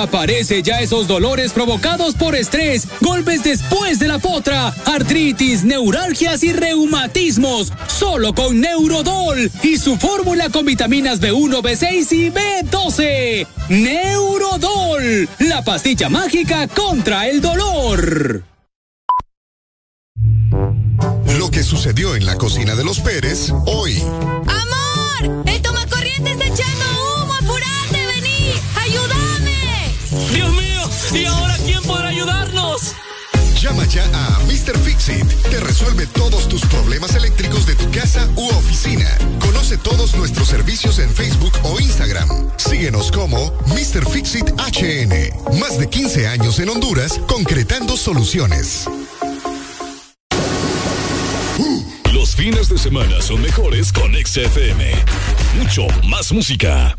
Desaparece ya esos dolores provocados por estrés, golpes después de la potra, artritis, neuralgias y reumatismos. Solo con Neurodol y su fórmula con vitaminas B1, B6 y B12. Neurodol, la pastilla mágica contra el dolor. Lo que sucedió en la cocina de los Pérez hoy. ¡Amor! Resuelve todos tus problemas eléctricos de tu casa u oficina. Conoce todos nuestros servicios en Facebook o Instagram. Síguenos como Mr. Fixit HN. Más de 15 años en Honduras concretando soluciones. Uh, los fines de semana son mejores con XFM. Mucho más música.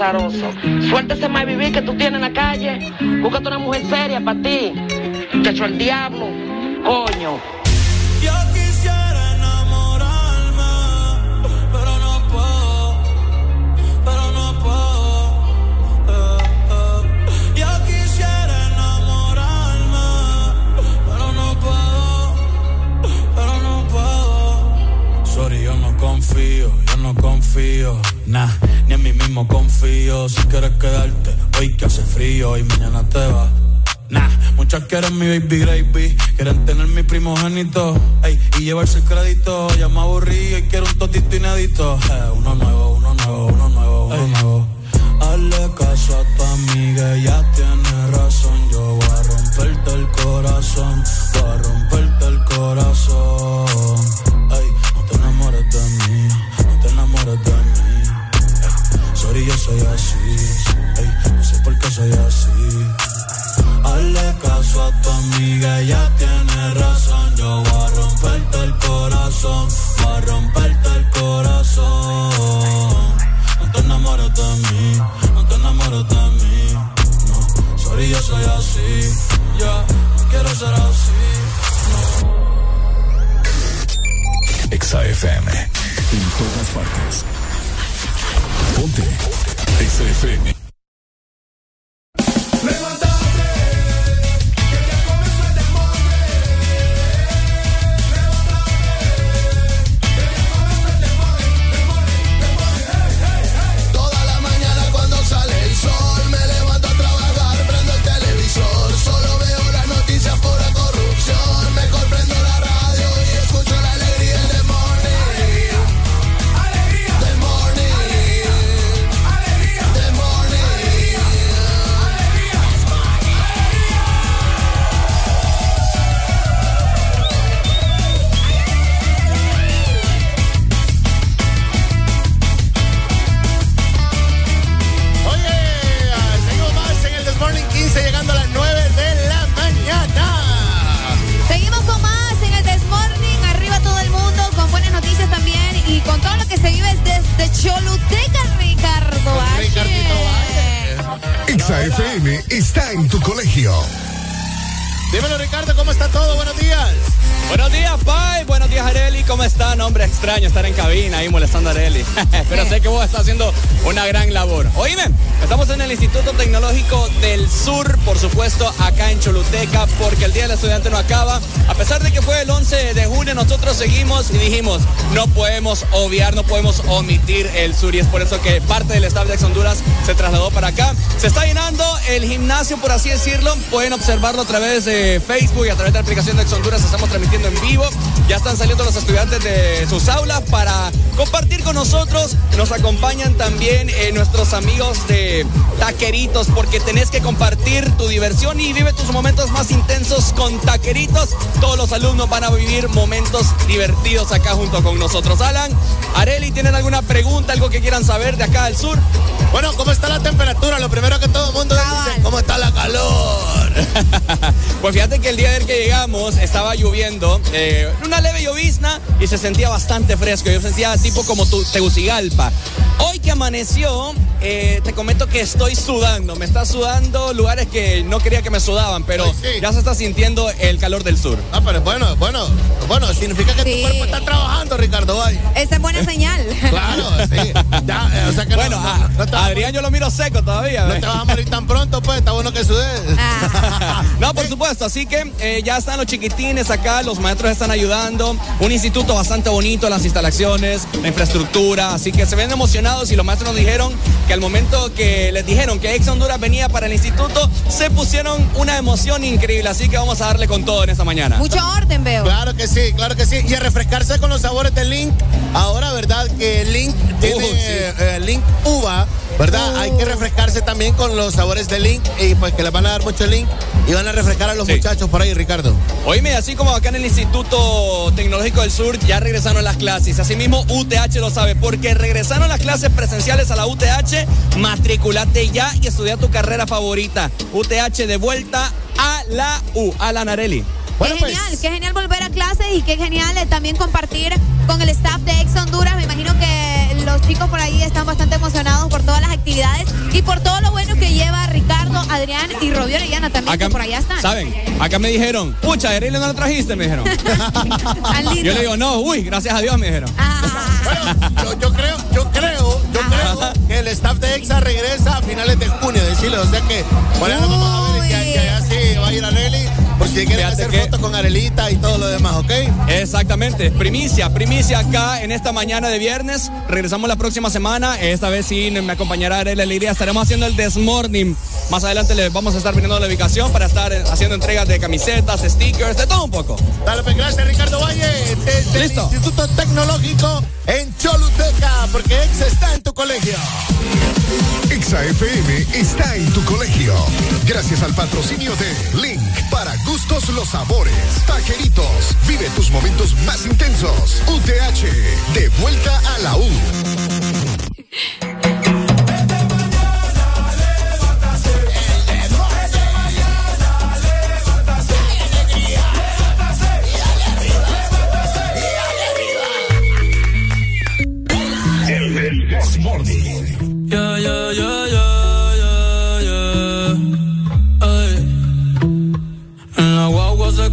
azaroso eres mi baby gravy. Quieren tener mi primogénito, ey, y llevarse el crédito. Ya me aburrí y quiero un totito inédito. Eh, uno nuevo obviar, no podemos omitir el Sur. Y es por eso que parte del staff de Ex Honduras se trasladó para acá. Se está llenando el gimnasio, por así decirlo. Pueden observarlo a través de Facebook y a través de la aplicación de Ex Honduras. Estamos transmitiendo en vivo. Ya están saliendo los estudiantes de sus aulas para compartir con nosotros. Nos acompañan también eh, nuestros amigos de Taqueritos, porque tenés que compartir tu diversión y vive tus momentos más intensos con Taqueritos. Todos los alumnos van a vivir momentos divertidos acá junto con nosotros. Alan, Areli, ¿tienen alguna pregunta, algo que quieran saber de acá del sur? Bueno, ¿cómo está la temperatura? Lo primero que todo el mundo dice, ¿cómo está la calor? (laughs) Pues fíjate que el día del que llegamos estaba lloviendo, eh, una leve llovizna y se sentía bastante fresco. Yo sentía tipo como tu, Tegucigalpa. Hoy que amaneció, eh, te comento que estoy sudando. Me está sudando lugares que no quería que me sudaban, pero ya se está sintiendo el calor del sur. Ah, pero bueno, bueno, bueno, significa que tu cuerpo está trabajando, Ricardo. Esa es buena señal. (laughs) Claro, sí. Ya, eh, o sea que bueno, no, a- no- a Adrián yo lo miro seco todavía. No ¿ves? te vas a morir tan pronto, pues, está bueno que sudes. (laughs) No, por supuesto. Así que eh, ya están los chiquitines acá, los maestros están ayudando. Un instituto bastante bonito, las instalaciones, la infraestructura. Así que se ven emocionados y los maestros nos dijeron que al momento que les dijeron que Ex Honduras venía para el instituto, se pusieron una emoción increíble. Así que vamos a darle con todo en esta mañana. Mucho orden veo. Claro que sí, claro que sí. Y a refrescarse con los sabores del Link. Ahora, ¿verdad? Que Link tiene Uh, sí. eh, Link uva, ¿verdad? Hay que refrescarse también con los sabores del Link. Y pues que les van a dar mucho Link. Y van a refrescar a los muchachos por ahí, Ricardo. Oíme, así como acá en el Instituto Tecnológico del Sur ya regresaron las clases. Asimismo, UTH lo sabe, porque regresaron las clases presenciales a la UTH. Matriculate ya y estudia tu carrera favorita. UTH de vuelta a la U, a la Narelli. Qué genial, qué genial volver a clases y qué genial eh, también compartir con el staff de Ex Honduras. Me imagino que los chicos por ahí están bastante emocionados por todas las actividades y por todo lo bueno que lleva Ricardo, Adrián y Robio Orellana también, que por allá están. ¿Saben? Acá me dijeron, pucha, Arely no lo trajiste, me dijeron. (laughs) Yo le digo, no, uy, gracias a Dios, me dijeron. Yo, yo creo, yo creo, yo creo que el staff de EXA regresa a finales de junio, decirle. O sea que, nos vamos a ver que, que allá sí va a ir Areli, por si quieren Fíjate hacer que- fotos con Arelita y todo lo demás, ¿ok? Exactamente, primicia, primicia acá en esta mañana de viernes. Regresamos la próxima semana. Esta vez sí me acompañará Arely Alegría. Estaremos haciendo el Desmorning. Más adelante les vamos a estar viniendo la ubicación para estar haciendo entregas de camisetas, stickers, de todo un poco. Dale, pues gracias Ricardo Valle, desde Listo. el Instituto Tecnológico en Choluteca, porque EXA está en tu colegio. Exa FM está en tu colegio. Gracias al patrocinio de Link. Para gustos los sabores. Taqueritos. Vive tus momentos más intensos. UTH. De vuelta a la U. El Desmorning. Yeah, yeah, yeah, yeah,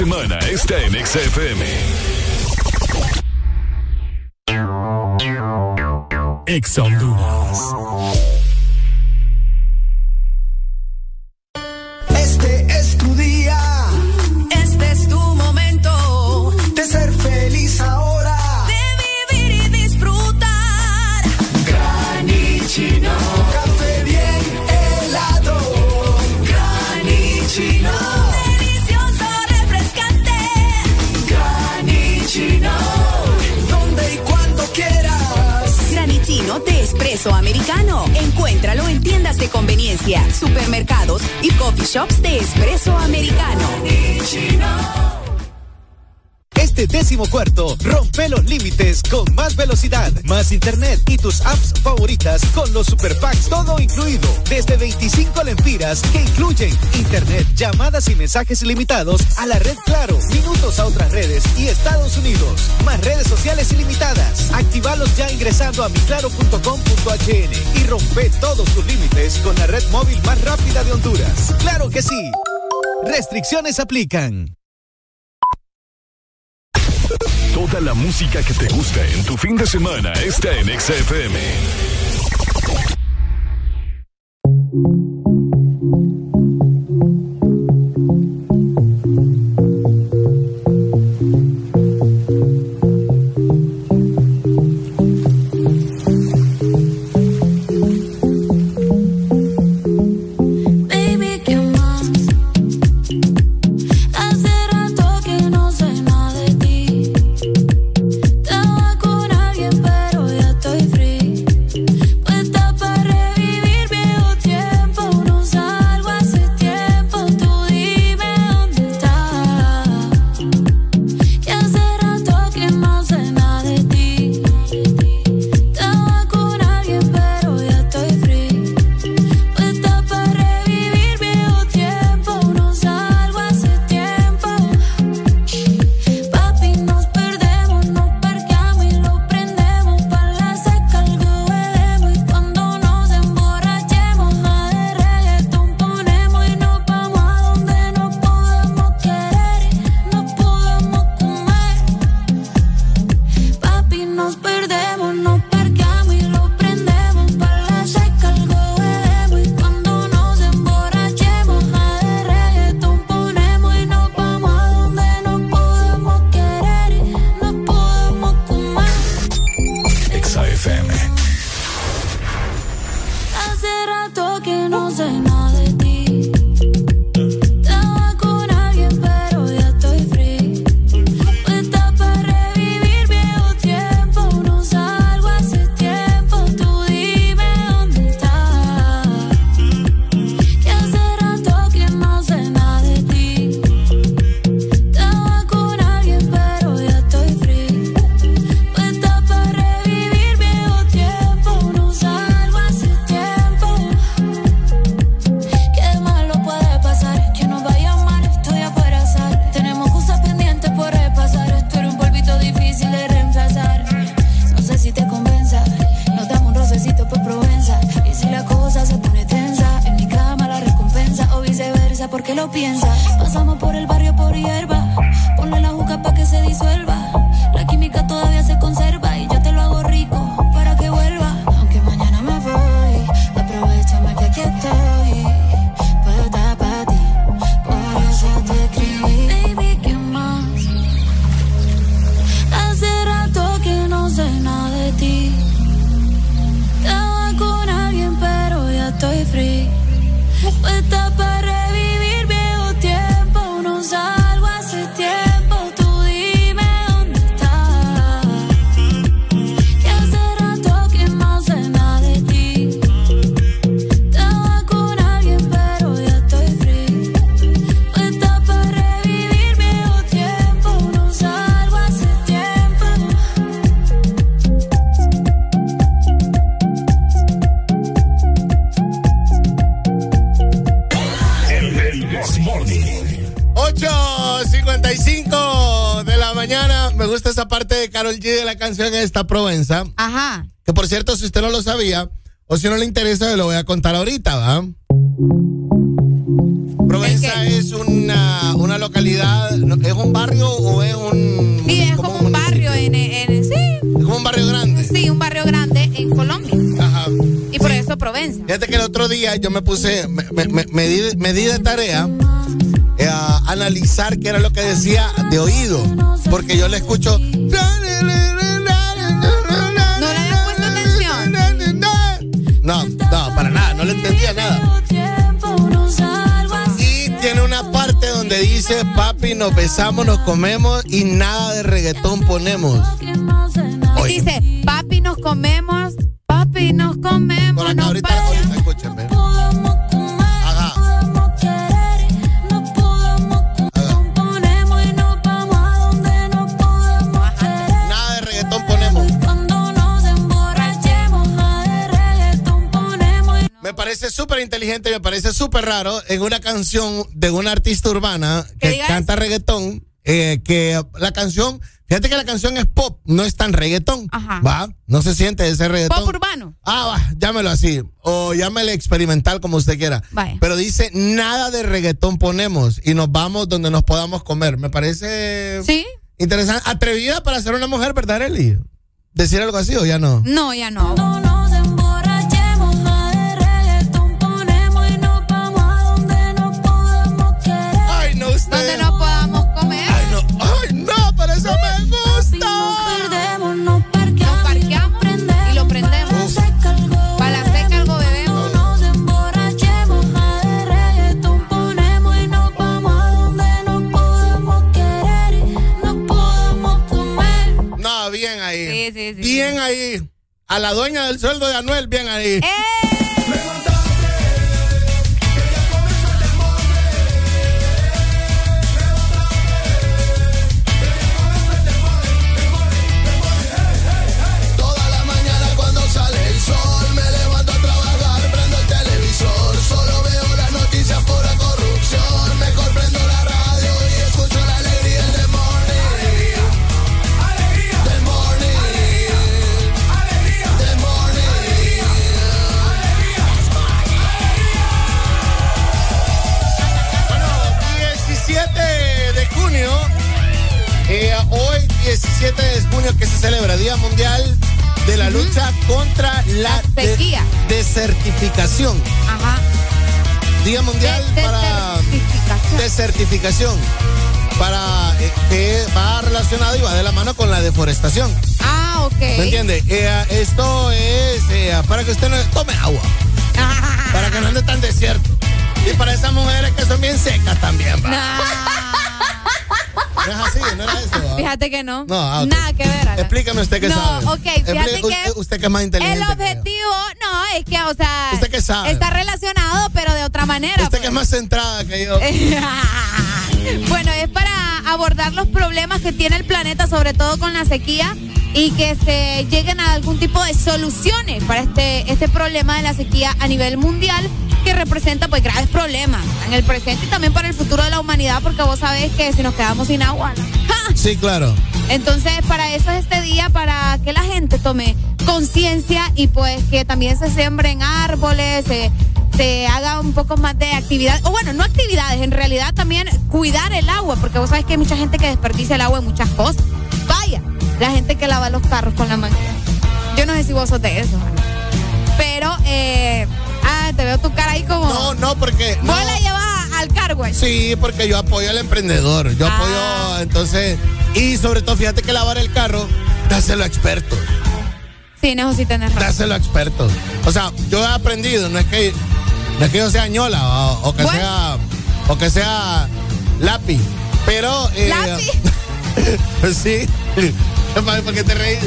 semana está en é XFM. mensajes ilimitados a la red Claro, minutos a otras redes y Estados Unidos. Más redes sociales ilimitadas. Activalos ya ingresando a miclaro.com.hn y rompe todos tus límites con la red móvil más rápida de Honduras. ¡Claro que sí! Restricciones aplican. Toda la música que te gusta en tu fin de semana está en XFM. Lo piensa. Pasamos por el barrio canción esta Provenza. Ajá. Que por cierto, si usted no lo sabía, o si no le interesa, lo voy a contar ahorita, ¿va? Provenza es una, una localidad. ¿es un barrio o es un... Sí, es como un barrio en, en- sí. Es como un barrio grande. Sí, un barrio grande en Colombia. Ajá. Y por eso Provenza. Fíjate que el otro día yo me puse, me, me- me- me di, de tarea eh, a analizar qué era lo que decía de oído, porque yo le escucho... ¿No dice, papi, nos besamos, nos comemos y nada de reggaetón ponemos. Dice, papi, nos comemos, papi, nos comemos. Nos inteligente, me parece súper raro en una canción de una artista urbana que canta reggaetón, eh, que la canción, fíjate que la canción es pop, no es tan reggaetón. Ajá. Va, no se siente ese reggaetón. Pop urbano. Ah, va, llámelo así. O llámele experimental como usted quiera. Vaya. Pero dice, nada de reggaetón ponemos y nos vamos donde nos podamos comer. Me parece Sí. interesante. Atrevida para ser una mujer, ¿verdad, Eli? ¿Decir algo así o ya no? No, ya no. Cuando nos A la dueña del sueldo de Anuel, bien ahí. ¡Eh! 17 de junio, que se celebra Día Mundial de la lucha contra la, La sequía. de- desertificación. Ajá. Día Mundial De- para desertificación. Para eh, que va relacionado y va de la mano con la deforestación. Ah, ok. ¿Me entiende? Eh, esto es eh, para que usted no tome agua. Para que no ande tan desierto. Y para esas mujeres que son bien secas también, va. (laughs) No es así, no era eso. ¿va? Fíjate que no. No, ah. Nada que ver. Explícame usted qué no, sabe. ok, fíjate que usted, que es más inteligente. el que objetivo, no, es que, o sea, ¿Usted qué sabe? está relacionado, pero de otra manera. Usted que es pues. más centrada que yo. (laughs) bueno, es para abordar los problemas que tiene el planeta, sobre todo con la sequía, y que se lleguen a algún tipo de soluciones para este, este problema de la sequía a nivel mundial que representa pues graves problemas en el presente y también para el futuro de la humanidad porque vos sabés que si nos quedamos sin agua, ¿no? (laughs) ¡Ja! Sí, claro. Entonces, para eso es este día, para que la gente tome conciencia y pues que también se siembren árboles, se, se haga un poco más de actividad, o bueno, no actividades, en realidad también cuidar el agua, porque vos sabés que hay mucha gente que desperdicia el agua en muchas cosas. Vaya, la gente que lava los carros con la máquina. Yo no sé si vos sos de eso, pero, eh, ah, te veo tu cara ahí como... No, no, porque... Vos no. la llevas al cargo. Sí, porque yo apoyo al emprendedor. Yo Ah. apoyo, entonces. Y sobre todo, fíjate que lavar el carro, dáselo a expertos. Sí, eso sí tenés razón. Dáselo a expertos. O sea, yo he aprendido, no es que, no es que yo sea ñola o, o que Bueno. sea. O que sea lápiz. Pero. eh, ¿Lápiz? (laughs) sí. (laughs) ¿Por qué te reís?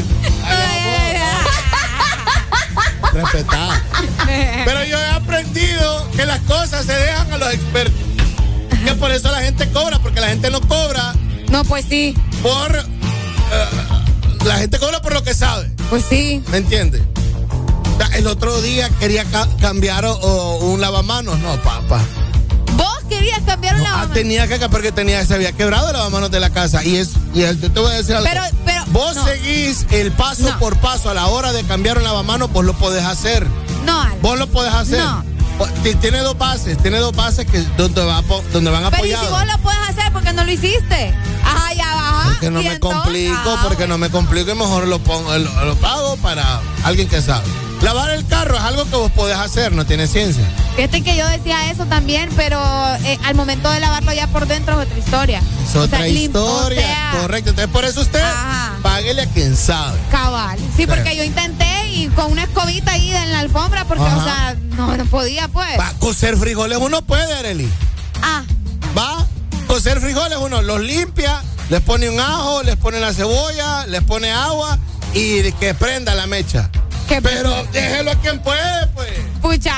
Respetá. Pero yo he aprendido que las cosas se dejan a los expertos. Que por eso la gente cobra, porque la gente no cobra. No, pues sí. Por. eh, la gente cobra por lo que sabe. Pues sí. ¿Me entiendes? O sea, El otro día quería ca- cambiar o- o un lavamanos. No, papá. Vos querías cambiar un Ah, lavamanos. tenía que porque tenía, se había quebrado el lavamanos de la casa. Y es, y es- yo te voy a decir algo. Pero, pero. Vos no, seguís el paso No. por paso a la hora de cambiar un lavamanos, vos lo podés hacer. No, Alan. Vos lo podés hacer. No. Ti- Tiene dos bases, tiene dos bases que donde, va, donde van Pero y si apoyados. vos lo puedes hacer, porque no lo hiciste? Ajá, ya baja. Porque no me entonces- complico, ah, porque no me complico y mejor lo pongo, lo, lo pago para alguien que sabe. Lavar el carro es algo que vos podés hacer, no tiene ciencia. Fíjate que yo decía eso también, pero eh, al momento de lavarlo ya por dentro es otra historia. Es O otra sea, historia. o sea, Correcto. Entonces por eso usted Ajá. páguele a quien sabe. Cabal. Sí, porque yo intenté y con una escobita ahí en la alfombra, porque, Ajá. o sea, no, no podía, pues. Va cocer frijoles uno puede, Arely. Ah, Va cocer frijoles uno los limpia, les pone un ajo, les pone la cebolla, les pone agua y que prenda la mecha. Pero déjelo a quien puede, pues. pucha.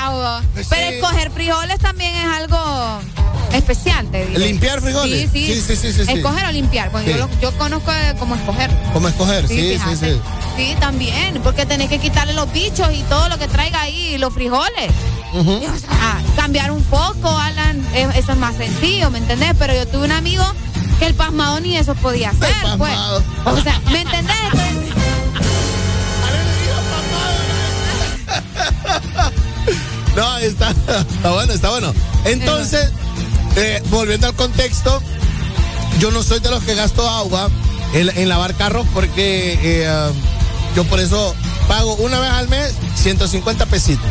Pues Pero sí. escoger frijoles también es algo especial, te digo. ¿Limpiar frijoles? Sí, sí. Sí, sí, sí. Escoger o limpiar. Sí. yo, lo- yo conozco cómo escoger. ¿Cómo escoger? Sí, sí, sí. Sí, también, porque tenés que quitarle los bichos y todo lo que traiga ahí, los frijoles. Ujú. Y, o sea, cambiar un poco, Alan, eso es más sencillo, ¿me entendés? Pero yo tuve un amigo que el pasmado ni eso podía hacer, pues. O sea, ¿me entendés? (laughs) No, está, está bueno, está bueno. Entonces, eh, volviendo al contexto, yo no soy de los que gasto agua en, en lavar carros porque eh, ah, yo por eso pago una vez al mes 150 pesitos.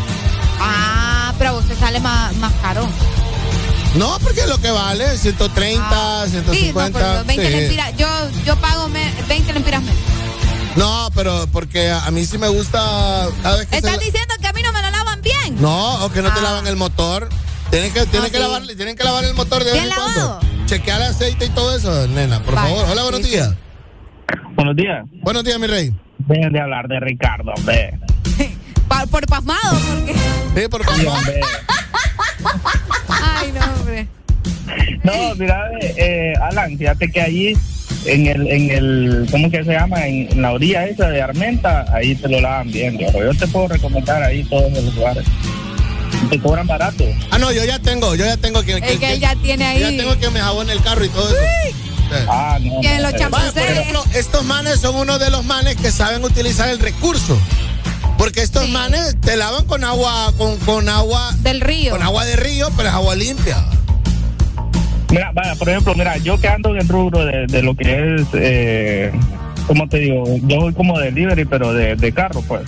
Ah, pero a vos te sale más, más caro. No, porque es lo que vale, 130, Ah, Sí, no, 150. pero 20 sí. lempiras, yo, yo pago me- 20 lempiras menos. No, pero porque a, mí sí me gusta cada vez que ¿Estás se- diciendo que a mí no me lo lavan bien? No, o que no te Ah. lavan el motor. Tienen que, tienen Ah, que sí. lavarle, tienen que lavar el motor de vez ¿Bien en cuando. Chequear el aceite y todo eso, nena, por favor. Hola, buenos sí, sí. días. Buenos días. Buenos días, mi rey. Dejen de hablar de Ricardo, hombre. (laughs) Pa- por pasmado, porque. Sí, por hombre. Ay, no, hombre. No, mira, eh, Alan, fíjate que allí en el, en el, ¿cómo que se llama? En, en la orilla esa de Armenta, ahí te lo lavan bien, viejo. Yo te puedo recomendar ahí todos los lugares. Te cobran barato. Ah, no, yo ya tengo, yo ya tengo que. Es que él ya tiene ahí. yo ya tengo que me jabone el carro y todo eso. Sí. Ah, no. Que no, los Vaya, por ejemplo, estos manes son uno de los manes que saben utilizar el recurso. Porque estos Sí. manes te lavan con agua, con, con agua, Del río. con agua de río, pero es agua limpia. Mira, vaya, por ejemplo, mira, yo que ando en el rubro de, de lo que es, eh, ¿cómo te digo? Yo soy como delivery, pero de, de carro, pues.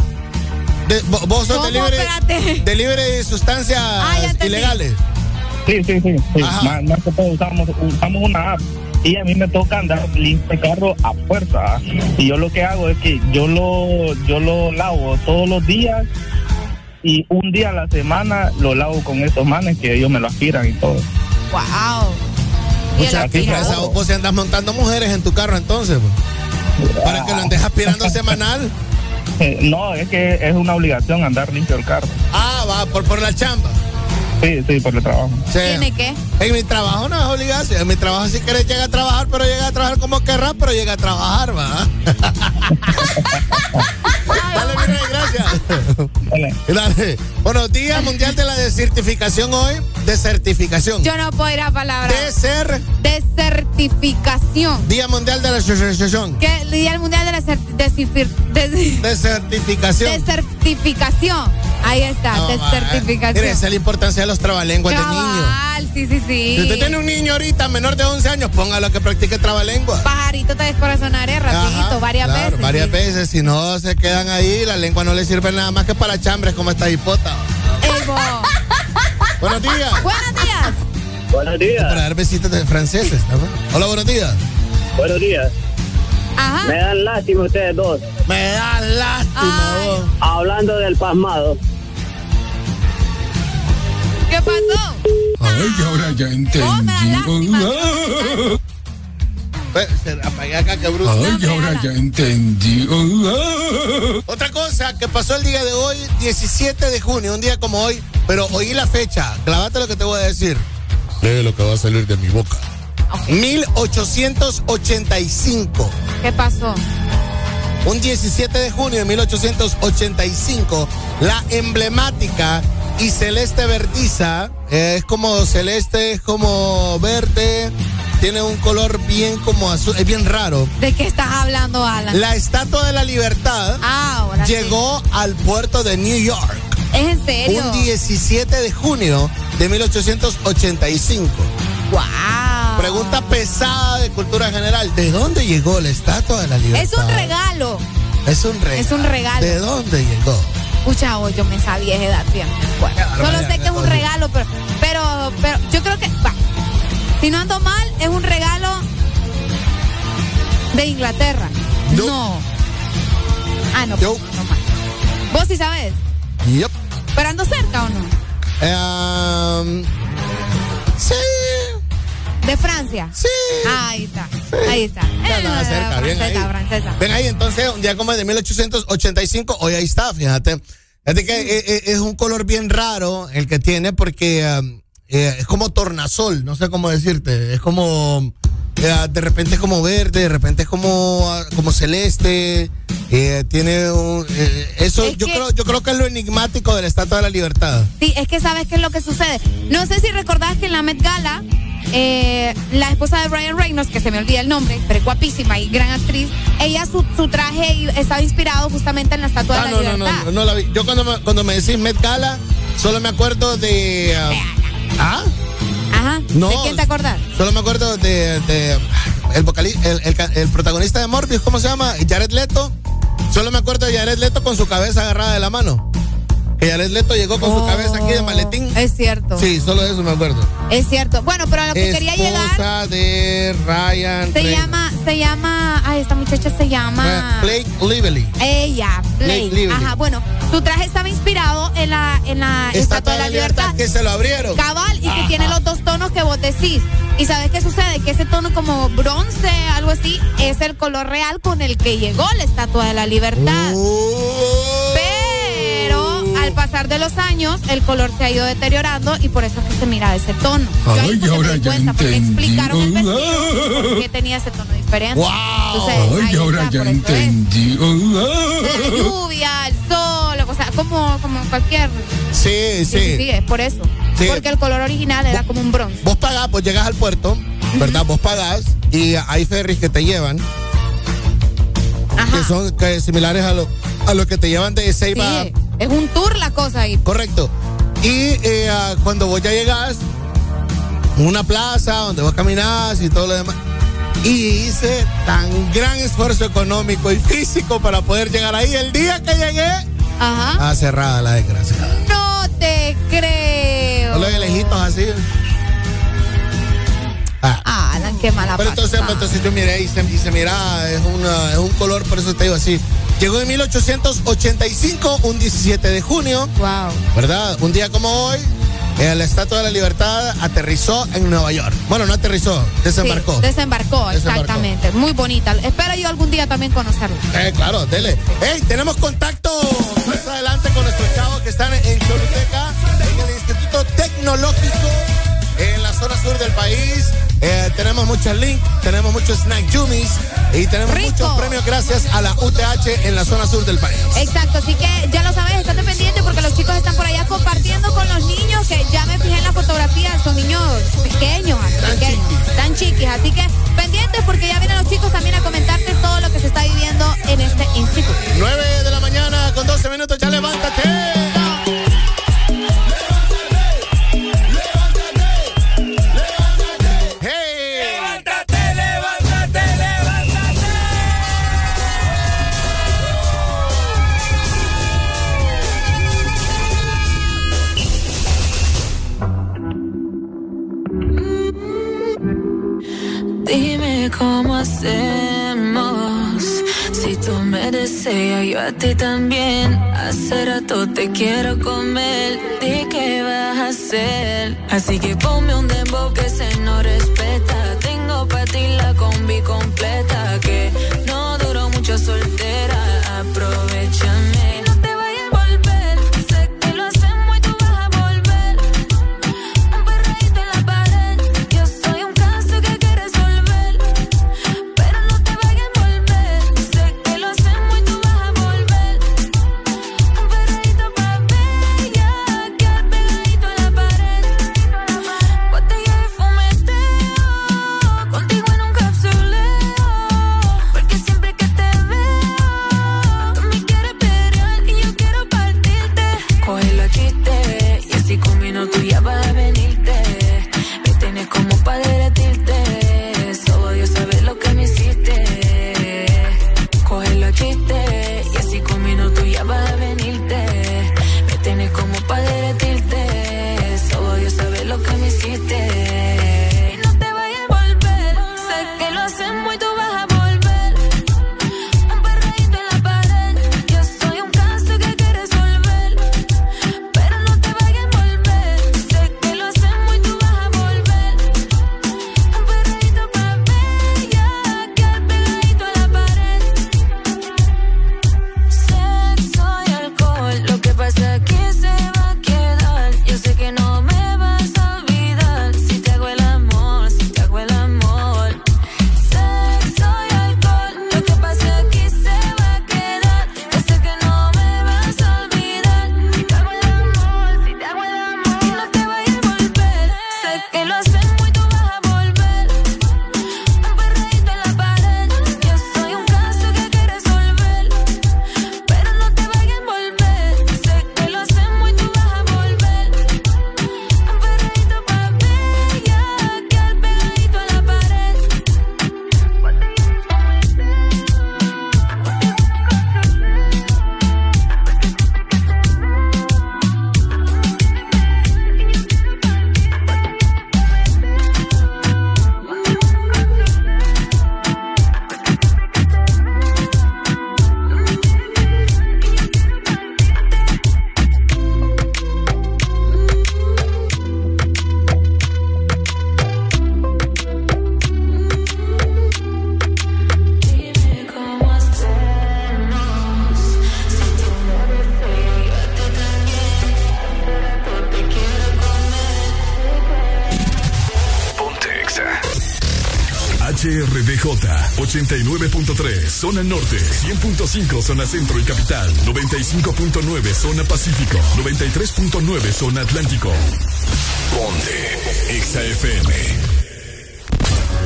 De- vo- vos sos ¿Cómo? delivery, Espérate. delivery de sustancias Ah, ilegales. Sí, sí, sí. sí. Más, más que todo usamos, usamos una app. Y a mí me toca andar limpio carro a fuerza. ¿ah? Y yo lo que hago es que yo lo, yo lo lavo todos los días y un día a la semana lo lavo con estos manes que ellos me lo aspiran y todo. Wow. Y el Mucha aquí, aspirador. esa- vos si andas montando mujeres en tu carro entonces, pues. para que lo andes aspirando semanal. Eh, no, es que es una obligación andar limpio el carro. Ah, va, por, por la chamba. Sí, sí, por el trabajo. Sí. ¿Tiene qué? En mi trabajo no es obligación. En mi trabajo si quieres llega a trabajar, pero llega a trabajar como querrás, pero llega a trabajar, va. (laughs) Dale, mi rey, gracias. Dale. Dale. Buenos días, Mundial de la Desertificación hoy. Desertificación. Yo no puedo ir a palabra. Deser. Desertificación. Día Mundial de la Desertificación. ¿Qué? Día Mundial de la cer- desifir- des- Desertificación. desertificación. Ahí está, No, de ma, certificación. Mire, esa es la importancia de los trabalenguas de niños. Sí, sí, sí. Si usted tiene un niño ahorita menor de 11 años, póngalo a que practique trabalengua. Pajarito te descorazonaré rapidito, Ajá, varias claro, veces. Varias sí. veces, si no se quedan ahí, la lengua no le sirve nada más que para chambres como esta hipota. (laughs) Buenos días. Buenos días. Buenos días. Para dar besitos de franceses, ¿no? Hola, buenos días. Buenos días. Ajá. Me dan lástima ustedes dos. Me dan lástima, vos. Hablando del pasmado. ¿Qué pasó? Ay, ahora ya entendí. Pues, se apagué acá, bruto. Ay, ahora ya entendí. Otra cosa que pasó el día de hoy, 17 de junio, un día como hoy, pero oí la fecha. Clavate lo que te voy a decir. Lee lo que va a salir de mi boca. 1885. ¿Qué pasó? Un 17 de junio de 1885, la emblemática y celeste verdiza, eh, es como celeste, es como verde, tiene un color bien como azul, es bien raro. ¿De qué estás hablando, Alan? La Estatua de la Libertad Ah, sí. llegó al puerto de New York ¿Es en serio? un 17 de junio de 1885. ¡Wow! Pregunta pesada de cultura general, ¿de dónde llegó la Estatua de la Libertad? Es un regalo. Es un regalo. Es un regalo. ¿De dónde llegó? Escucha, vos, yo me sabía esa edad bien. Bueno, solo sé que es un regalo, pero, pero, pero yo creo que, si no ando mal, es un regalo de Inglaterra. No. Ah, no, pues, no mal. ¿Vos sí sabes? Yep. ¿Pero ando cerca o no? Em, sí. ¿De Francia? Sí. Ah, ahí está. Ahí está. Ya Eh, cerca, bien ahí. francesa. Ven ahí, entonces, un día como el de 1885, hoy ahí está, fíjate. Fíjate que eh, eh, es un color bien raro el que tiene porque um, eh, es como tornasol, no sé cómo decirte. Es como, eh, de repente es como verde, de repente es como, ah, como celeste. eh, tiene un, eh, eso, Es yo, que- creo, yo creo que es lo enigmático de la Estatua de la Libertad. Sí, es que sabes qué es lo que sucede. No sé si recordás que en la Met Gala, eh, la esposa de Brian Reynolds, que se me olvida el nombre, pero es guapísima y gran actriz, ella su, su traje estaba inspirado justamente en la Estatua Ah, de la no, no, Libertad. no, no la vi. Yo cuando me, cuando me decís Met Gala, solo me acuerdo de. ah, ¿Ah? Ajá. No. ¿De quién te acordás? Solo me acuerdo de, de el, vocali- el, el protagonista de Morbius, ¿cómo se llama? Jared Leto. Solo me acuerdo de Jared Leto con su cabeza agarrada de la mano. Que Jared Leto llegó con su cabeza aquí de maletín. Oh, Es cierto. Sí, solo de eso me acuerdo. Es cierto. Bueno, pero a lo que quería llegar Esposa de Ryan. se llama, se llama, ay, esta muchacha se llama. Blake Lively. Ella, Blake. Blake Lively. Ajá, bueno, su traje estaba inspirado en la, en la Estatua de la Libertad. Que se lo abrieron. Cabal, y que tiene los dos tonos que vos decís. ¿Y sabes qué sucede? Que ese tono como bronce, algo así, es el color real con el que llegó la Estatua de la Libertad. Pero al pasar de los años, el color se ha ido deteriorando y por eso es que se mira ese tono. Yo ahí Ay, que me ahora ya cuenta, entendí. explicaron el vestido (laughs) qué tenía ese tono diferente. Entonces, Ay, ahí ahora ya entendí. La lluvia, el sol, o sea, como, como cualquier. Sí, Sí, sí, sí. sí, es por eso. Sí. Porque el color original era como un bronce. Vos pagás, pues llegas al puerto, ¿verdad? Vos pagás y hay ferries que te llevan. Que son que similares a lo, a lo que te llevan de Ceiba. Sí, es un tour la cosa ahí. Correcto. Y eh, cuando vos ya llegas, una plaza donde vos caminás y todo lo demás. Y hice tan gran esfuerzo económico y físico para poder llegar ahí. El día que llegué, Ajá. ah, cerrada la desgracia. No te creo. Solo de lejitos así. Ah, qué mala Pero entonces, entonces yo miré y se, y se mira, es, una, es un color, por eso te digo así. Llegó en 1885, un 17 de junio. Wow. ¿Verdad? Un día como hoy, eh, la Estatua de la Libertad aterrizó en Nueva York. Bueno, no aterrizó, desembarcó. Sí, desembarcó, Desembarcó. exactamente. Muy bonita. Espero yo algún día también conocerla. Eh, claro, dele. Hey, tenemos contacto más adelante con nuestros chavos que están en Choluteca, en el Instituto Tecnológico, en la zona sur del país. Eh, tenemos muchos links, tenemos muchos snack yummies y tenemos muchos premios gracias a la UTH en la zona sur del país. Exacto, así que ya lo sabes, estate pendiente porque los chicos están por allá compartiendo con los niños que ya me fijé en la fotografía, son niños pequeños, pequeños, tan chiquis, así que pendientes porque ya vienen los chicos también a comentarte todo lo que se está viviendo en este instituto. 9 de la mañana con 12 minutos, ya levántate. cómo hacemos. Si tú me deseas, yo a ti también. Hace rato te quiero comer. ¿De qué vas a hacer? Así que ponme un dembow que se no respeta. Zona Norte 100.5 Zona Centro y Capital 95.9 Zona Pacífico 93.9 Zona Atlántico Ponte Exa FM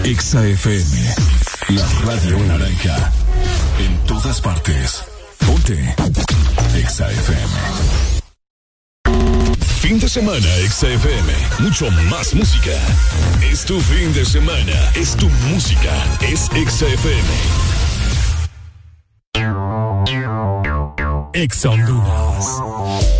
Exa FM La radio naranja En todas partes Ponte Exa FM Fin de semana, XFM. Mucho más música. Es tu fin de semana. Es tu música. Es XFM. Ex Honduras.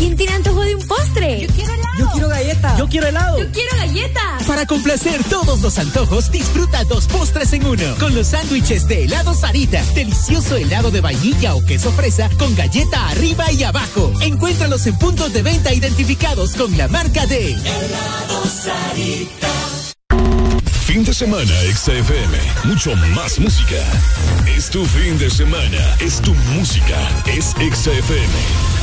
¿Quién tiene antojo de un postre? Yo quiero helado. Yo quiero galleta. Yo quiero helado. Yo quiero galleta. Para complacer todos los antojos, disfruta dos postres en uno. Con los sándwiches de helado Sarita. Delicioso helado de vainilla o queso fresa con galleta arriba y abajo. Encuéntralos en puntos de venta identificados con la marca de Helado Sarita. Fin de semana, XFM. Mucho más música. Es tu fin de semana. Es tu música. Es XFM.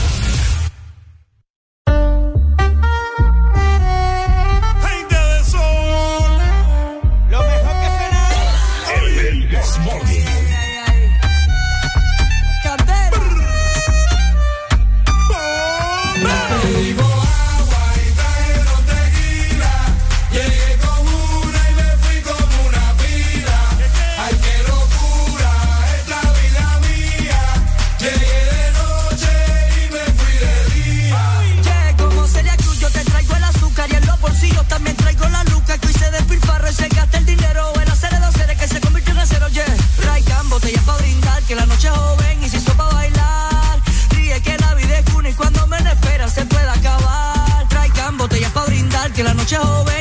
que la noche es joven.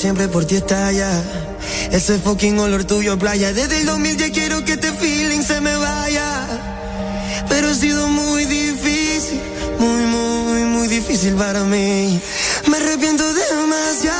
siempre por ti estalla. Ese fucking olor tuyo playa. Desde el 2010 quiero que este feeling se me vaya. Pero ha sido muy difícil, muy, muy, muy difícil para mí. Me arrepiento demasiado.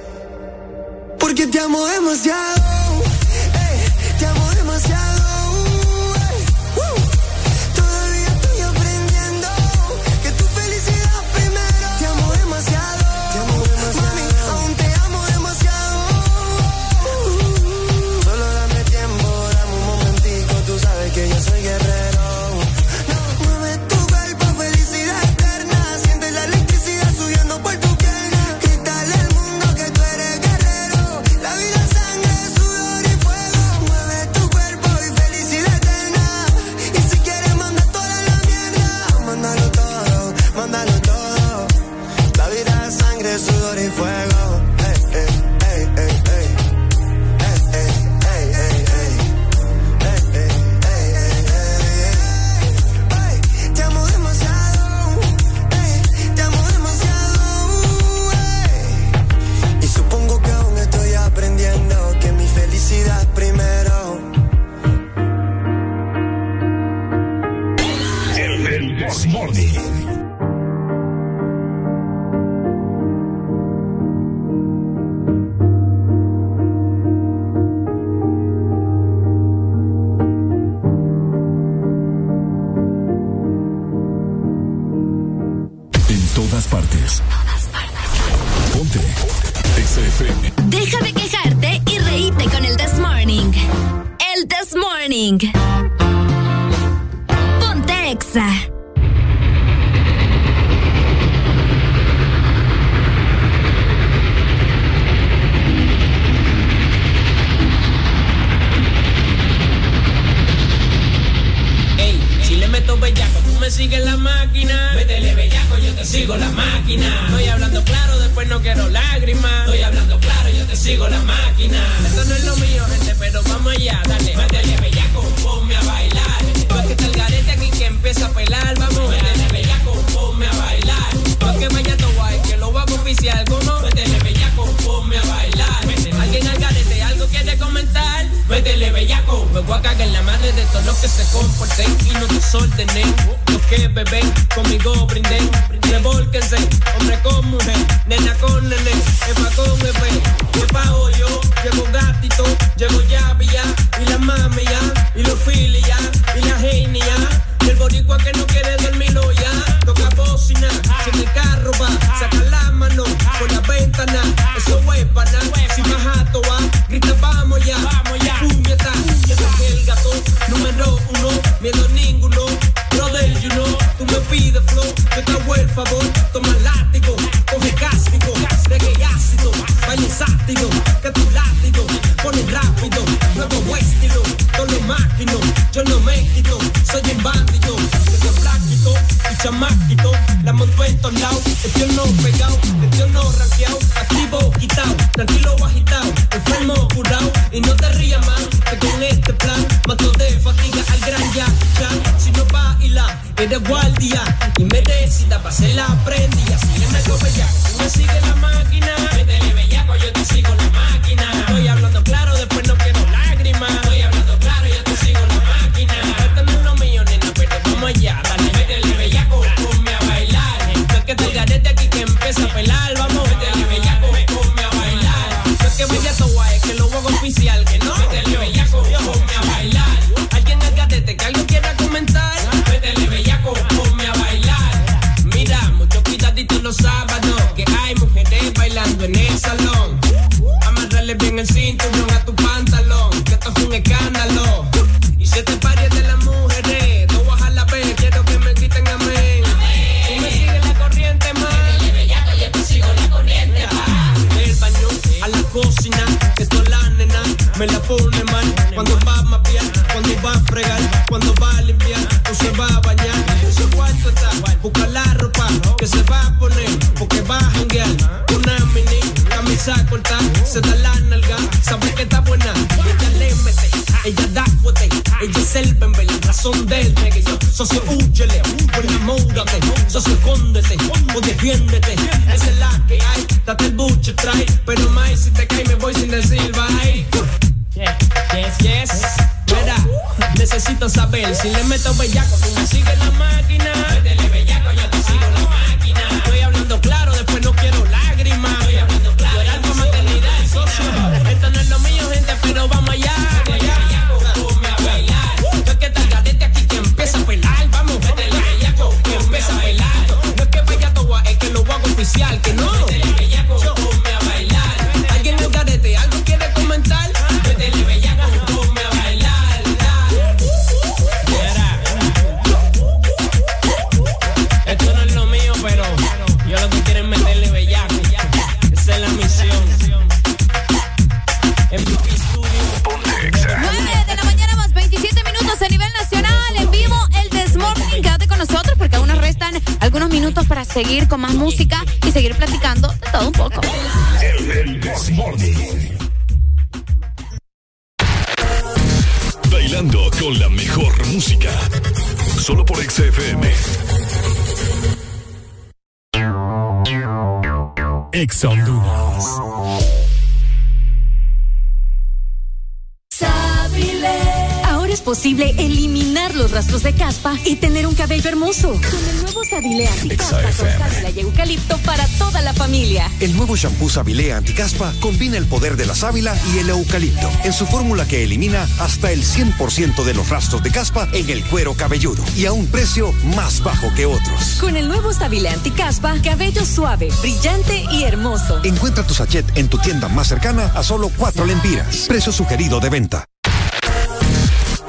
Ficus avilea anticaspa combina el poder de la sábila y el eucalipto en su fórmula que elimina hasta el 100% de los rastros de caspa en el cuero cabelludo y a un precio más bajo que otros. Con el nuevo sábila anticaspa, cabello suave, brillante y hermoso. Encuentra tu sachet en tu tienda más cercana a solo 4 lempiras. Precio sugerido de venta.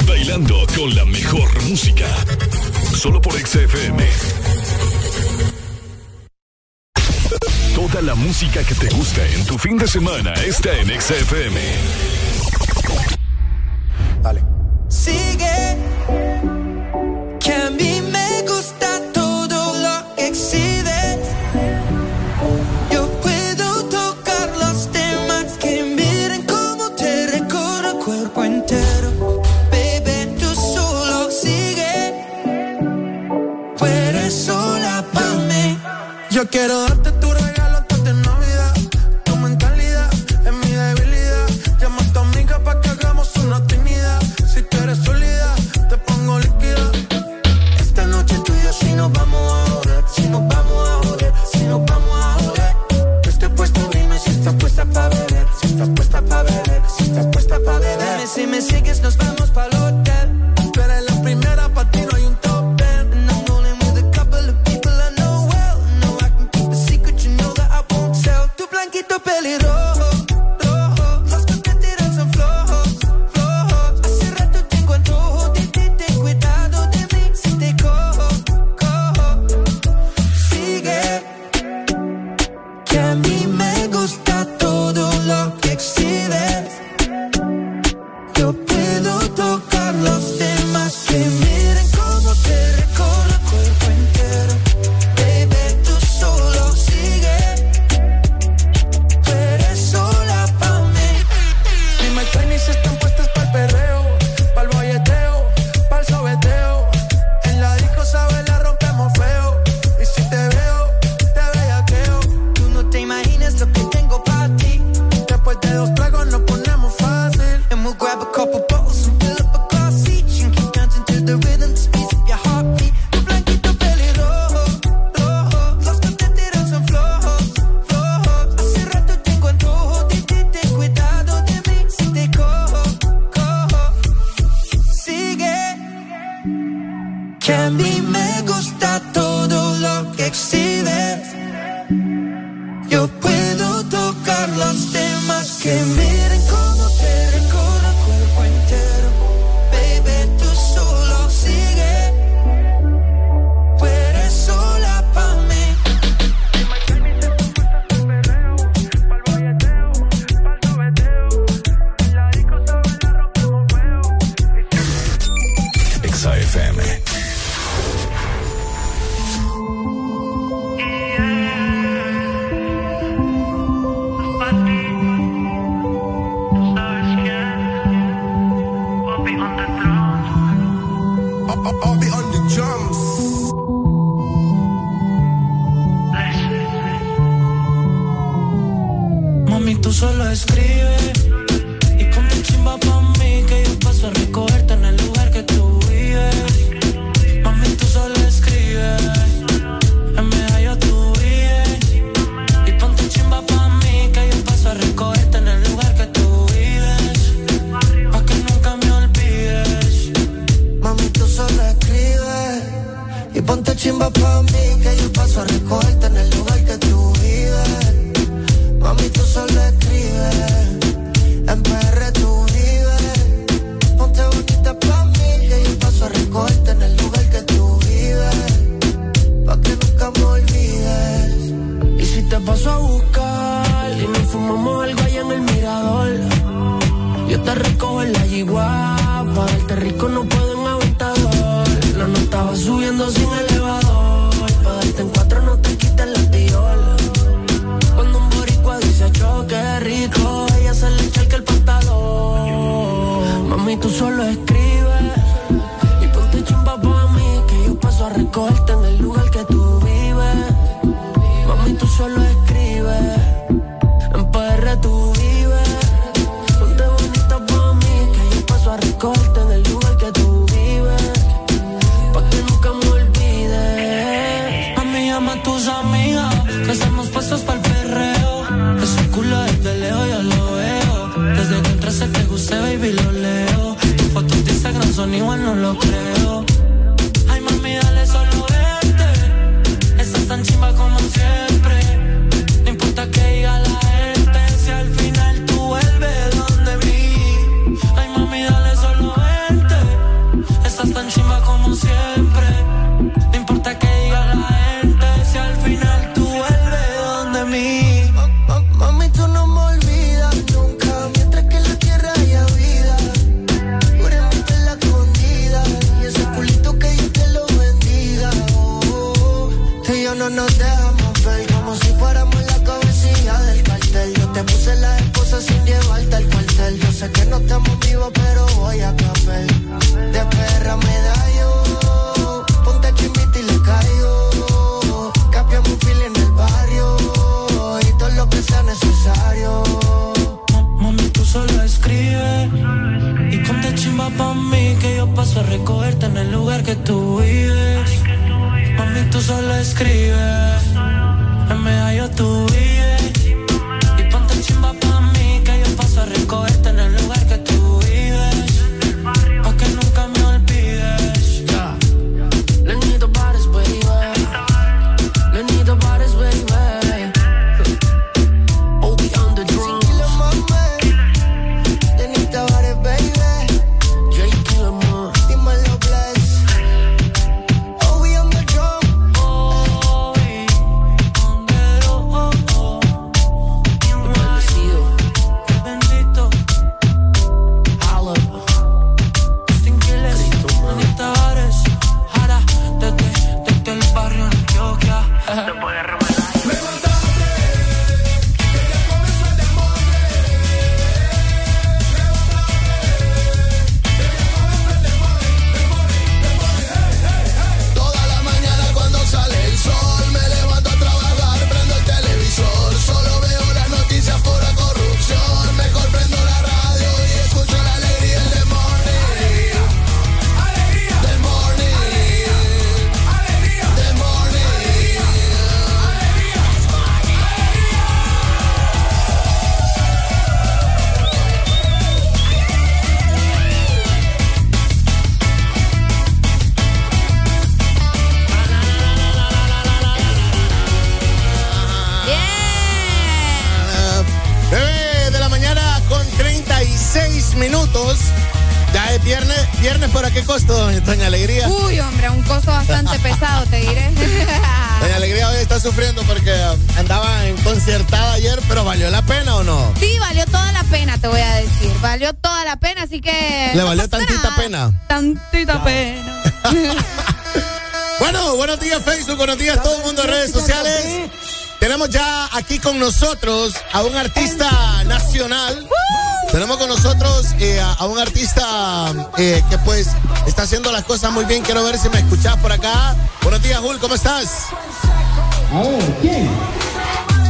Bailando con la mejor música. Solo por XFM. fin de semana está en XFM. Buenos días Facebook, buenos días todo el mundo en redes sociales. Tenemos ya aquí con nosotros a un artista nacional. Tenemos con nosotros eh, a, a un artista eh, que pues está haciendo las cosas muy bien. Quiero ver si me escuchás por acá. Buenos días, Jul, ¿cómo estás?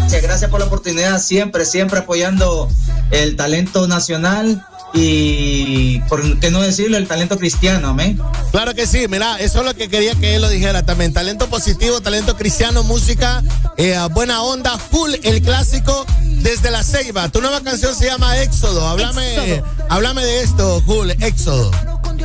Muchas gracias por la oportunidad, siempre, siempre apoyando el talento nacional y, por qué no decirlo, el talento cristiano, amén. Claro que sí, mira, eso es lo que quería que él lo dijera también. Talento positivo, talento cristiano, música, eh, buena onda, full, el clásico desde la Ceiba. Tu nueva canción se llama Éxodo. Háblame, Éxodo. háblame de esto, Jul, Éxodo.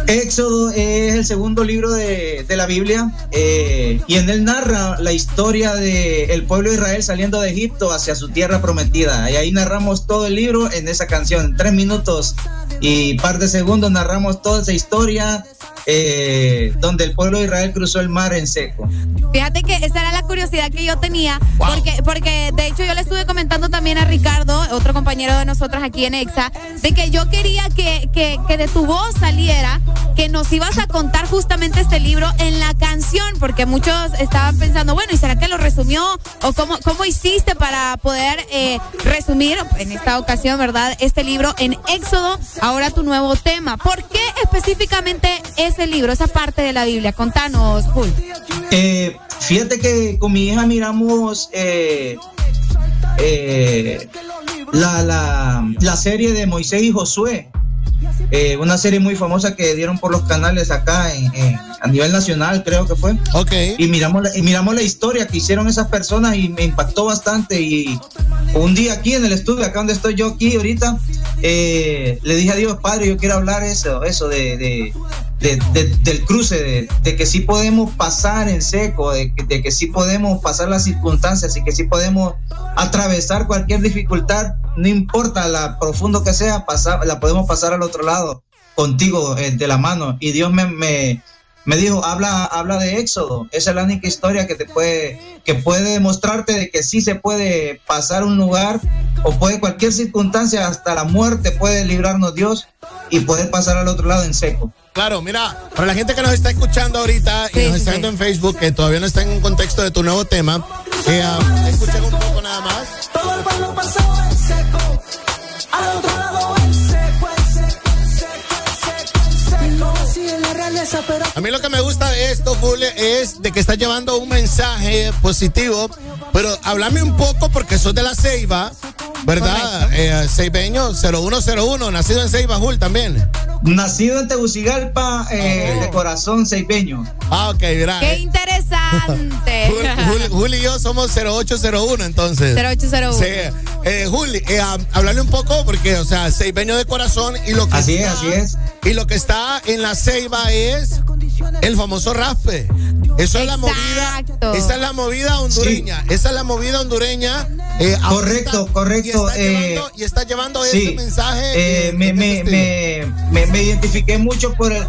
Éxodo es el segundo libro de, de la Biblia eh, y en él narra la historia del pueblo de Israel saliendo de Egipto hacia su tierra prometida. Y ahí narramos todo el libro en esa canción, en tres minutos y par de segundos narramos toda esa historia eh, donde el pueblo de Israel cruzó el mar en seco. Fíjate que esa era la curiosidad que yo tenía, porque, porque de hecho yo le estuve comentando también a Ricardo, otro compañero de nosotros aquí en EXA, de que yo quería que, que, que de tu voz saliera que nos ibas a contar justamente este libro en la canción, porque muchos estaban pensando, bueno, ¿y será que lo resumió? ¿O cómo, cómo hiciste para poder eh, resumir, en esta ocasión, verdad, este libro en Éxodo, ahora tu nuevo tema? ¿Por qué específicamente ese libro, esa parte de la Biblia? Contanos, Jul. Eh, fíjate que con mi hija miramos eh, eh, la, la, la serie de Moisés y Josué. Eh, una serie muy famosa que dieron por los canales acá en, en- a nivel nacional, creo que fue. Ok. Y miramos, la, y miramos la historia que hicieron esas personas y me impactó bastante. Y un día aquí en el estudio, acá donde estoy yo aquí ahorita, eh, le dije a Dios, Padre, yo quiero hablar eso, eso de, de, de- de- del cruce, de, que sí podemos pasar en seco, de, que- sí podemos pasar las circunstancias y que sí podemos atravesar cualquier dificultad, no importa la profundo que sea, pasar, la podemos pasar al otro lado contigo eh, de la mano. Y Dios me, me, me dijo, habla, habla de Éxodo. Esa es la única historia que te puede, que puede demostrarte de que sí se puede pasar un lugar o puede cualquier circunstancia, hasta la muerte puede librarnos Dios y poder pasar al otro lado en seco. Claro, mira, para la gente que nos está escuchando ahorita y nos está viendo en Facebook, que todavía no está en un contexto de tu nuevo tema, eh, ah, escuchen un poco nada más. Todo el pueblo pasó en seco. Al otro lado A mí lo que me gusta de esto, Julio, es de que está llevando un mensaje positivo, pero háblame un poco porque sos de la Ceiba, ¿verdad? Eh, Ceibeño 0101, nacido en Ceiba, Jul, también. Nacido en Tegucigalpa, eh, de corazón seipeño. Ah, ok, mira. ¡Qué interesante! (laughs) Juli, Juli y yo somos 0801, entonces. 0801. Sí. Eh, Juli, eh, hab- háblale un poco, porque, o sea, ceibeño de corazón y lo que Así es, así es. Y lo que está en la ceiba es el famoso raspe. Eso es la movida. Esa es la movida hondureña. Esa es la movida hondureña. eh, Correcto, ahorita, correcto, Y está eh, llevando, y está llevando Sí, ese mensaje. eh, eh, me, me, me- me identifiqué mucho por el.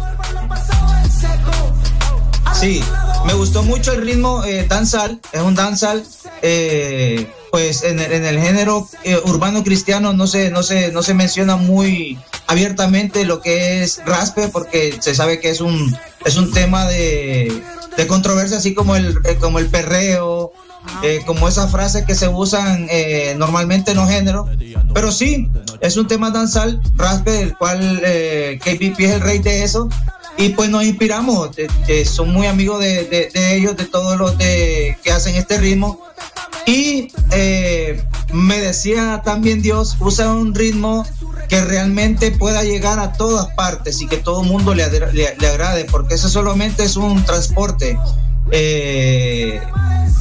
Sí, me gustó mucho el ritmo eh, danzal, es un danzal, eh, pues en el, en el género eh, urbano cristiano no se, no, se, no se menciona muy abiertamente lo que es raspe porque se sabe que es un, es un tema de, de controversia, así como el, eh, como el perreo, eh, como esas frases que se usan eh, normalmente en los géneros. Pero sí, es un tema danzal, raspe, del cual eh, KPP es el rey de eso. Y pues nos inspiramos, eh, eh, son muy amigos de, de- de ellos, de todos los de, que hacen este ritmo. Y eh, me decía también Dios, usa un ritmo que realmente pueda llegar a todas partes y que todo el mundo le, le- le agrade, porque eso solamente es un transporte. Eh,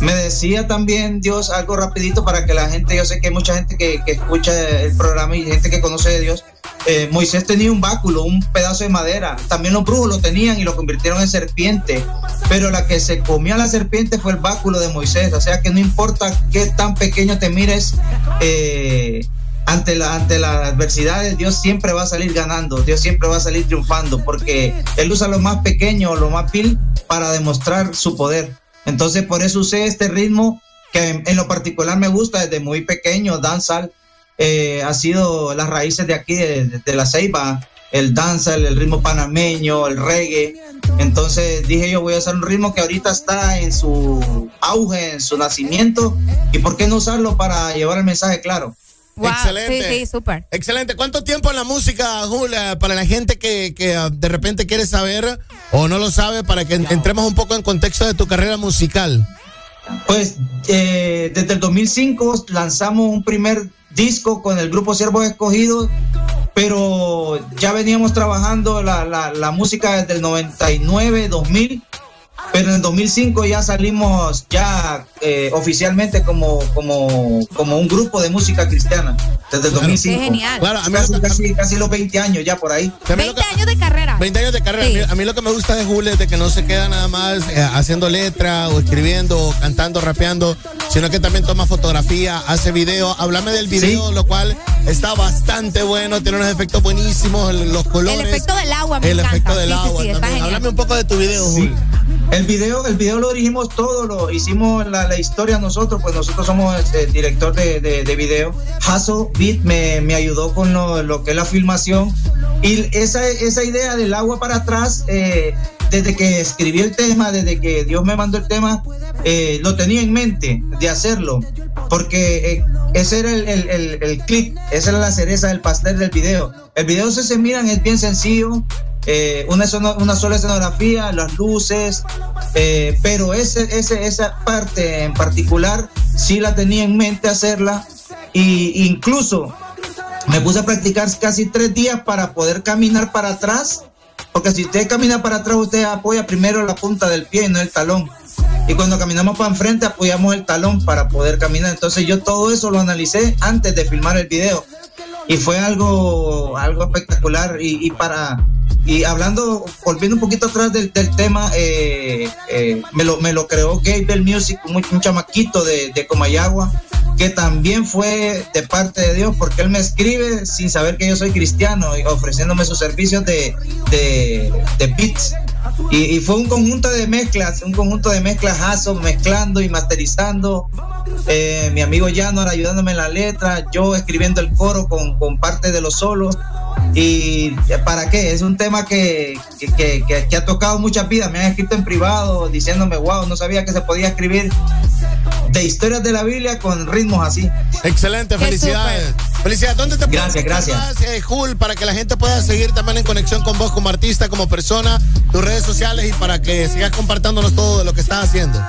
me decía también Dios algo rapidito para que la gente, yo sé que hay mucha gente que, escucha el programa y gente que conoce de Dios. Eh, Moisés tenía un báculo, un pedazo de madera. También los brujos lo tenían y lo convirtieron en serpiente. Pero la que se comió a la serpiente fue el báculo de Moisés. O sea que no importa qué tan pequeño te mires, eh, ante la ante las adversidades Dios siempre va a salir ganando, Dios siempre va a salir triunfando porque él usa lo más pequeño, lo más vil para demostrar su poder. Entonces por eso usé este ritmo que en, lo particular me gusta desde muy pequeño, danzal eh, ha sido las raíces de aquí de la ceiba, el danzal, el ritmo panameño, el reggae. Entonces dije yo voy a hacer un ritmo que ahorita está en su auge, en su nacimiento y por qué no usarlo para llevar el mensaje claro. Wow, Excelente. Sí, sí, súper. Excelente. ¿Cuánto tiempo en la música, Julia, para la gente que, que, ah, de repente quiere saber o no lo sabe, para que en- entremos un poco en contexto de tu carrera musical? Pues eh, desde el 2005 lanzamos un primer disco con el grupo Siervos Escogidos, pero ya veníamos trabajando la, la- la música desde el 99, 2000, pero en el 2005 ya salimos ya eh, oficialmente como, como, como un grupo de música cristiana, desde el 2005. Qué genial. Claro, a mí casi, casi, casi los 20 años ya por ahí. 20 años de carrera. 20 años de carrera. A, mí, a mí lo que me gusta de Julio es de que no se queda nada más eh, haciendo letra o escribiendo o cantando, rapeando, sino que también toma fotografía, hace video. Háblame del video, lo cual está bastante bueno, tiene unos efectos buenísimos, el- los colores. El efecto del agua me El encanta. efecto del Sí, agua sí, está también. genial. Háblame un poco de tu video, Sí. Julio. El video, el video lo dirigimos todo, lo hicimos la, la historia nosotros, pues nosotros somos este, director de, de, de video. Hasso Me, me ayudó con lo, lo que es la filmación. Y esa, esa idea del agua para atrás, eh, desde que escribí el tema, desde que Dios me mandó el tema, eh, lo tenía en mente de hacerlo. Porque eh, ese era el, el, el, el clip, esa era la cereza del pastel del video. El video, si se miran, es bien sencillo. eh, una, una sola escenografía, las luces, eh, pero ese, ese, esa parte en particular sí la tenía en mente hacerla y incluso me puse a practicar casi tres días para poder caminar para atrás, porque si usted camina para atrás usted apoya primero la punta del pie y no el talón. Y cuando caminamos para enfrente apoyamos el talón para poder caminar. Entonces yo todo eso lo analicé antes de filmar el video. y fue algo, algo espectacular y, y para y hablando, volviendo un poquito atrás del, del tema, eh, eh, me, lo, me lo creó Gabriel Music, un, un chamaquito de, de Comayagua, que también fue de parte de Dios, porque él me escribe sin saber que yo soy cristiano, y ofreciéndome sus servicios de, de, de. Y, y fue un conjunto de mezclas, un conjunto de mezclas ASO, mezclando y masterizando. Eh, mi amigo Janor ayudándome en la letra, yo escribiendo el coro con, con parte de los solos. ¿Y para qué? Es un tema que, que, que- que- que ha tocado muchas vidas. Me han escrito en privado diciéndome, wow, no sabía que se podía escribir de historias de la Biblia con ritmos así. Excelente, felicidades. Felicidades. ¿Dónde te Gracias, gracias. encontrar, eh, Jul, para que la gente pueda seguir también en conexión con vos como artista, como persona, tus redes sociales y para que sigas compartiéndonos todo de lo que estás haciendo?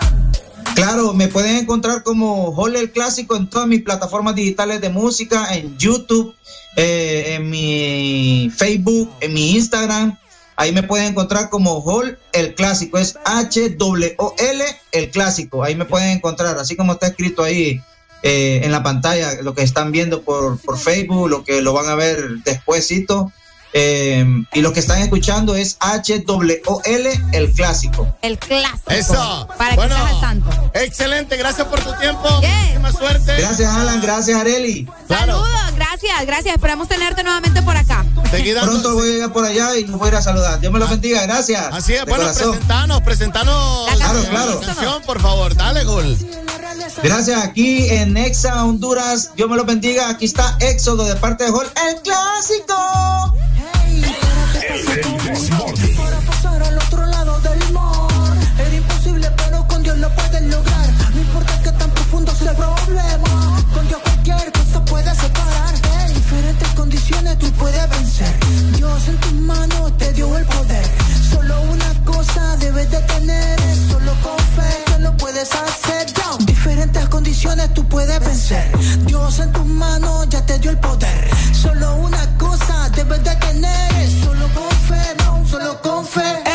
Claro, me pueden encontrar como Hall el Clásico en todas mis plataformas digitales de música, en YouTube, eh, en mi Facebook, en mi Instagram. Ahí me pueden encontrar como Hall el Clásico, es H-W-O-L el Clásico. Ahí me pueden encontrar, así como está escrito ahí eh, en la pantalla, lo que están viendo por, por Facebook, lo que lo van a ver despuésito. Eh, y lo que están escuchando es H-W-O-L el Clásico. El clásico. Eso. Para Bueno, que estés al tanto. Excelente, gracias por tu tiempo. Muchísima suerte. Gracias, Alan. Gracias, Areli. Saludos, gracias, gracias. Esperamos tenerte nuevamente por acá. Pronto voy a ir por allá y los voy a ir a saludar. Dios me los bendiga, gracias. Así es, De bueno, corazón. presentanos, presentanos. Claro, la claro. canción, por favor, dale, Gol. Gracias, aquí en Exa Honduras. Dios me los bendiga. Aquí está Éxodo de parte de Hall, el clásico. Tú puedes vencer. Dios en tus manos te dio el poder. Solo una cosa debes de tener es Solo con fe que lo puedes hacer. En diferentes condiciones tú puedes vencer. Dios en tus manos ya te dio el poder. Solo una cosa debes de tener es Solo con fe, no, solo con fe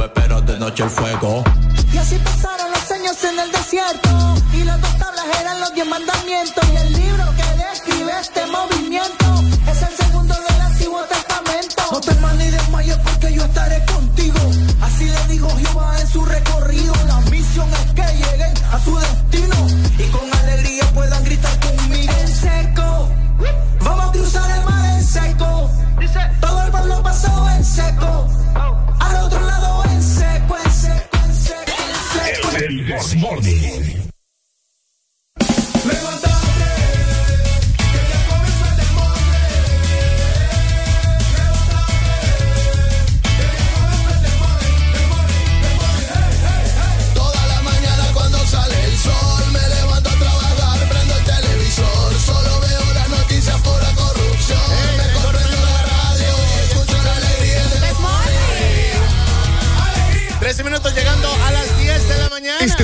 nube, pero de noche el fuego. Y así pasaron los años en el desierto. Y las dos tablas eran los diez mandamientos. Y el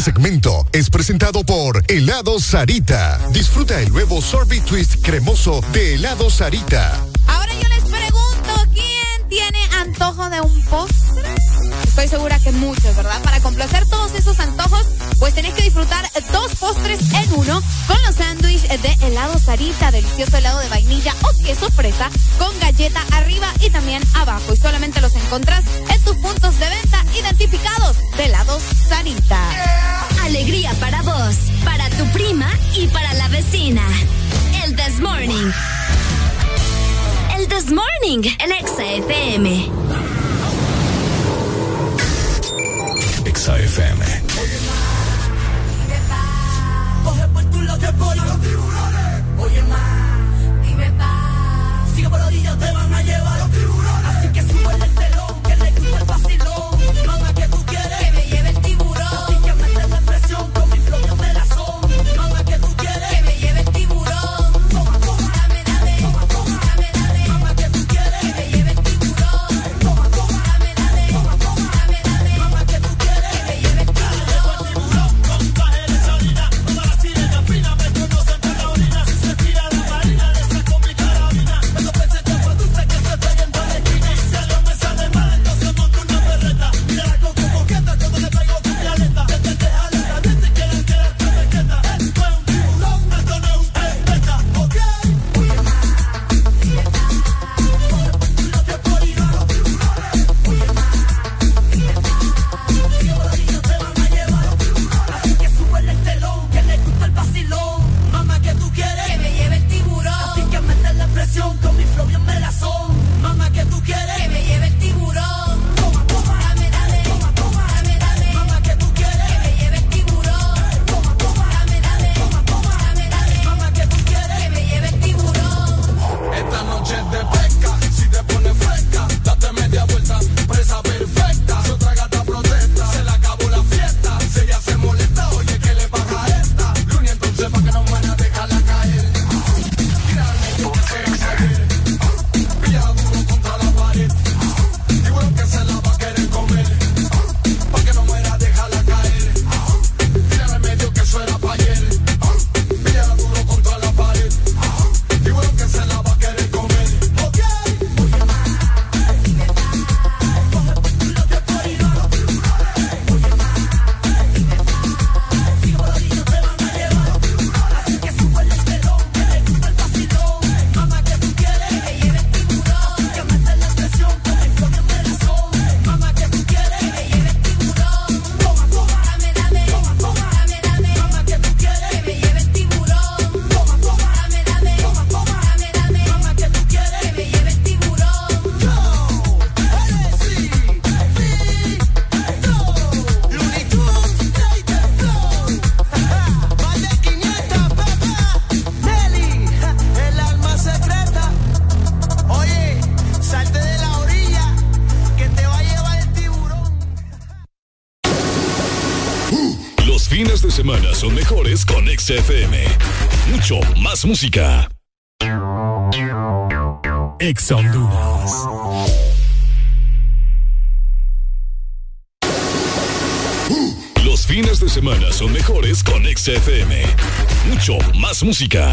segmento es presentado por Helado Sarita. Disfruta el nuevo sorbet twist cremoso de Helado Sarita. Ahora yo les pregunto, ¿quién tiene antojo de un postre? Estoy segura que muchos, ¿verdad? Para complacer todos esos antojos, pues tenés que disfrutar dos postres en uno con los sándwiches de helado Sarita, delicioso helado de vainilla o queso fresa con galleta arriba y también abajo. Y solamente los encontrás en tus puntos de venta identificados de helado Sarita. Alegría para vos, para tu prima y para la vecina. El This Morning. El This Morning, el Exa. Exa FM. Coge por tu. Oye música. Ex Los fines de semana son mejores con XFM. Mucho más música.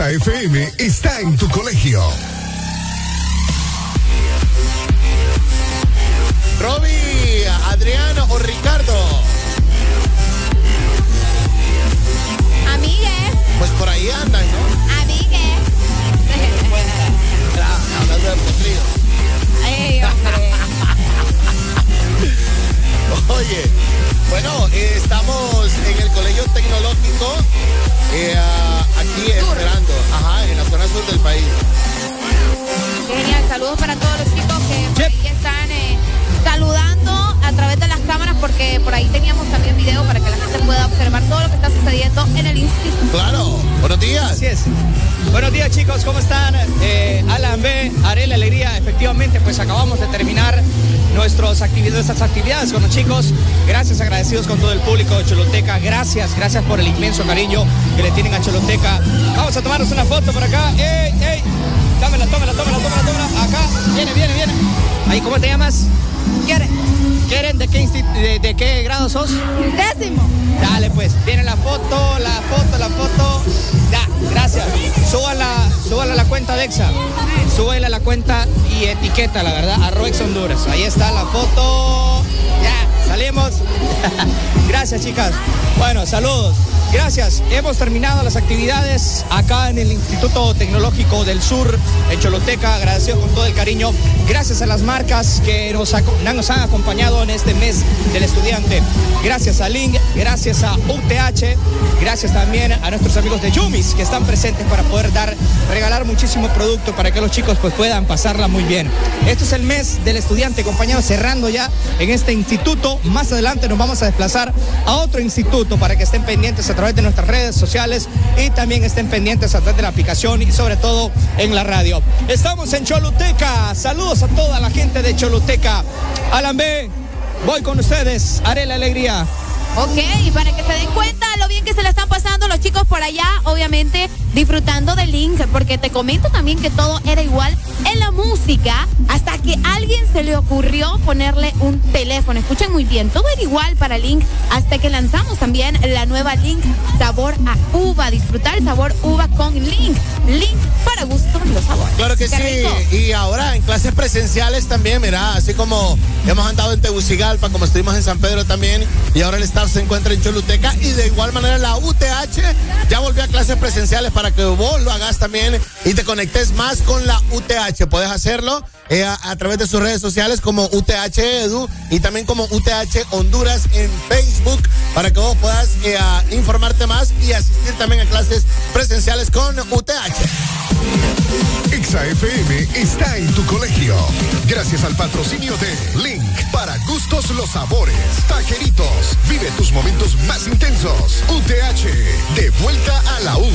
Exa FM pues acabamos de terminar nuestras actividades, nuestras actividades con los chicos. Gracias, agradecidos con todo el público de Choloteca. Gracias, gracias por el inmenso cariño que le tienen a Choloteca. Vamos a tomarnos una foto por acá. ¡Ey, ey! Dámela, tómala, tómala. Acá, viene, viene, viene. Ahí, ¿cómo te llamas? Keren. Keren, ¿de qué, de, de qué grado sos? Décimo. Dale, pues, viene la foto, la foto, la foto. Gracias. Súbala, súbala a la cuenta de Exa. Súbela a la cuenta y etiqueta, la verdad, arroba Exa Honduras. Ahí está la foto. Ya, salimos. (laughs) gracias, chicas. Bueno, saludos. Gracias. Hemos terminado las actividades acá en el Instituto Tecnológico del Sur, en Choloteca. Agradecido con todo el cariño. Gracias a las marcas que nos, han acompañado en este mes del estudiante. Gracias a Link, gracias a UTH, gracias también a nuestros amigos de Yumis que están presentes para poder dar, regalar muchísimo producto para que los chicos pues puedan pasarla muy bien. Esto es el mes del estudiante, compañeros, cerrando ya en este instituto. Más adelante nos vamos a desplazar a otro instituto para que estén pendientes a través de nuestras redes sociales y también estén pendientes a través de la aplicación y sobre todo en la radio. Estamos en Choluteca. Saludos a toda la gente de Choluteca. Alan B, voy con ustedes. Haré la alegría. Ok, y para que se den cuenta lo bien que se le están pasando los chicos por allá, obviamente disfrutando del link, porque te comento también que todo era igual en la música, hasta que alguien se le ocurrió ponerle un teléfono. Escuchen muy bien, todo era igual para Link, hasta que lanzamos también la nueva Link sabor a uva, disfrutar el sabor uva con Link. Link para gusto los sabores. Claro que sí. Y ahora en clases presenciales también, mira, así como hemos andado en Tegucigalpa, como estuvimos en San Pedro también, y ahora el staff se encuentra en Choluteca, y de igual manera la UTH ya volvió a clases presenciales para que vos lo hagas también y te conectes más con la UTH. Puedes hacerlo eh, a, a través de sus redes sociales como UTH Edu y también como UTH Honduras en Facebook para que vos puedas eh, informarte más y asistir también a clases presenciales con UTH. Exa FM está en tu colegio. Gracias al patrocinio de Link. Para gustos los sabores. Taqueritos. Vive tus momentos más intensos. UTH. De vuelta a la U.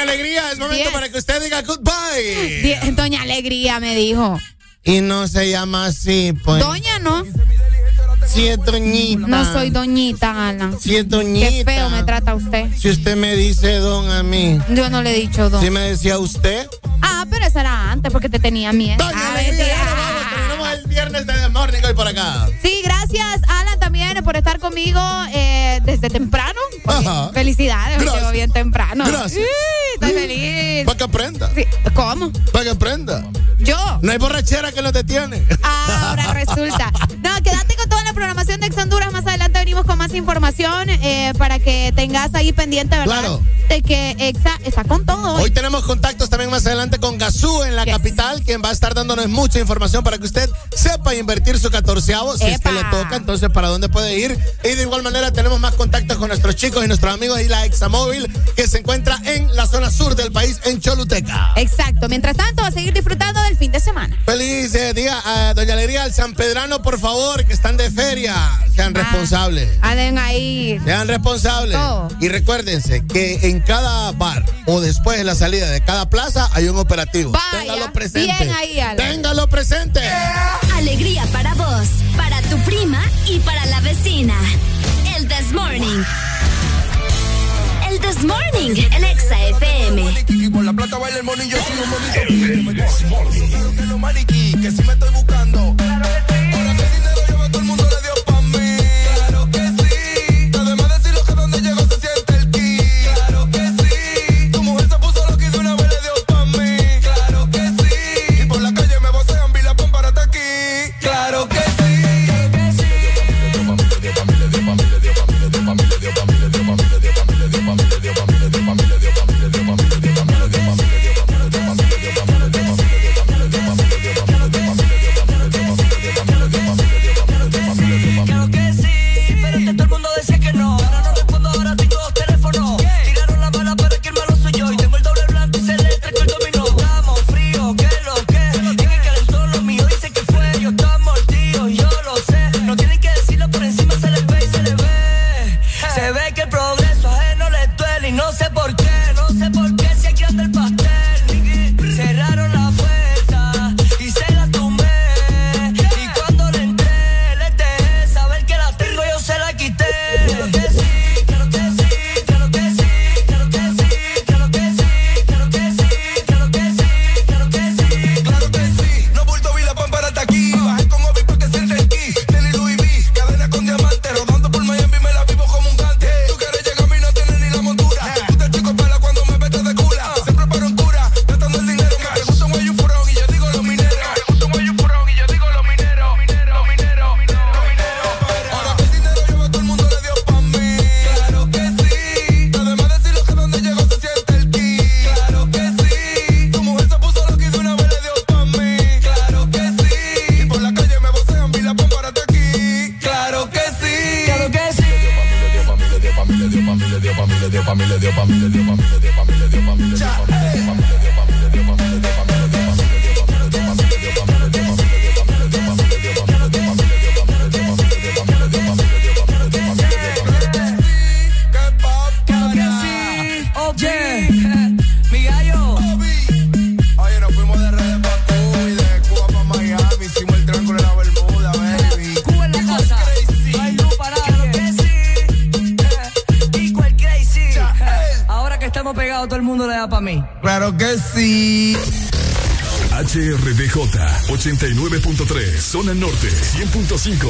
doña Alegría, es momento Diez. para que usted diga goodbye. Die- Doña Alegría me dijo. Y no se llama así, pues. Doña no. Si es doñita. No soy doñita, Alan. Si es doñita. Qué feo me trata usted. Si usted me dice don a mí. Yo no le he dicho don. Si me decía usted. Ah, pero eso era antes porque te tenía miedo. Doña Ah, Alegría, mentira. ya nos vamos. Terminamos el viernes de The Morning hoy por acá. Sí, gracias, Alan, también por estar conmigo eh, desde temprano. Ajá. Felicidades, llegó bien temprano. Gracias. Feliz. Para que aprenda. Sí, ¿Cómo? Para que aprenda. Yo. No hay borrachera que nos detiene. Ahora resulta. (laughs) No, quédate con toda la programación de Ex Honduras. Venimos con más información eh, para que tengas ahí pendiente, ¿verdad? Claro. De que Exa está con todo. Hoy tenemos contactos también más adelante con Gazú en la capital, quien va a estar dándonos mucha información para que usted sepa invertir su catorceavo, si es que le toca, entonces para dónde puede ir. Y de igual manera tenemos más contactos con nuestros chicos y nuestros amigos y la Examóvil, que se encuentra en la zona sur del país, en Choluteca. Exacto. Mientras tanto, a seguir disfrutando del fin de semana. Feliz eh, día a Doña Alegría, al San Pedrano, por favor, que están de feria. Sean responsables. Anden ahí. Sean responsables. Y recuérdense que en cada bar o después de la salida de cada plaza hay un operativo. Vaya, Téngalo presente. bien ahí. Téngalo presente. Alegría para vos, para tu prima y para la vecina. El This Morning. El This Morning, el Exa FM. La plata baila el monillo, soy un bonito. Que lo maniquí, que si me estoy buscando. Ahora que dinero lleva todo el mundo le dio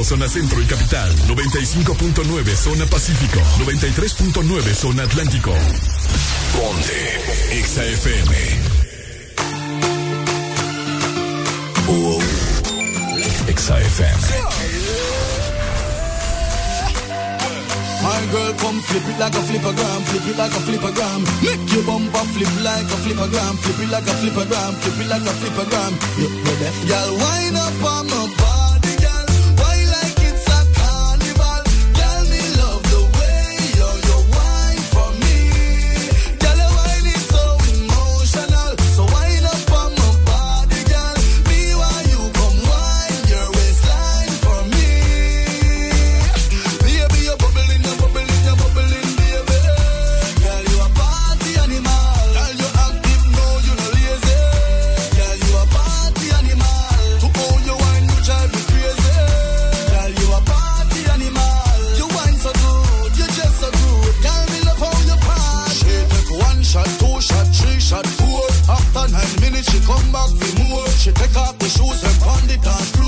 zona centro y capital, 95.9 zona pacífico, 93.9 zona atlántico. Ponte XAFM. My girl, come flip it like a flippergram, flip it like a flippergram. Make your bumper flip like a flippergram, flip it like a flippergram, flip it like a flippergram. You girl, wind up on my shoes and on the dance.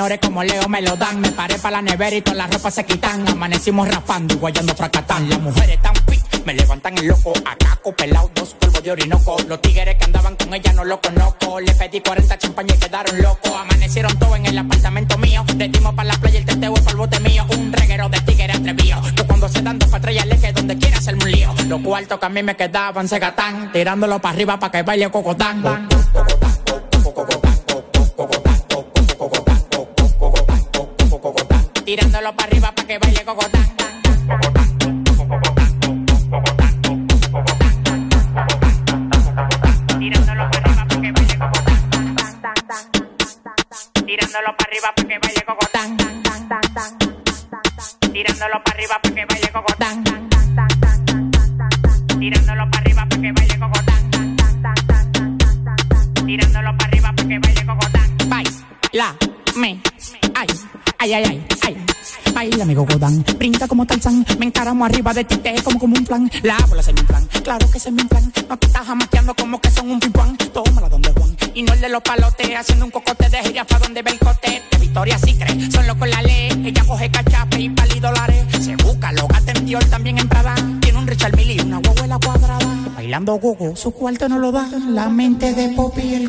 Menores como Leo me lo dan. Me paré para la nevera y todas las ropas se quitan. Amanecimos raspando y guayando fracatán. Las mujeres tan fit, me levantan el loco. Acá pelado, dos polvos de orinoco. Los tigres que andaban con ella no lo conozco. Le pedí 40 champañas y quedaron locos. Amanecieron todos en el apartamento mío. Le dimos para la playa el teteo es el bote mío. Un reguero de tigres atrevido. Que cuando se dan dos patrullas le que donde quiera hacerme un lío. Los cuartos que a mí me quedaban se gatán. Tirándolo para arriba para que baile cocotán. Arriba de ti, te como como un plan, la bola se me plan, claro que se me plan, no te estás jamaqueando como que son un pimpán, tómala donde Juan, y no el de los palotes, haciendo un cocote de jirafa donde ve el cote, de Victoria sí cree, son locos la ley, ella coge cachape y pali dólares, se busca, lo gata en Dior, también en Prada, tiene un Richard Mille y una huevuela cuadrada, bailando gogo, su cuarto no lo da, la mente de Poppy el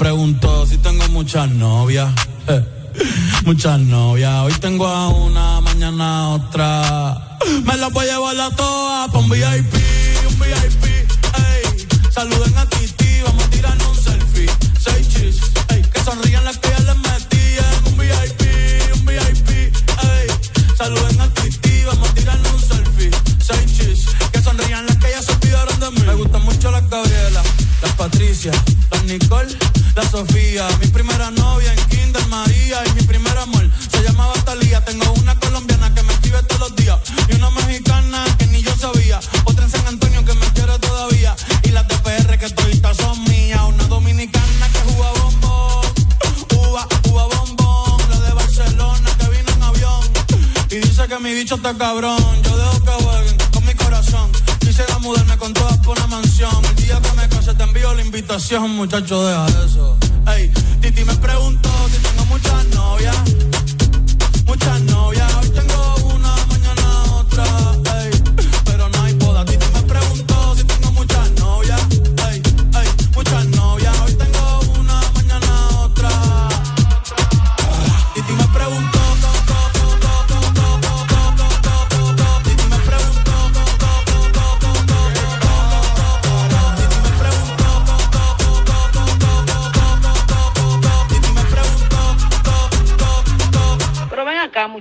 Preguntó si tengo muchas novias. (laughs) Muchas novias, hoy tengo a una, mañana otra. Me las voy a llevar a todas pa' un VIP, un VIP, ey. Saluden a Titi, vamos a tirarnos un selfie. Seis chis, ey. Que sonrían las que ya les metí un VIP, un VIP, ey. Saluden a Titi, vamos a tirarnos un selfie. Seis chis, que sonrían las que ya se olvidaron de mí. Me gustan mucho las Gabriela, las Patricia, las Nicole, la Sofía. Mi primera novia en Kinder María y mi primer amor se llamaba Talía. Tengo una colombiana que me escribe todos los días y una mexicana que ni yo sabía. Otra en San Antonio que me quiere todavía y las de PR que toditas son mías. Una dominicana que juega bombón, uva, uva bombón. La de Barcelona que vino en avión y dice que mi bicho está cabrón. Yo dejo que jueguen con mi corazón. Quisiera mudarme con todas la invitación, muchacho, deja eso. Ey, Titi me preguntó si tengo muchas novias.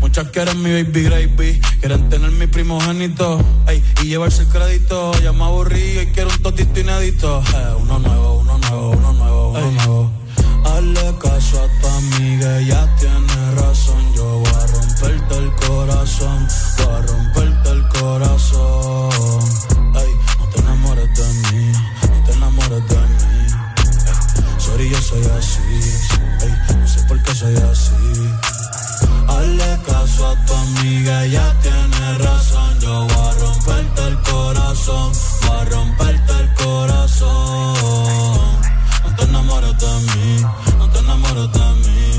Muchas quieren mi baby gravy, quieren tener mi primogénito, ey, y llevarse el crédito. Ya me aburrí y quiero un totito inédito. Eh, uno nuevo, uno nuevo, uno nuevo, uno nuevo. Hazle caso a tu amiga, ella tiene razón. Yo voy a romperte el corazón, amiga, ella tiene razón. Yo voy a romperte el corazón, voy a romperte el corazón. No te enamores de mí, no te enamores de mí.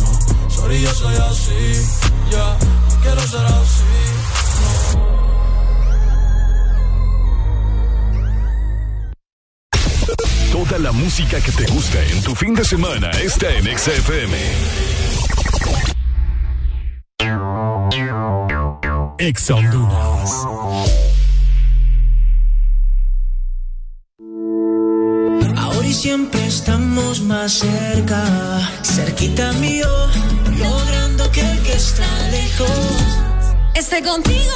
No, sorry, yo soy así. Ya, no quiero ser así. Toda la música que te gusta en tu fin de semana está en XFM. Ex Honduras. Ahora y siempre estamos más cerca, cerquita mío, logrando que el que está lejos Esté contigo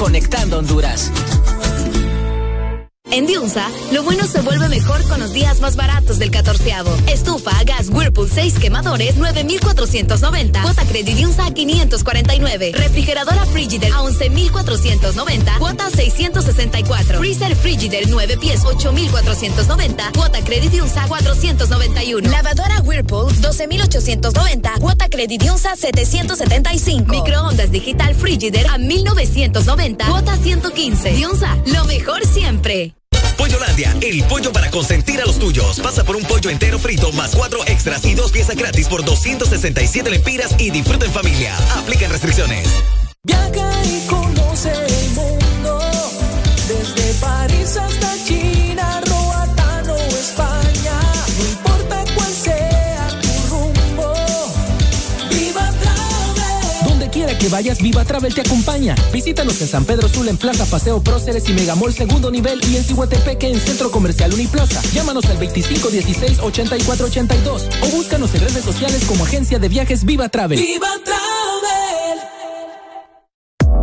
conectando Honduras. En Diunsa, lo bueno se vuelve mejor con los días más baratos del catorceavo. Estufa, gas Whirlpool 6 quemadores, 9,490. Cuota Credit Diunsa a 549. Refrigeradora Frigider a 11,490. Cuota 664. Freezer Frigider 9 pies, 8,490. Cuota Credit Diunsa 491. Lavadora Whirlpool 12,890. Cuota Credit Diunsa 775. Microondas Digital Frigider a 1,990. Cuota 115. Diunsa, lo mejor siempre. Pollolandia, el pollo para consentir a los tuyos. Pasa por un pollo entero frito más cuatro extras y dos piezas gratis por 267 lempiras y disfruta en familia. Aplican restricciones. Y. vayas, Viva Travel te acompaña. Visítanos en San Pedro Sula en Plaza Paseo Próceres y Megamol segundo nivel y en Cihuatepeque en Centro Comercial Uniplaza. Llámanos al 2516-8482 o búscanos en redes sociales como Agencia de Viajes Viva Travel. Viva Travel.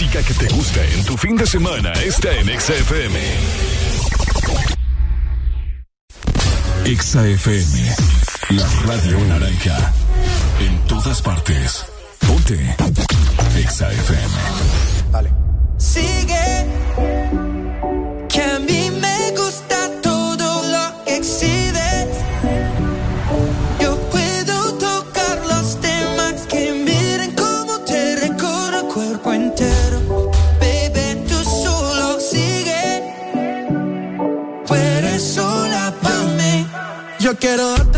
música que te gusta en tu fin de semana está en Exa FM. Exa FM, la radio naranja. En todas partes. Ponte. Exa FM. Sigue. A Yo quiero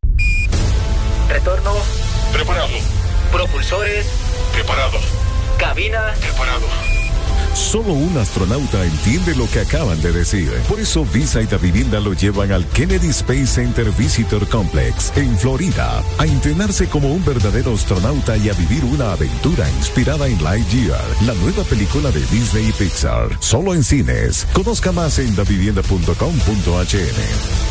Retorno. Preparado. Propulsores. Preparado. Cabina. Preparado. Solo un astronauta entiende lo que acaban de decir. Por eso Visa y Da Vivienda lo llevan al Kennedy Space Center Visitor Complex en Florida a entrenarse como un verdadero astronauta y a vivir una aventura inspirada en Lightyear, la nueva película de Disney y Pixar. Solo en cines. Conozca más en davivienda.com.hn.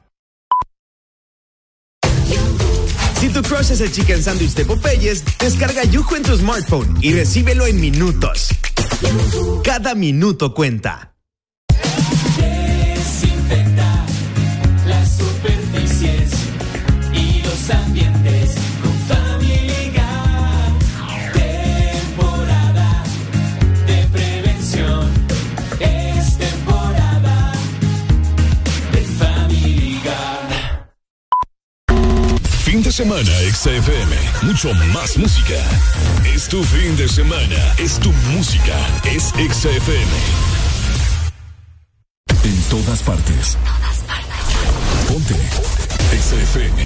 Si tu crush es el chicken sandwich de Popeyes, descarga Yujo en tu smartphone y recíbelo en minutos. Cada minuto cuenta. De semana, XFM. Mucho más música. Es tu fin de semana. Es tu música. Es XFM. En todas partes. Ponte. XFM.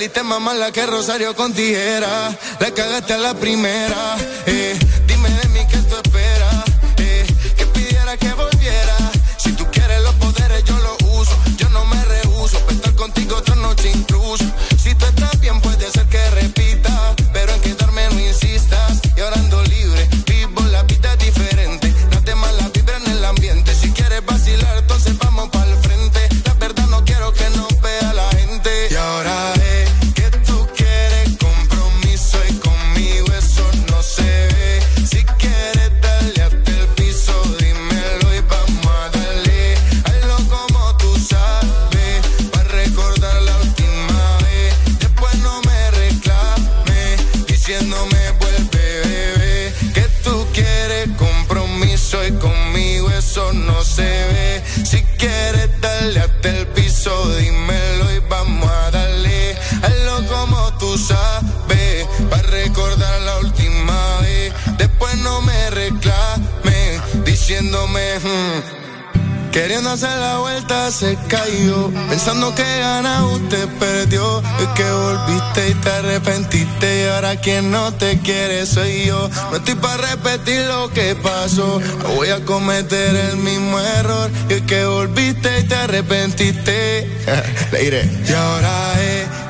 saliste más mala que Rosario con tijera. La cagaste a la primera. Eh, dime de mí qué tú esperas. Eh, que pidiera que volviera. Si tú quieres los poderes, yo los uso. Yo no me rehuso. Pa' estar contigo otra noche incluso. Mm. queriendo hacer la vuelta se cayó. Pensando que gana usted perdió. Es que volviste y te arrepentiste. Y ahora quien no te quiere soy yo. No estoy para repetir lo que pasó. No voy a cometer el mismo error. Y es que volviste y te arrepentiste. (laughs) Le diré. Y ahora es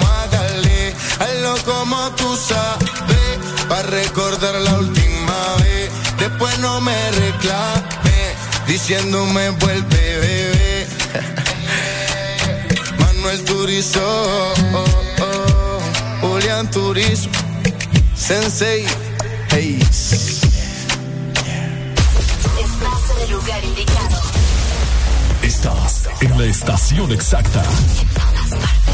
Hazlo como tú sabes, para recordar la última vez. Después no me reclames, diciéndome vuelve bebé. (laughs) Manuel Turizo, oh, oh, oh. Turizo, Sensei, hey. Estás en el lugar indicado. Estás en la estación exacta. En todas partes.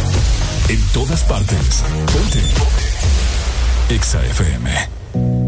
En todas partes. Ponte. Exa FM.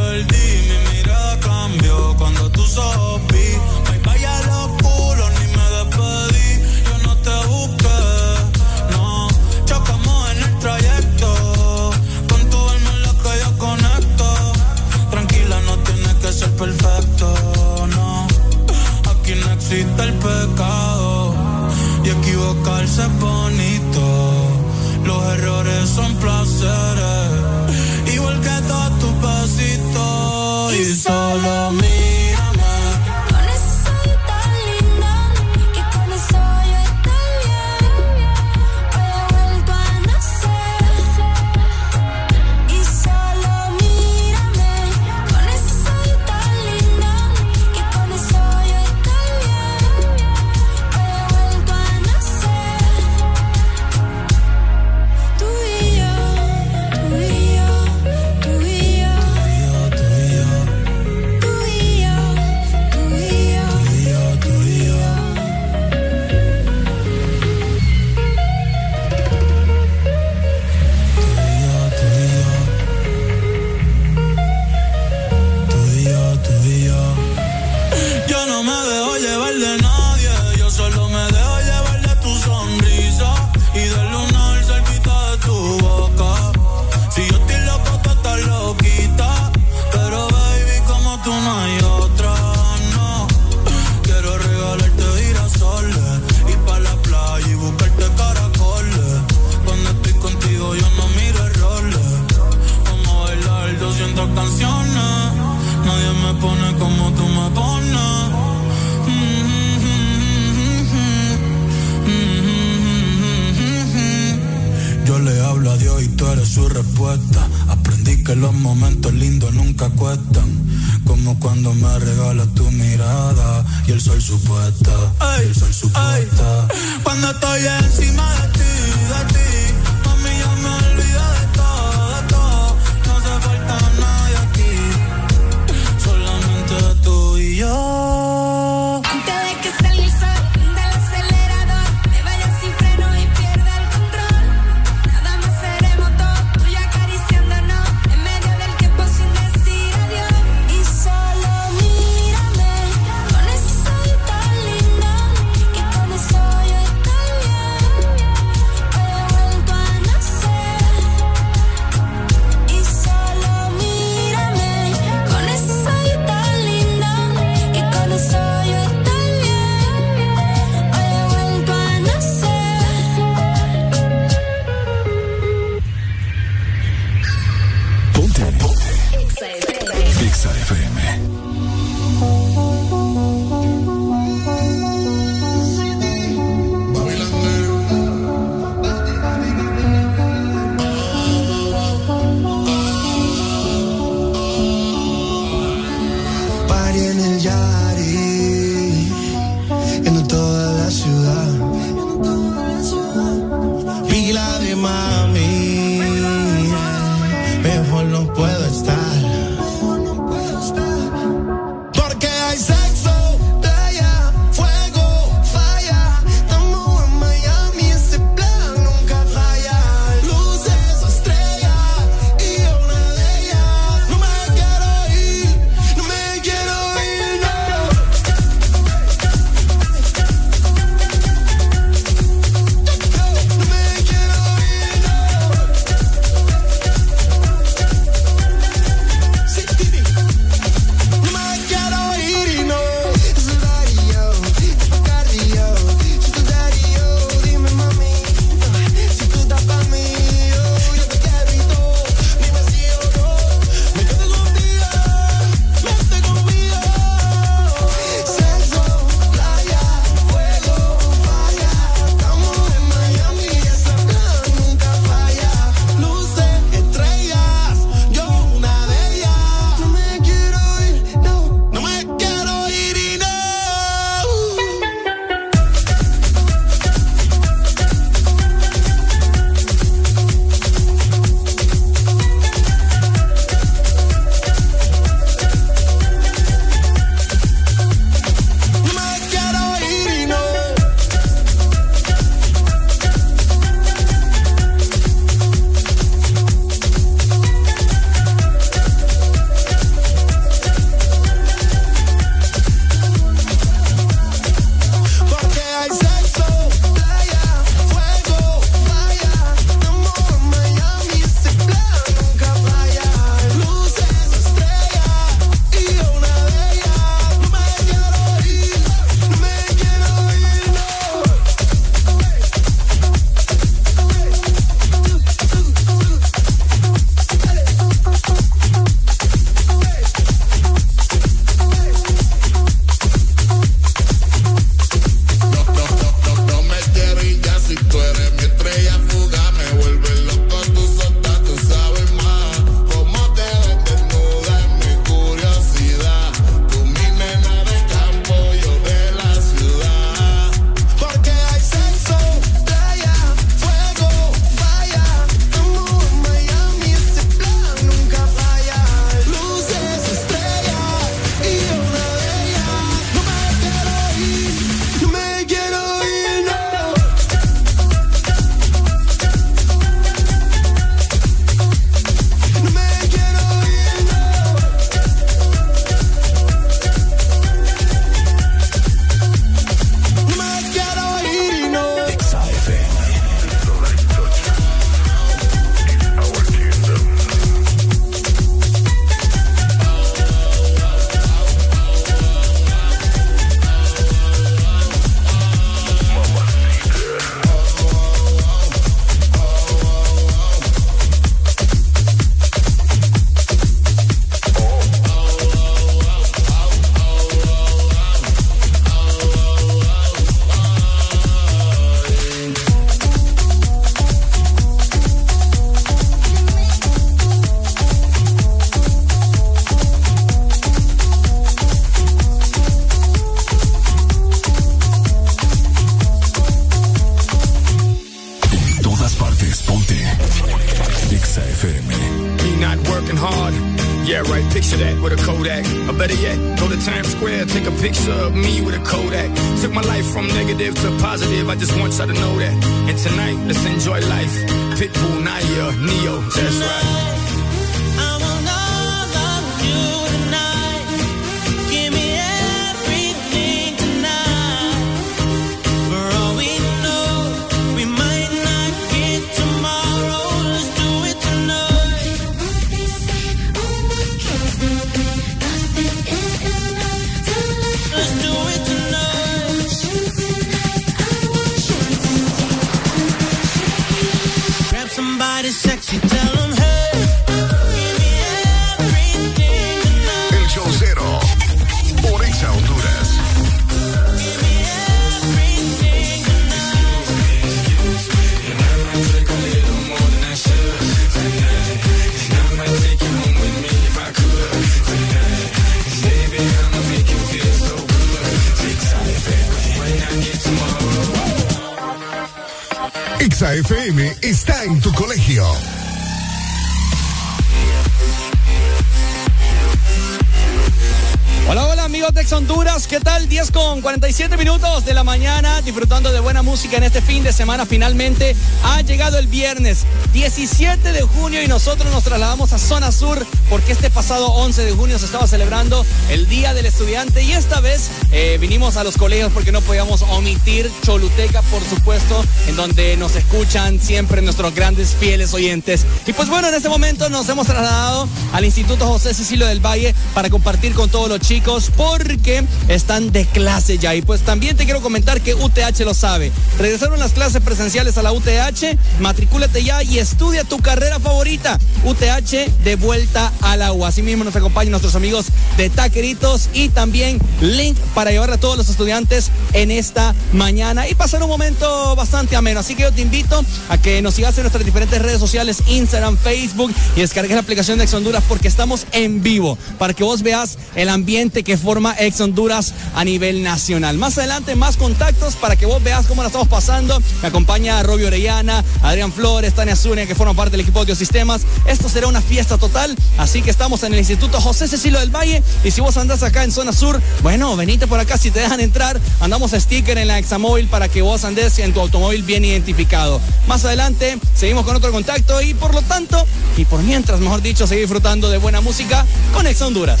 17 de junio y nosotros nos trasladamos a Zona Sur porque este pasado 11 de junio se estaba celebrando el Día del Estudiante y esta vez eh, vinimos a los colegios porque no podíamos omitir Choluteca, por supuesto, en donde nos escuchan siempre nuestros grandes fieles oyentes. Y pues bueno, en este momento nos hemos trasladado al Instituto José Cecilio del Valle para compartir con todos los chicos porque están de clase ya. Y pues también te quiero comentar que UTH lo sabe. Regresaron las clases presenciales a la UTH, matricúlate ya y estudia tu carrera favorita. UTH de vuelta a la U. Así mismo nos acompañan nuestros amigos de Taqueritos y también Link para llevar a todos los estudiantes en esta mañana y pasar un momento bastante ameno. Así que yo te invito a que nos sigas en nuestras diferentes redes sociales, Instagram, Facebook y descargues la aplicación de Ex Honduras porque estamos en vivo para que vos veas el ambiente que forma Ex Honduras a nivel nacional. Más adelante, más contactos para que vos veas cómo la estamos pasando. Me acompaña Robbie Orellana, Adrián Flores, Tania Zúñiga, que forman parte del equipo de Sistemas. Esto será una fiesta total, así que estamos en el Instituto José Cecilio del Valle. Y si vos andás acá en zona sur, bueno, venite por acá si te dejan entrar. Andamos sticker en la Examóvil para que vos andes en tu automóvil bien identificado. Más adelante, seguimos con otro contacto y por lo tanto, y por mientras, mejor dicho, seguir disfrutando de buena música con Ex Honduras.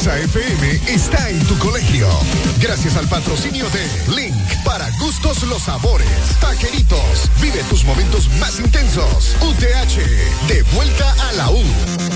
Exa FM está en tu colegio. Gracias al patrocinio de Link para gustos los sabores. Taqueritos, vive tus momentos más intensos. UTH, de vuelta a la U.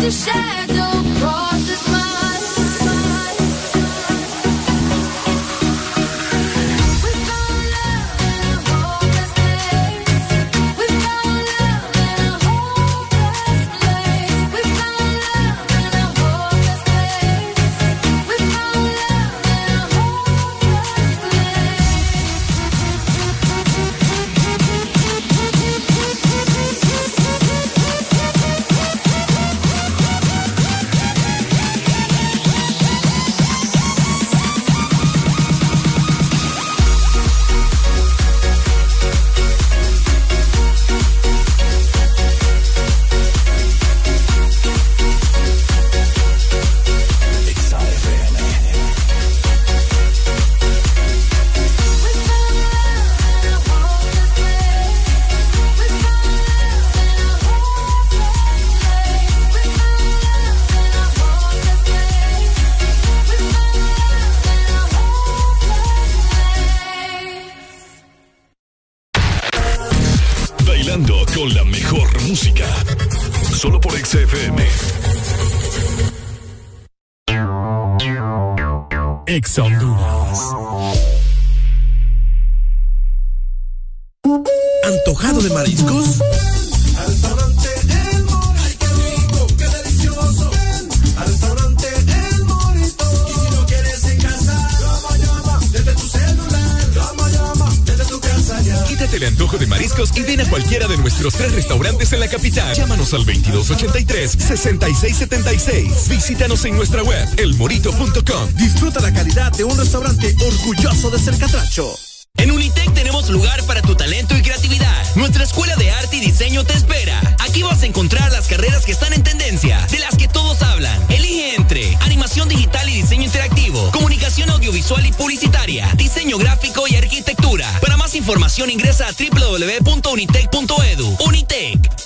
your shadow 2283-6676. Visítanos en nuestra web, elmorito.com. Disfruta la calidad de un restaurante orgulloso de ser catracho. En Unitec tenemos lugar para tu talento y creatividad. Nuestra escuela de arte y diseño te espera. Aquí vas a encontrar las carreras que están en tendencia, de las que todos hablan. Elige entre animación digital y diseño interactivo, comunicación audiovisual y publicitaria, diseño gráfico y arquitectura. Para más información ingresa a www.unitec.edu. Unitec.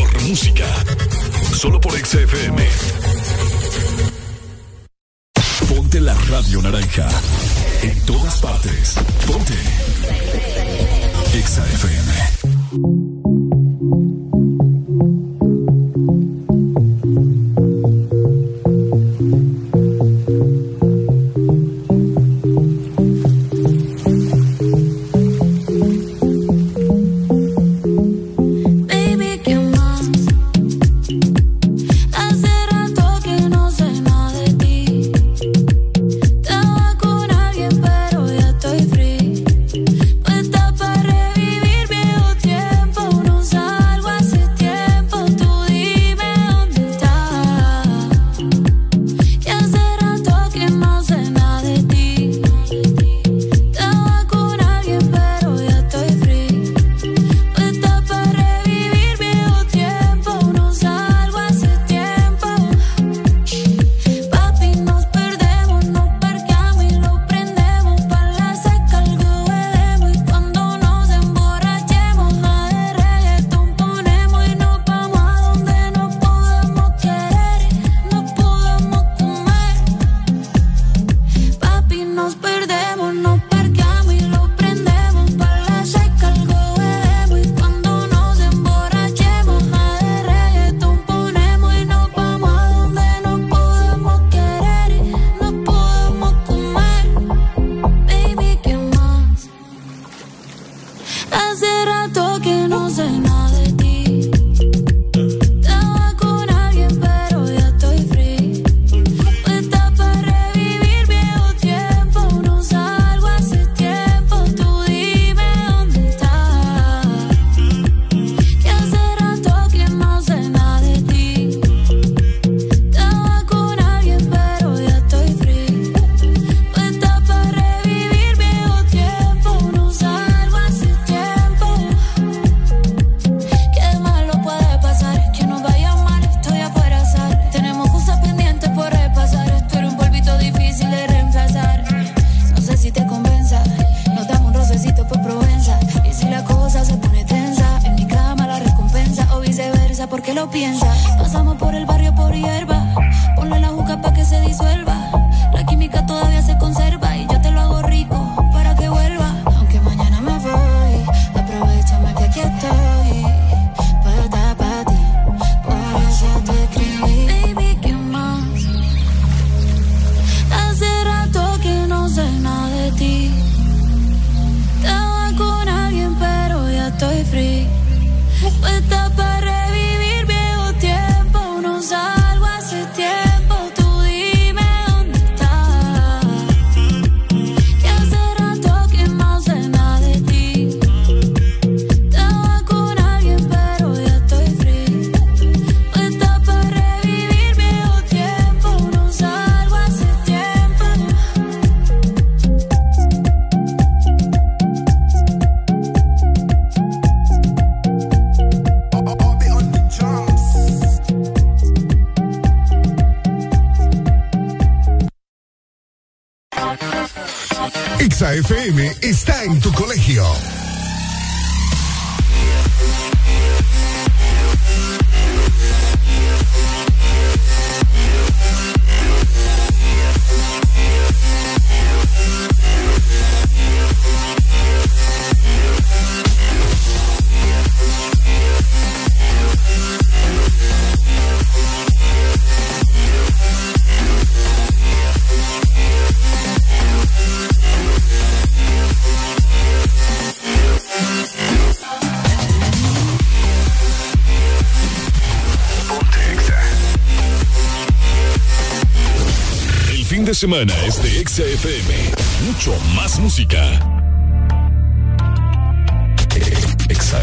Mejor música. Solo por XFM. Ponte la radio naranja. En todas partes. Ponte. XFM. Semana es de Exa FM. Mucho más música. Exa